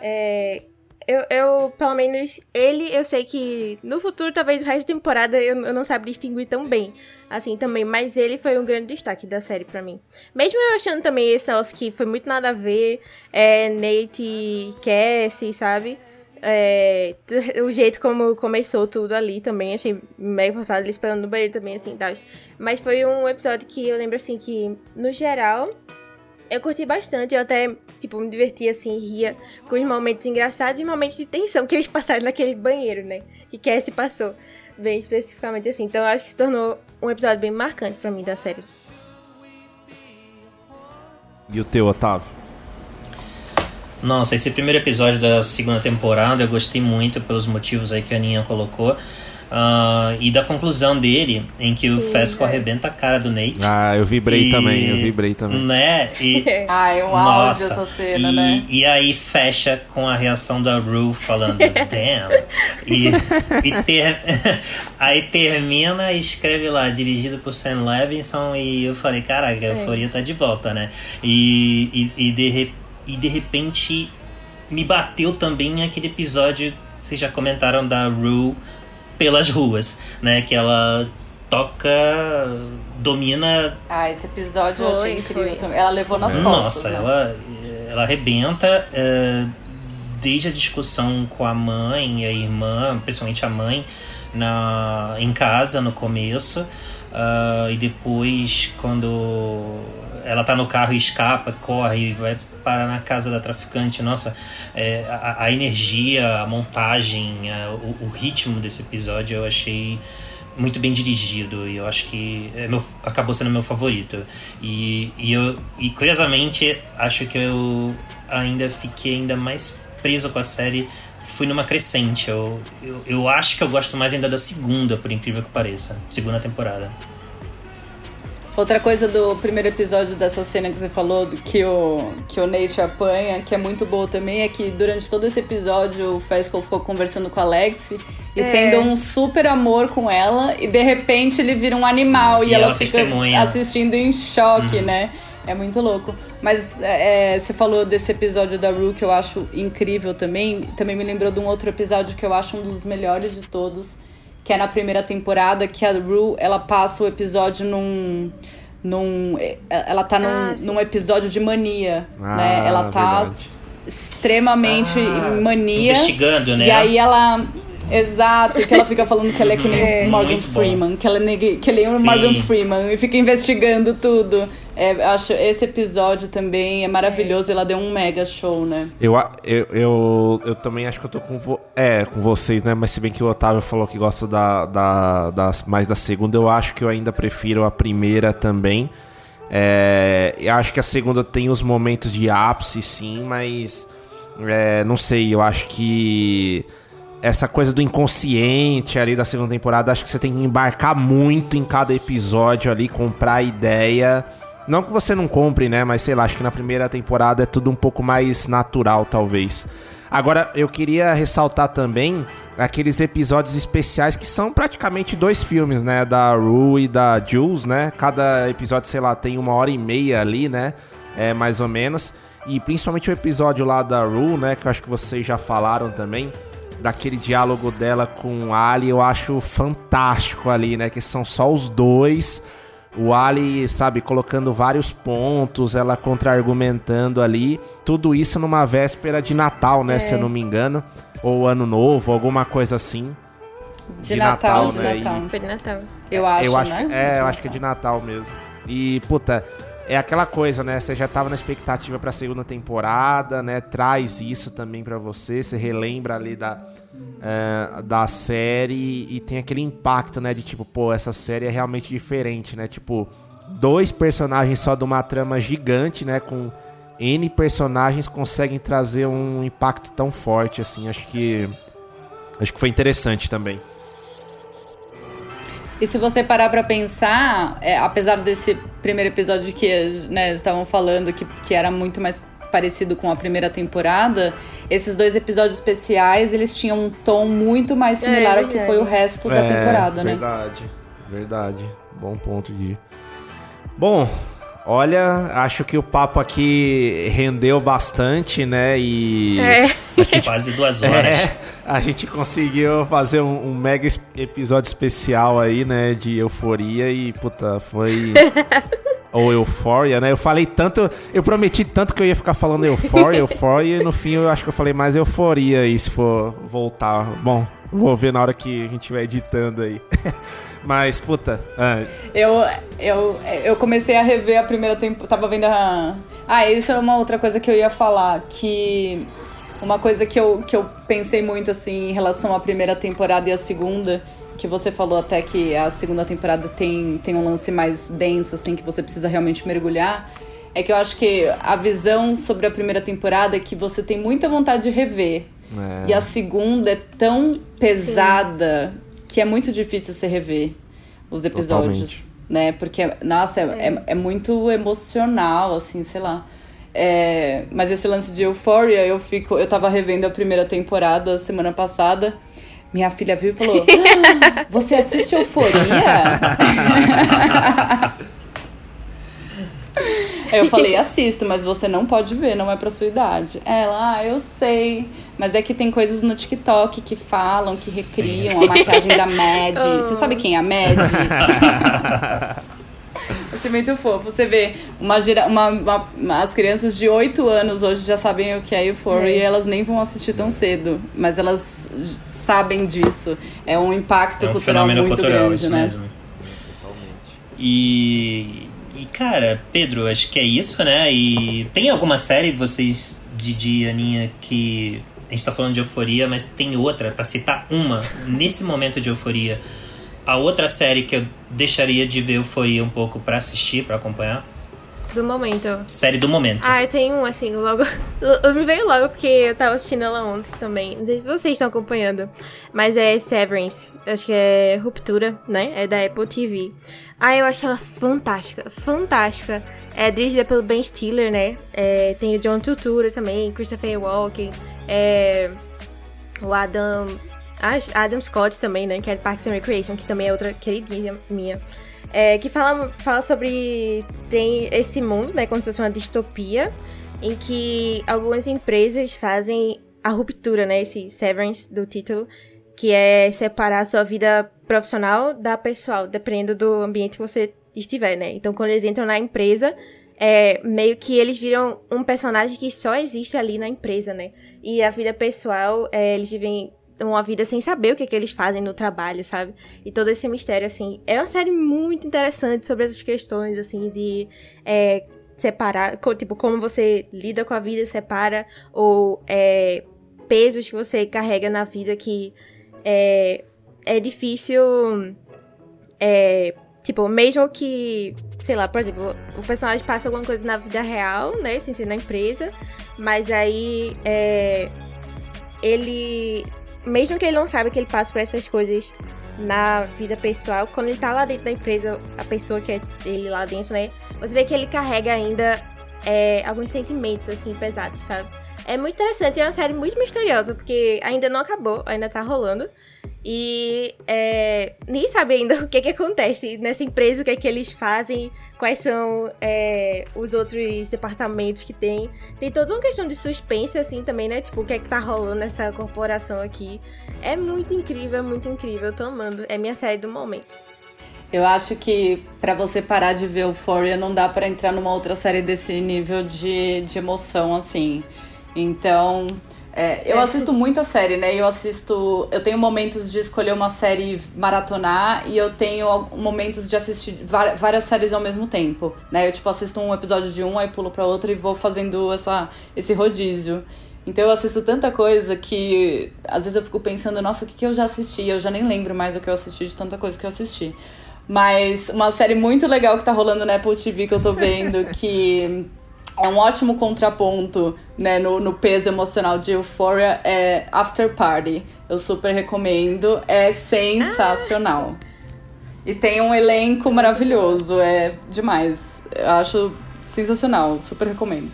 É, eu, eu, pelo menos, ele, eu sei que no futuro, talvez o resto da temporada eu, eu não sabe distinguir tão bem, assim, também. Mas ele foi um grande destaque da série pra mim. Mesmo eu achando também esse negócio que foi muito nada a ver, é, Nate e Cassie, sabe? É, o jeito como começou tudo ali também, achei mega forçado, ele esperando no banheiro também, assim, tal. Mas foi um episódio que eu lembro, assim, que, no geral, eu curti bastante, eu até, tipo, me diverti, assim, ria com os momentos engraçados e momentos de tensão que eles passaram naquele banheiro, né? Que Cassie passou, bem especificamente assim. Então, eu acho que se tornou um episódio bem marcante pra mim da série. E o teu, Otávio? Nossa, esse primeiro episódio da segunda temporada eu gostei muito pelos motivos aí que a Aninha colocou. Ah, e da conclusão dele, em que o Sim, Fesco é. arrebenta a cara do Nate. Ah, eu vibrei E- também, eu vibrei também. Né? E, Ai, é um auge essa cena, e, né? e aí fecha com a reação da Rue falando damn. E, e ter, aí termina e escreve lá, dirigido por Sam Levinson. E eu falei, caraca, a euforia tá de volta, né? E, e, e, de, re- e de repente me bateu também aquele episódio que vocês já comentaram da Rue pelas ruas, né? Que ela toca, domina Ah, esse episódio eu Foi, achei incrível foi. também. Ela levou nas costas. nossa, né? ela, ela arrebenta é, desde a discussão com a mãe e a irmã, principalmente a mãe, na, em casa no começo. ah, e depois, quando ela tá no carro e escapa, corre e vai parar na casa da traficante. Nossa, é, a, a energia, a montagem, a- o, o ritmo desse episódio eu achei muito bem dirigido e eu acho que é meu, acabou sendo meu favorito. E, e, eu, e curiosamente, acho que eu ainda fiquei ainda mais preso com a série. Fui numa crescente. Eu, eu, eu acho que eu gosto mais ainda da segunda, por incrível que pareça. Segunda temporada. Outra coisa do primeiro episódio dessa cena que você falou, do que o, que o Nate apanha, que é muito boa também, é que durante todo esse episódio o Fesco ficou conversando com a Alex e É. sendo um super amor com ela, e de repente ele vira um animal e, E ela, ela fica testemunha. assistindo em choque, né? É muito louco. Mas é, você falou desse episódio da Rue que eu acho incrível também. Também me lembrou de um outro episódio que eu acho um dos melhores de todos, que é na primeira temporada, que a Rue, ela passa o episódio num... num ela tá num, Ah, num episódio de mania, Ah, né? Ela tá verdade. extremamente Ah, em mania. investigando, né? E aí ela... Exato, que ela fica falando que ela é que nem É. o Morgan bom. Freeman, que ela é, neg- que ele é o. Morgan Freeman e fica investigando tudo. É, acho esse episódio também é maravilhoso, ela deu um mega show, né? Eu, eu, eu, eu também acho que eu tô com, vo é, com vocês, né? Mas se bem que o Otávio falou que gosta da, da, das, mais da segunda, eu acho que eu ainda prefiro a primeira também. É, eu acho que a segunda tem os momentos de ápice, sim, mas é, não sei, eu acho que essa coisa do inconsciente ali da segunda temporada, acho que você tem que embarcar muito em cada episódio ali, comprar ideia. Não que você não compre, né? Mas sei lá, acho que na primeira temporada é tudo um pouco mais natural, talvez. Agora, eu queria ressaltar também aqueles episódios especiais que são praticamente dois filmes, né? Da Rue e da Jules, né? Cada episódio, sei lá, tem uma hora e meia ali, né? É, mais ou menos. E principalmente o episódio lá da Rue, né? Que eu acho que vocês já falaram também daquele diálogo dela com Ali, eu acho fantástico ali, né? Que são só os dois. O Ali, sabe, colocando vários pontos, ela contra-argumentando ali. Tudo isso numa véspera de Natal, né? É. Se eu não me engano. Ou Ano Novo, alguma coisa assim. De, de Natal, Natal, né? De Natal. Foi de Natal. Eu acho, eu acho né? Que, é, eu acho que é de Natal mesmo. E, puta, é aquela coisa, né? Você já tava na expectativa pra segunda temporada, né? Traz isso também para você, você relembra ali da, uh, da série e tem aquele impacto, né? De tipo, pô, essa série é realmente diferente, né? Tipo, dois personagens só de uma trama gigante, né? Com N personagens conseguem trazer um impacto tão forte, assim. Acho que. Acho que foi interessante também. E se você parar para pensar, é, apesar desse primeiro episódio que né, estavam falando que, que era muito mais parecido com a primeira temporada, esses dois episódios especiais, eles tinham um tom muito mais é, similar é, ao que foi o resto da é, temporada, né? Verdade, verdade. Bom ponto de. Bom, Olha, acho que o papo aqui rendeu bastante, né? E. É. Gente, Quase duas horas. É, a gente conseguiu fazer um, um, mega episódio especial aí, né? De euforia e, puta, foi. Ou euforia, né? Eu falei tanto. Eu prometi tanto que eu ia ficar falando euforia, euforia, e no fim eu acho que eu falei mais euforia aí, se for voltar. Bom, vou ver na hora que a gente estiver editando aí. Mas, puta. Ah. Eu, eu, eu comecei a rever a primeira temporada. Tava vendo a. Ah, isso é uma outra coisa que eu ia falar. Que. Uma coisa que eu, que eu pensei muito, assim, em relação à primeira temporada e a segunda. Que você falou até que a segunda temporada tem, tem um lance mais denso, assim, que você precisa realmente mergulhar. É que eu acho que a visão sobre a primeira temporada é que você tem muita vontade de rever. É. E a segunda é tão pesada. Sim que é muito difícil você rever os episódios, Totalmente. né? Porque, nossa, é, é. é, muito emocional, assim, sei lá. É, mas esse lance de Euphoria, eu fico. Eu tava revendo a primeira temporada semana passada. Minha filha viu e falou: ah, Você assiste Euforia? eu falei, assisto, mas você não pode ver, não é pra sua idade. Ela, ah, eu sei. Mas é que tem coisas no TikTok que falam, que recriam a maquiagem da Mad. Você sabe quem é a Mad? Achei muito fofo. Você vê, uma, uma, uma, as crianças de 8 anos hoje já sabem o que é Euphoria é. e elas nem vão assistir tão cedo. Mas elas sabem disso. É um impacto é um cultural muito cultural, grande, né? Mesmo. E e, cara, Pedro, acho que é isso, né? E tem alguma série, vocês, Didi e Aninha, que. A gente tá falando de euforia, mas tem outra, para citar uma, nesse momento de euforia. A outra série que eu deixaria de ver euforia um pouco para assistir, para acompanhar. Do momento. Série do momento. Ah, eu tenho um, assim, logo. Eu me veio logo porque eu tava assistindo ela ontem também. Não sei se vocês estão acompanhando. Mas é Severance. Acho que é Ruptura, né? É da Apple TV. Ah, eu acho ela fantástica, fantástica. É dirigida pelo Ben Stiller, né? É, tem o John Turturro também, Christopher Walken, é, o Adam, Adam Scott também, né? Que é Parks and Recreation, que também é outra queridinha minha. É, que fala, fala sobre. Tem esse mundo, né? Como se fosse uma distopia, em que algumas empresas fazem a ruptura, né? Esse severance do título, que é separar a sua vida profissional da pessoal, dependendo do ambiente que você estiver, né? Então, quando eles entram na empresa, é meio que eles viram um personagem que só existe ali na empresa, né? E a vida pessoal, é, eles vivem uma vida sem saber o que, é que eles fazem no trabalho, sabe? E todo esse mistério, assim. É uma série muito interessante sobre essas questões, assim, de é, separar, tipo, como você lida com a vida, separa, ou é, pesos que você carrega na vida que é, é difícil é, Tipo, mesmo que, sei lá, por exemplo, o personagem passa alguma coisa na vida real, né? Sem ser na empresa. Mas aí é, ele. Mesmo que ele não saiba que ele passa por essas coisas na vida pessoal, quando ele tá lá dentro da empresa, a pessoa que é ele lá dentro, né? Você vê que ele carrega ainda é, alguns sentimentos, assim, pesados, sabe? É muito interessante, é uma série muito misteriosa, porque ainda não acabou, ainda tá rolando. E é, nem sabe ainda o que, que acontece nessa empresa, o que é que eles fazem, quais são é, os outros departamentos que tem. Tem toda uma questão de suspense, assim, também, né? Tipo, o que é que tá rolando nessa corporação aqui. É muito incrível, é muito incrível. Eu tô amando. É minha série do momento. Eu acho que para você parar de ver Euphoria não dá para entrar numa outra série desse nível de, de emoção, assim. Então, é, eu assisto muita série, né? Eu assisto. Eu tenho momentos de escolher uma série maratonar e eu tenho momentos de assistir várias séries ao mesmo tempo, né? Eu, tipo, assisto um episódio de um, aí pulo pra outro e vou fazendo essa, esse rodízio. Então eu assisto tanta coisa que às vezes eu fico pensando, nossa, o que, que eu já assisti? Eu já nem lembro mais o que eu assisti de tanta coisa que eu assisti. Mas uma série muito legal que tá rolando na Apple TV que eu tô vendo, que é um ótimo contraponto né, no, no peso emocional de Euphoria, é After Party. Eu super recomendo, é sensacional. Ah. E tem um elenco maravilhoso, é demais. Eu acho sensacional, super recomendo.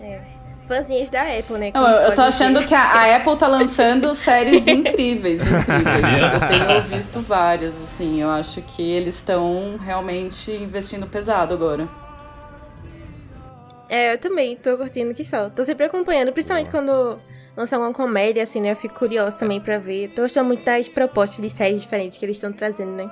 É. Fãzinhas da Apple, né? Não, eu tô achando que a, a, Apple tá lançando séries incríveis, incríveis. Eu tenho visto várias, assim. Eu acho que eles estão realmente investindo pesado agora. É, eu também tô curtindo que só. Tô sempre acompanhando, principalmente quando lança alguma comédia, assim, né? Eu fico curiosa também pra ver. Tô gostando muito das propostas de séries diferentes que eles estão trazendo, né?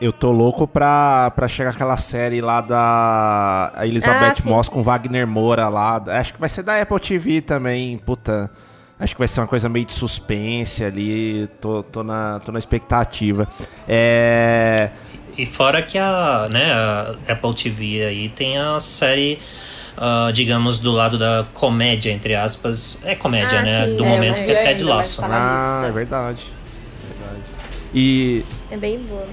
Eu tô louco pra, pra chegar aquela série lá da Elizabeth ah, Moss com Wagner Moura lá. Acho que vai ser da Apple TV também, puta. Acho que vai ser uma coisa meio de suspense ali. Tô, tô, na, tô na expectativa. É. E fora que a, né, a Apple TV aí tem a série, uh, digamos, do lado da comédia, entre aspas. É comédia, ah, né? Sim, do é, momento que é Ted Lasso. Tá ah, é verdade. verdade. E. É bem boa.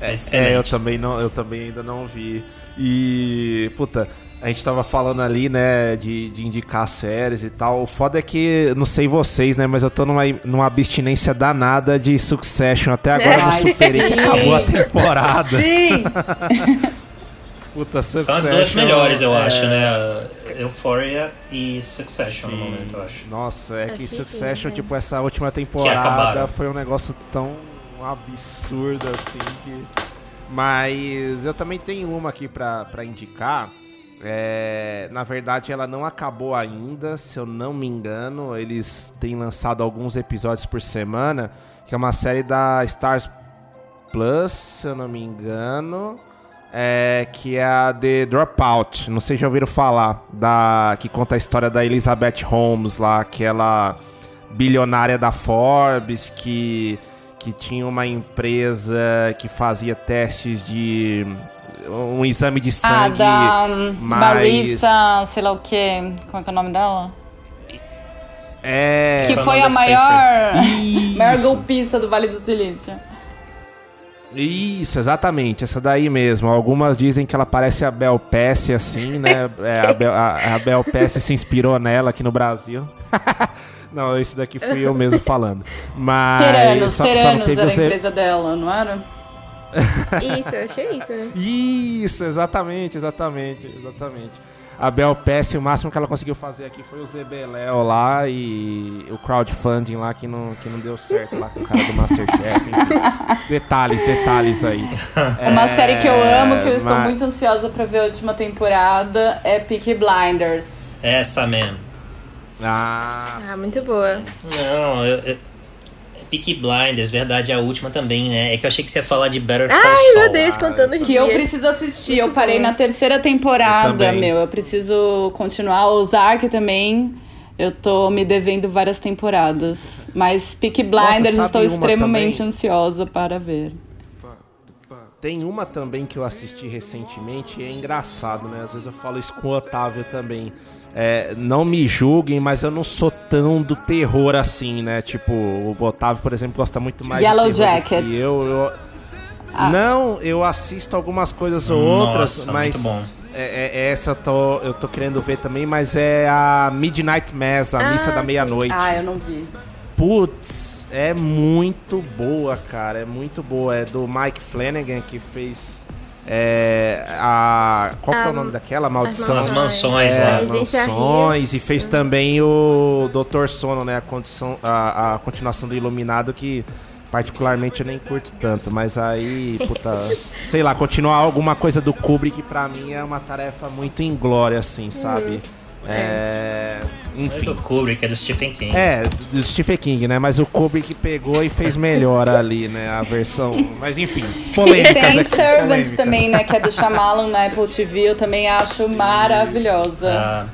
É, é, eu também não, eu também ainda não vi. E. Puta, a gente tava falando ali, né, de, de indicar séries e tal. O foda é que, não sei vocês, né, mas eu tô numa, numa abstinência danada de Succession. Até agora eu não superei que acabou a temporada. Sim! Puta, Succession, São as duas melhores, eu é... acho, né? Euphoria e Succession sim. no momento, eu acho. Nossa, é que Succession, sim, tipo, essa última temporada foi um negócio tão absurdo assim que. Mas eu também tenho uma aqui pra, pra indicar é, na verdade, ela não acabou ainda, se eu não me engano. Eles têm lançado alguns episódios por semana, que é uma série da Stars Plus, se eu não me engano. É, que é a The Dropout. Não sei se já ouviram falar. Da, que conta a história da Elizabeth Holmes lá, aquela bilionária da Forbes que, que tinha uma empresa que fazia testes de um exame de sangue ah, da mais... Marissa, sei lá o que, como é que é o nome dela? É... Que foi a maior, maior golpista do Vale do Silício. Isso, exatamente, essa daí mesmo. Algumas dizem que ela parece a Bel Pesce, assim, né? É, a, Bel, a, a Bel Pesce se inspirou nela aqui no Brasil. não, esse daqui fui eu mesmo falando. Mas. Teranos, só, Teranos só não teve era a empresa dela, não era? Isso, acho que é isso, né? Isso, exatamente, exatamente, exatamente. A Bel Pesce, o máximo que ela conseguiu fazer aqui foi o Zebeléo lá e o crowdfunding lá que não, que não deu certo lá com o cara do Masterchef. Enfim, detalhes, detalhes aí. Uma é, série que eu amo, que eu estou mas... muito ansiosa para ver a última temporada, é Peaky Blinders. Essa mesmo. Ah, ah muito boa. Não, eu, eu Peaky Blinders, verdade, a última também, né? É que eu achei que você ia falar de Better Call Ai, Saul. meu Deus, contando Que eu preciso assistir. Muito eu parei bom. na terceira temporada, eu meu. Eu preciso continuar. O Ozark também. Eu tô me devendo várias temporadas. Mas Peaky Blinders Nossa, estou extremamente também? ansiosa para ver. tem uma também que eu assisti recentemente e é engraçado, né? Às vezes eu falo isso com o Otávio também. É, não me julguem, mas eu não sou tão do terror assim, né? Tipo, o Otávio, por exemplo, gosta muito mais Yellow de terror Jackets. do que eu. eu... Ah. Não, eu assisto algumas coisas ou Nossa, outras, mas muito bom. é, é- essa eu tô, eu tô querendo ver também, mas é a Midnight Mass, a Ah, missa da meia-noite. Ah, eu não vi. Putz, é muito boa, cara. É muito boa. É do Mike Flanagan que fez. É, a. Qual que é o nome daquela? Maldição. São as mansões é, lá. Mansões. E fez também o Doutor Sono, né? A, condição, a, a continuação do Iluminado que. Particularmente eu nem curto tanto, mas aí, puta, sei lá, continuar alguma coisa do Kubrick pra mim é uma tarefa muito inglória, assim, sabe? É. Não é Enfim. do Kubrick, é do Stephen King. É, do Stephen King, né? Mas o Kubrick pegou e fez melhor ali, né? A versão. Mas enfim, polêmicas Tem aqui. Servant polêmicas. também, né? Que é do Shyamalan na Apple TV. Eu também acho maravilhosa. Ah,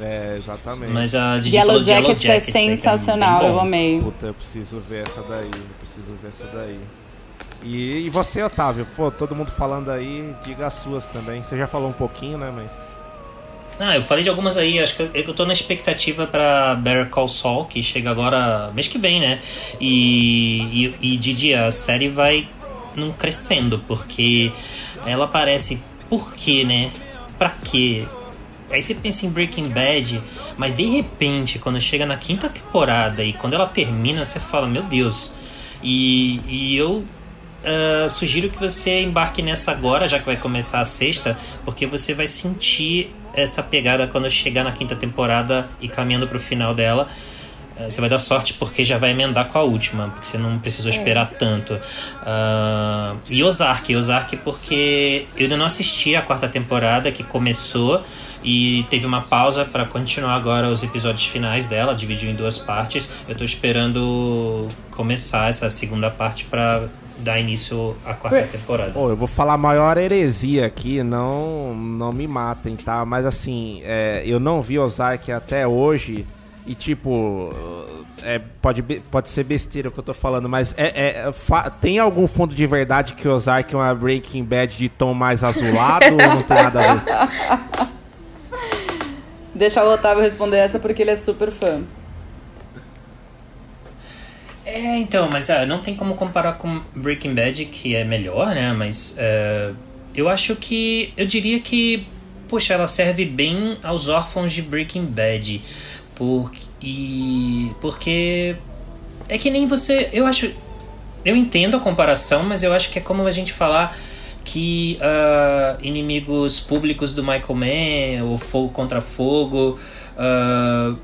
É, exatamente. mas a Didi Yellow falou de Yellow Jackets é Jackets. que bem sensacional, bom. eu amei. Puta, eu preciso ver essa daí. Eu preciso ver essa daí. E, e você, Otávio? Pô, todo mundo falando aí, diga as suas também. Você já falou um pouquinho, né? Mas. Ah, eu falei de algumas aí, acho que eu, eu tô na expectativa pra Better Call Saul, que chega agora mês que vem, né? E, e, e Didi, a série vai num crescendo, porque ela parece. Por quê, né? Pra quê? Aí você pensa em Breaking Bad, mas de repente, quando chega na quinta temporada e quando ela termina, você fala, meu Deus. E, e eu ah, sugiro que você embarque nessa agora, já que vai começar a sexta, porque você vai sentir essa pegada quando chegar na quinta temporada e caminhando pro final dela. Ah, Você vai dar sorte porque já vai emendar com a última, porque você não precisou esperar tanto. Ah, e Ozark, Ozark porque eu ainda não assisti a quarta temporada que começou e teve uma pausa para continuar agora os episódios finais dela, dividiu em duas partes. Eu tô esperando começar essa segunda parte para dar início à quarta temporada. Pô, eu vou falar a maior heresia aqui, não, não me matem, tá? Mas assim, é, eu não vi Ozark até hoje e tipo. É, pode, pode ser besteira o que eu tô falando, mas é, é- tem algum fundo de verdade que Ozark é uma Breaking Bad de tom mais azulado ou não tem nada a ver? Deixa o Otávio responder essa porque ele é super fã. É, então, mas é, não tem como comparar com Breaking Bad, que é melhor, né? Mas é, eu acho que. Eu diria que. Poxa, ela serve bem aos órfãos de Breaking Bad. Porque. E, porque. É que nem você. Eu acho. Eu entendo a comparação, mas eu acho que é como a gente falar que ah, inimigos públicos do Michael Mann, ou Fogo contra Fogo. ah,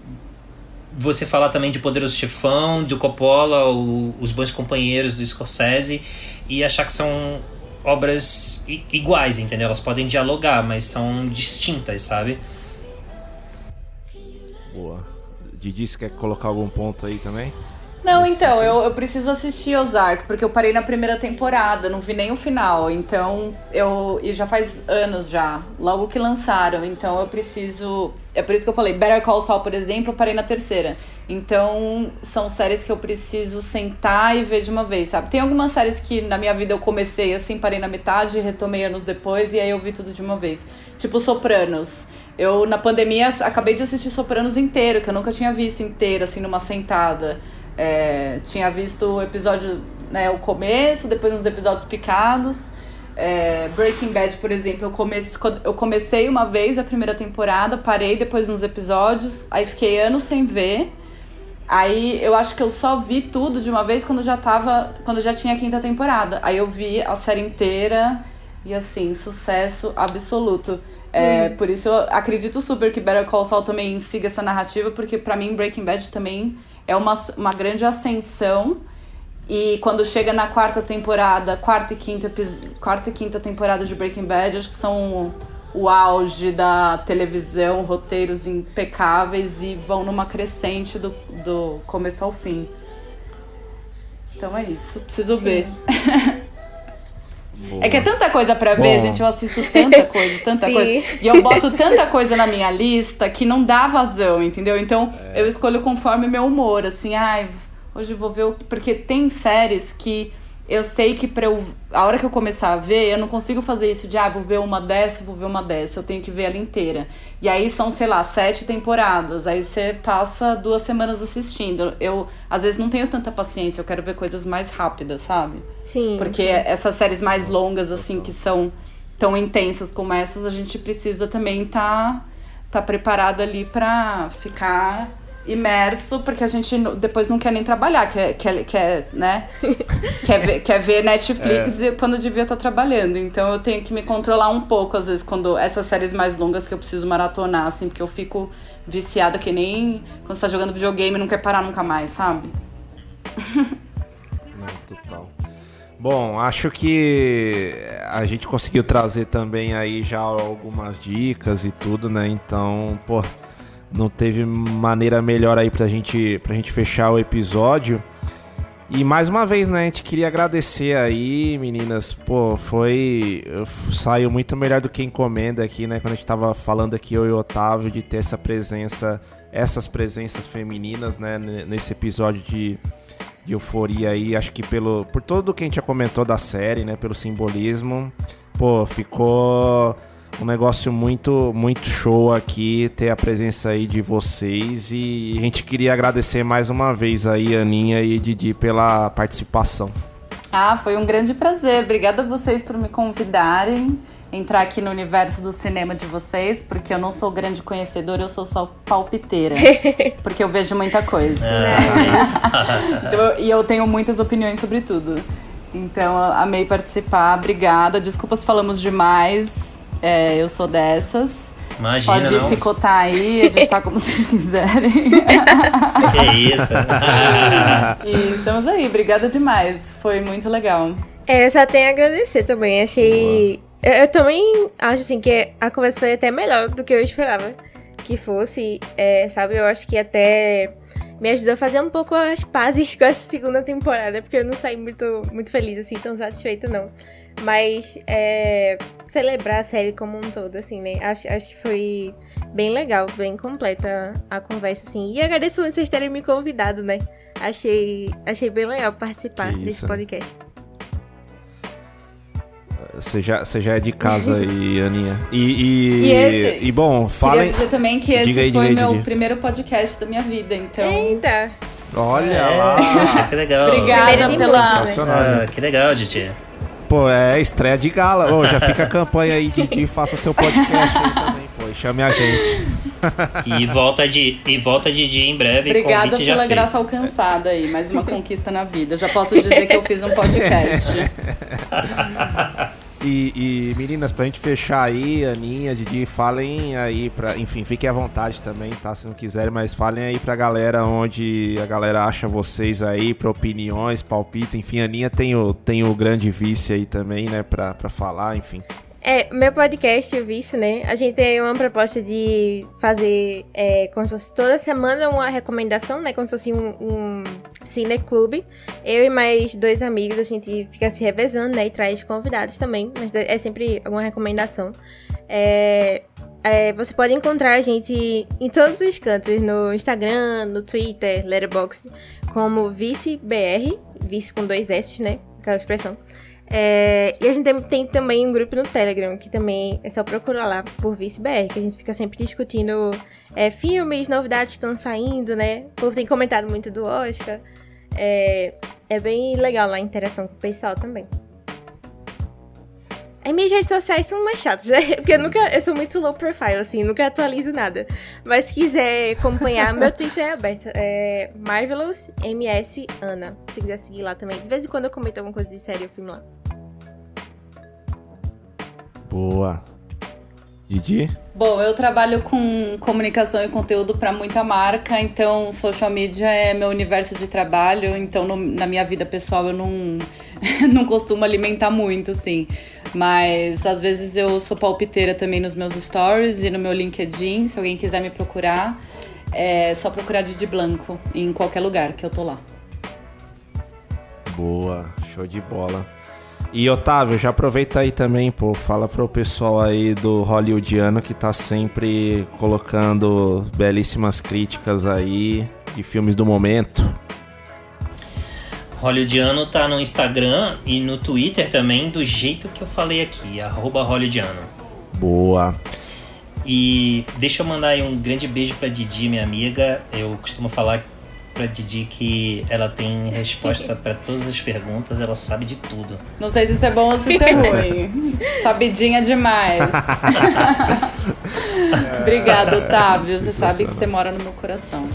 você falar também de Poderoso Chefão, do Coppola, o, Os Bons Companheiros do Scorsese, e achar que são obras iguais, entendeu? Elas podem dialogar, mas são distintas, sabe? Boa. Didi, você quer colocar algum ponto aí também? Não, então, eu, eu preciso assistir Ozark, porque eu parei na primeira temporada, não vi nem o final. Então, eu. E já faz anos já, logo que lançaram. Então, eu preciso. É por isso que eu falei, Better Call Saul, por exemplo, eu parei na terceira. Então, são séries que eu preciso sentar e ver de uma vez, sabe? Tem algumas séries que na minha vida eu comecei assim, parei na metade, retomei anos depois e aí eu vi tudo de uma vez. Tipo Sopranos. Eu, na pandemia, acabei de assistir Sopranos inteiro, que eu nunca tinha visto inteiro, assim, numa sentada. É, tinha visto o episódio, né, o começo, depois uns episódios picados. É, Breaking Bad, por exemplo, eu, comece, eu comecei uma vez a primeira temporada, parei depois nos episódios, aí fiquei anos sem ver. Aí eu acho que eu só vi tudo de uma vez quando já tava. Quando já tinha a quinta temporada. Aí eu vi a série inteira e assim, sucesso absoluto. É, Por isso eu acredito super que Better Call Saul também siga essa narrativa, porque pra mim Breaking Bad também é uma, uma grande ascensão. E quando chega na quarta temporada, quarta e quinta, quarta e quinta temporada de Breaking Bad, acho que são o auge da televisão, roteiros impecáveis e vão numa crescente do, do começo ao fim. Então é isso, preciso ver. É que é tanta coisa pra ver, gente. Eu assisto tanta coisa, tanta Sim. coisa. E eu boto tanta coisa na minha lista que não dá vazão, entendeu? Então É. eu escolho conforme meu humor, assim, ai, hoje eu vou ver o. Porque tem séries que eu sei que pra eu, a hora que eu começar a ver, eu não consigo fazer isso de, ah, vou ver uma dessa, vou ver uma dessa. Eu tenho que ver ela inteira. E aí são, sei lá, sete temporadas. Aí você passa duas semanas assistindo. Eu, às vezes, não tenho tanta paciência. Eu quero ver coisas mais rápidas, sabe? Sim. Porque sim. essas séries mais longas, assim, que são tão intensas como essas, a gente precisa também estar tá, tá preparado ali pra ficar imerso, porque a gente depois não quer nem trabalhar, quer, quer, quer, né? quer, ver, quer ver Netflix é. quando devia estar tá trabalhando. Então eu tenho que me controlar um pouco, às vezes, quando essas séries mais longas que eu preciso maratonar, assim, porque eu fico viciada que nem quando você tá jogando videogame não quer parar nunca mais, sabe? não, total. Bom, acho que a gente conseguiu trazer também aí já algumas dicas e tudo, né? Então, pô, não teve maneira melhor aí pra gente, pra gente fechar o episódio. E mais uma vez, né, a gente queria agradecer aí, meninas. Pô, foi. Saiu muito melhor do que encomenda aqui, né? Quando a gente tava falando aqui, eu e o Otávio, de ter essa presença, essas presenças femininas, né, nesse episódio de, de euforia aí. Acho que pelo. Por tudo que a gente já comentou da série, né? Pelo simbolismo. Pô, ficou um negócio muito, muito show aqui ter a presença aí de vocês e a gente queria agradecer mais uma vez aí, Aninha e Didi, pela participação. Ah, foi um grande prazer. Obrigada a vocês por me convidarem entrar aqui no universo do cinema de vocês, porque eu não sou grande conhecedora, eu sou só palpiteira. porque eu vejo muita coisa. É. então, e eu tenho muitas opiniões sobre tudo. Então, amei participar. Obrigada. Desculpa se falamos demais. É, eu sou dessas. Imagina, Pode não. picotar aí, editar como vocês quiserem. Que isso. e estamos aí, obrigada demais. Foi muito legal. É, eu só tenho a agradecer também. Achei. Eu, eu, também acho assim que a conversa foi até melhor do que eu esperava que fosse. É, sabe, eu acho que até me ajudou a fazer um pouco as pazes com essa segunda temporada, porque eu não saí muito, muito feliz, assim, tão satisfeita, não. Mas é, celebrar a série como um todo, assim, né? Acho, acho que foi bem legal, bem completa a conversa, assim. E agradeço vocês terem me convidado, né? Achei, achei bem legal participar desse podcast. Você já, você já é de casa aí, Aninha. E, e, e, esse, e bom, fala. Queria dizer também que esse aí, foi meu primeiro podcast da minha vida, então. Eita! Olha é, lá! que legal. Obrigada pela. Sensacional. Ah, que legal, Didi. Pô, é estreia de gala. Ô, já fica a campanha aí de que faça seu podcast aí também, pô. E chame a gente. E volta de e volta de dia em breve. Obrigada pela graça alcançada aí, mais uma conquista na vida. Já posso dizer que eu fiz um podcast. E, e, meninas, pra gente fechar aí, Aninha, Didi, falem aí pra. Enfim, fiquem à vontade também, tá? Se não quiserem, mas falem aí pra galera onde a galera acha vocês aí, pra opiniões, palpites, enfim, Aninha tem o, tem o grande vice aí também, né, pra, pra falar, enfim. É, meu podcast, o Vice, né? A gente tem uma proposta de fazer é, como se fosse toda semana uma recomendação, né? Como se fosse um, um cineclube. Eu e mais dois amigos, a gente fica se revezando, né? E traz convidados também, mas é sempre alguma recomendação. É, é, você pode encontrar a gente em todos os cantos, no Instagram, no Twitter, Letterboxd, como ViceBR, Vice com dois S, né? Aquela expressão. É, e a gente tem, tem, também um grupo no Telegram, que também é só procurar lá por ViceBR, que a gente fica sempre discutindo é, filmes, novidades que estão saindo, né? O povo tem comentado muito do Oscar. É, é bem legal lá a interação com o pessoal também. As minhas redes sociais são mais chatas, né? Porque eu nunca. Eu sou muito low profile, assim, nunca atualizo nada. Mas se quiser acompanhar, meu Twitter é aberto. É Marvelous MS Ana. Se quiser seguir lá também. De vez em quando eu comento alguma coisa de série ou filme lá. Boa. Didi? Bom, eu trabalho com comunicação e conteúdo para muita marca, então social media é meu universo de trabalho, então no, na minha vida pessoal eu não, não costumo alimentar muito, assim. Mas às vezes eu sou palpiteira também nos meus stories e no meu LinkedIn, se alguém quiser me procurar, é só procurar Didi Blanco em qualquer lugar que eu tô lá. Boa, show de bola. E Otávio, já aproveita aí também, pô, fala pro pessoal aí do Hollywoodiano que tá sempre colocando belíssimas críticas aí de filmes do momento. Hollywoodiano tá no Instagram e no Twitter também, do jeito que eu falei aqui, arroba Hollywoodiano. Boa. E deixa eu mandar aí um grande beijo pra Didi, minha amiga. Eu costumo falar pra Didi que ela tem resposta pra todas as perguntas, ela sabe de tudo. Não sei se isso é bom ou se isso é ruim. Sabidinha demais. Obrigada, Otávio. Você sabe que você mora no meu coração.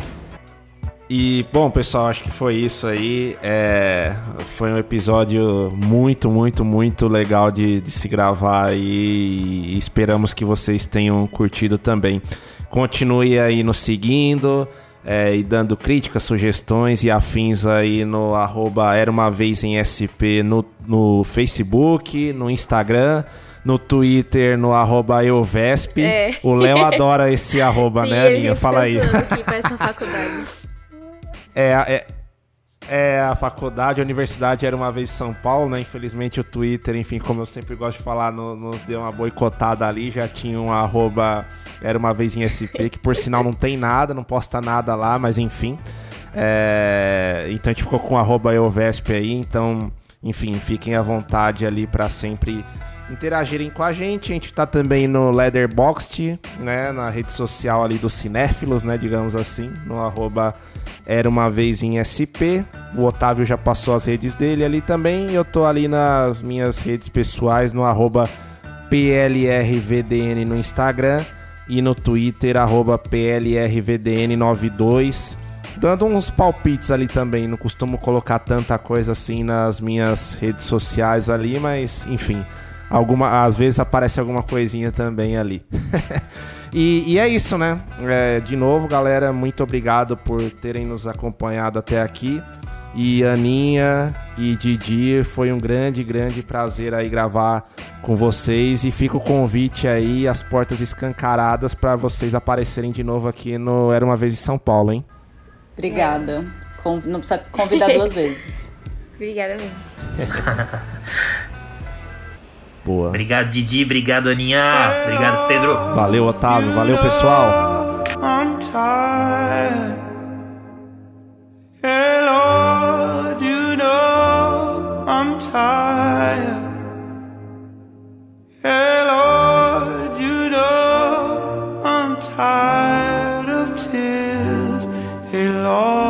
E, bom, pessoal, acho que foi isso aí. É, foi um episódio muito, muito, muito legal de, de se gravar aí. E esperamos que vocês tenham curtido também. Continue aí nos seguindo é, e dando críticas, sugestões e afins aí no arroba Era Uma Vez em SP no, no Facebook, no Instagram no Twitter, no arroba Euvesp. É. O Léo adora esse arroba, Sim, né, fico Fala aí. procurando aqui essa faculdade. É, é, é a faculdade, a universidade era uma vez São Paulo, né? Infelizmente o Twitter, enfim, como eu sempre gosto de falar, no- nos deu uma boicotada ali, já tinha um arroba, era uma vez em SP, que por sinal não tem nada, não posta nada lá, mas enfim. É, então a gente ficou com arroba Euvesp aí, então, enfim, fiquem à vontade ali pra sempre interagirem com a gente. A gente tá também no Leatherboxd, né, na rede social ali dos cinéfilos, né, digamos assim, no arroba era uma vez em SP. O Otávio já passou as redes dele ali também. Eu tô ali nas minhas redes pessoais no arroba PLRVDN no Instagram e no Twitter, arroba PLRVDN92. Dando uns palpites ali também, não costumo colocar tanta coisa assim nas minhas redes sociais ali, mas enfim, alguma, às vezes aparece alguma coisinha também ali. e, e é isso, né? É, de novo, galera, muito obrigado por terem nos acompanhado até aqui. E Aninha e Didi, foi um grande, grande prazer aí gravar com vocês. E fica o convite aí, as portas escancaradas para vocês aparecerem de novo aqui no Era Uma Vez em São Paulo, hein? Obrigada. Não precisa convidar duas vezes. Obrigada mesmo. Boa. Obrigado, Didi. Obrigado, Aninha. Obrigado, Pedro. Valeu, Otávio. Valeu, pessoal. I'm tired. Hey Lord, you know I'm tired. Hey Lord, you know I'm tired of tears. Hey Lord,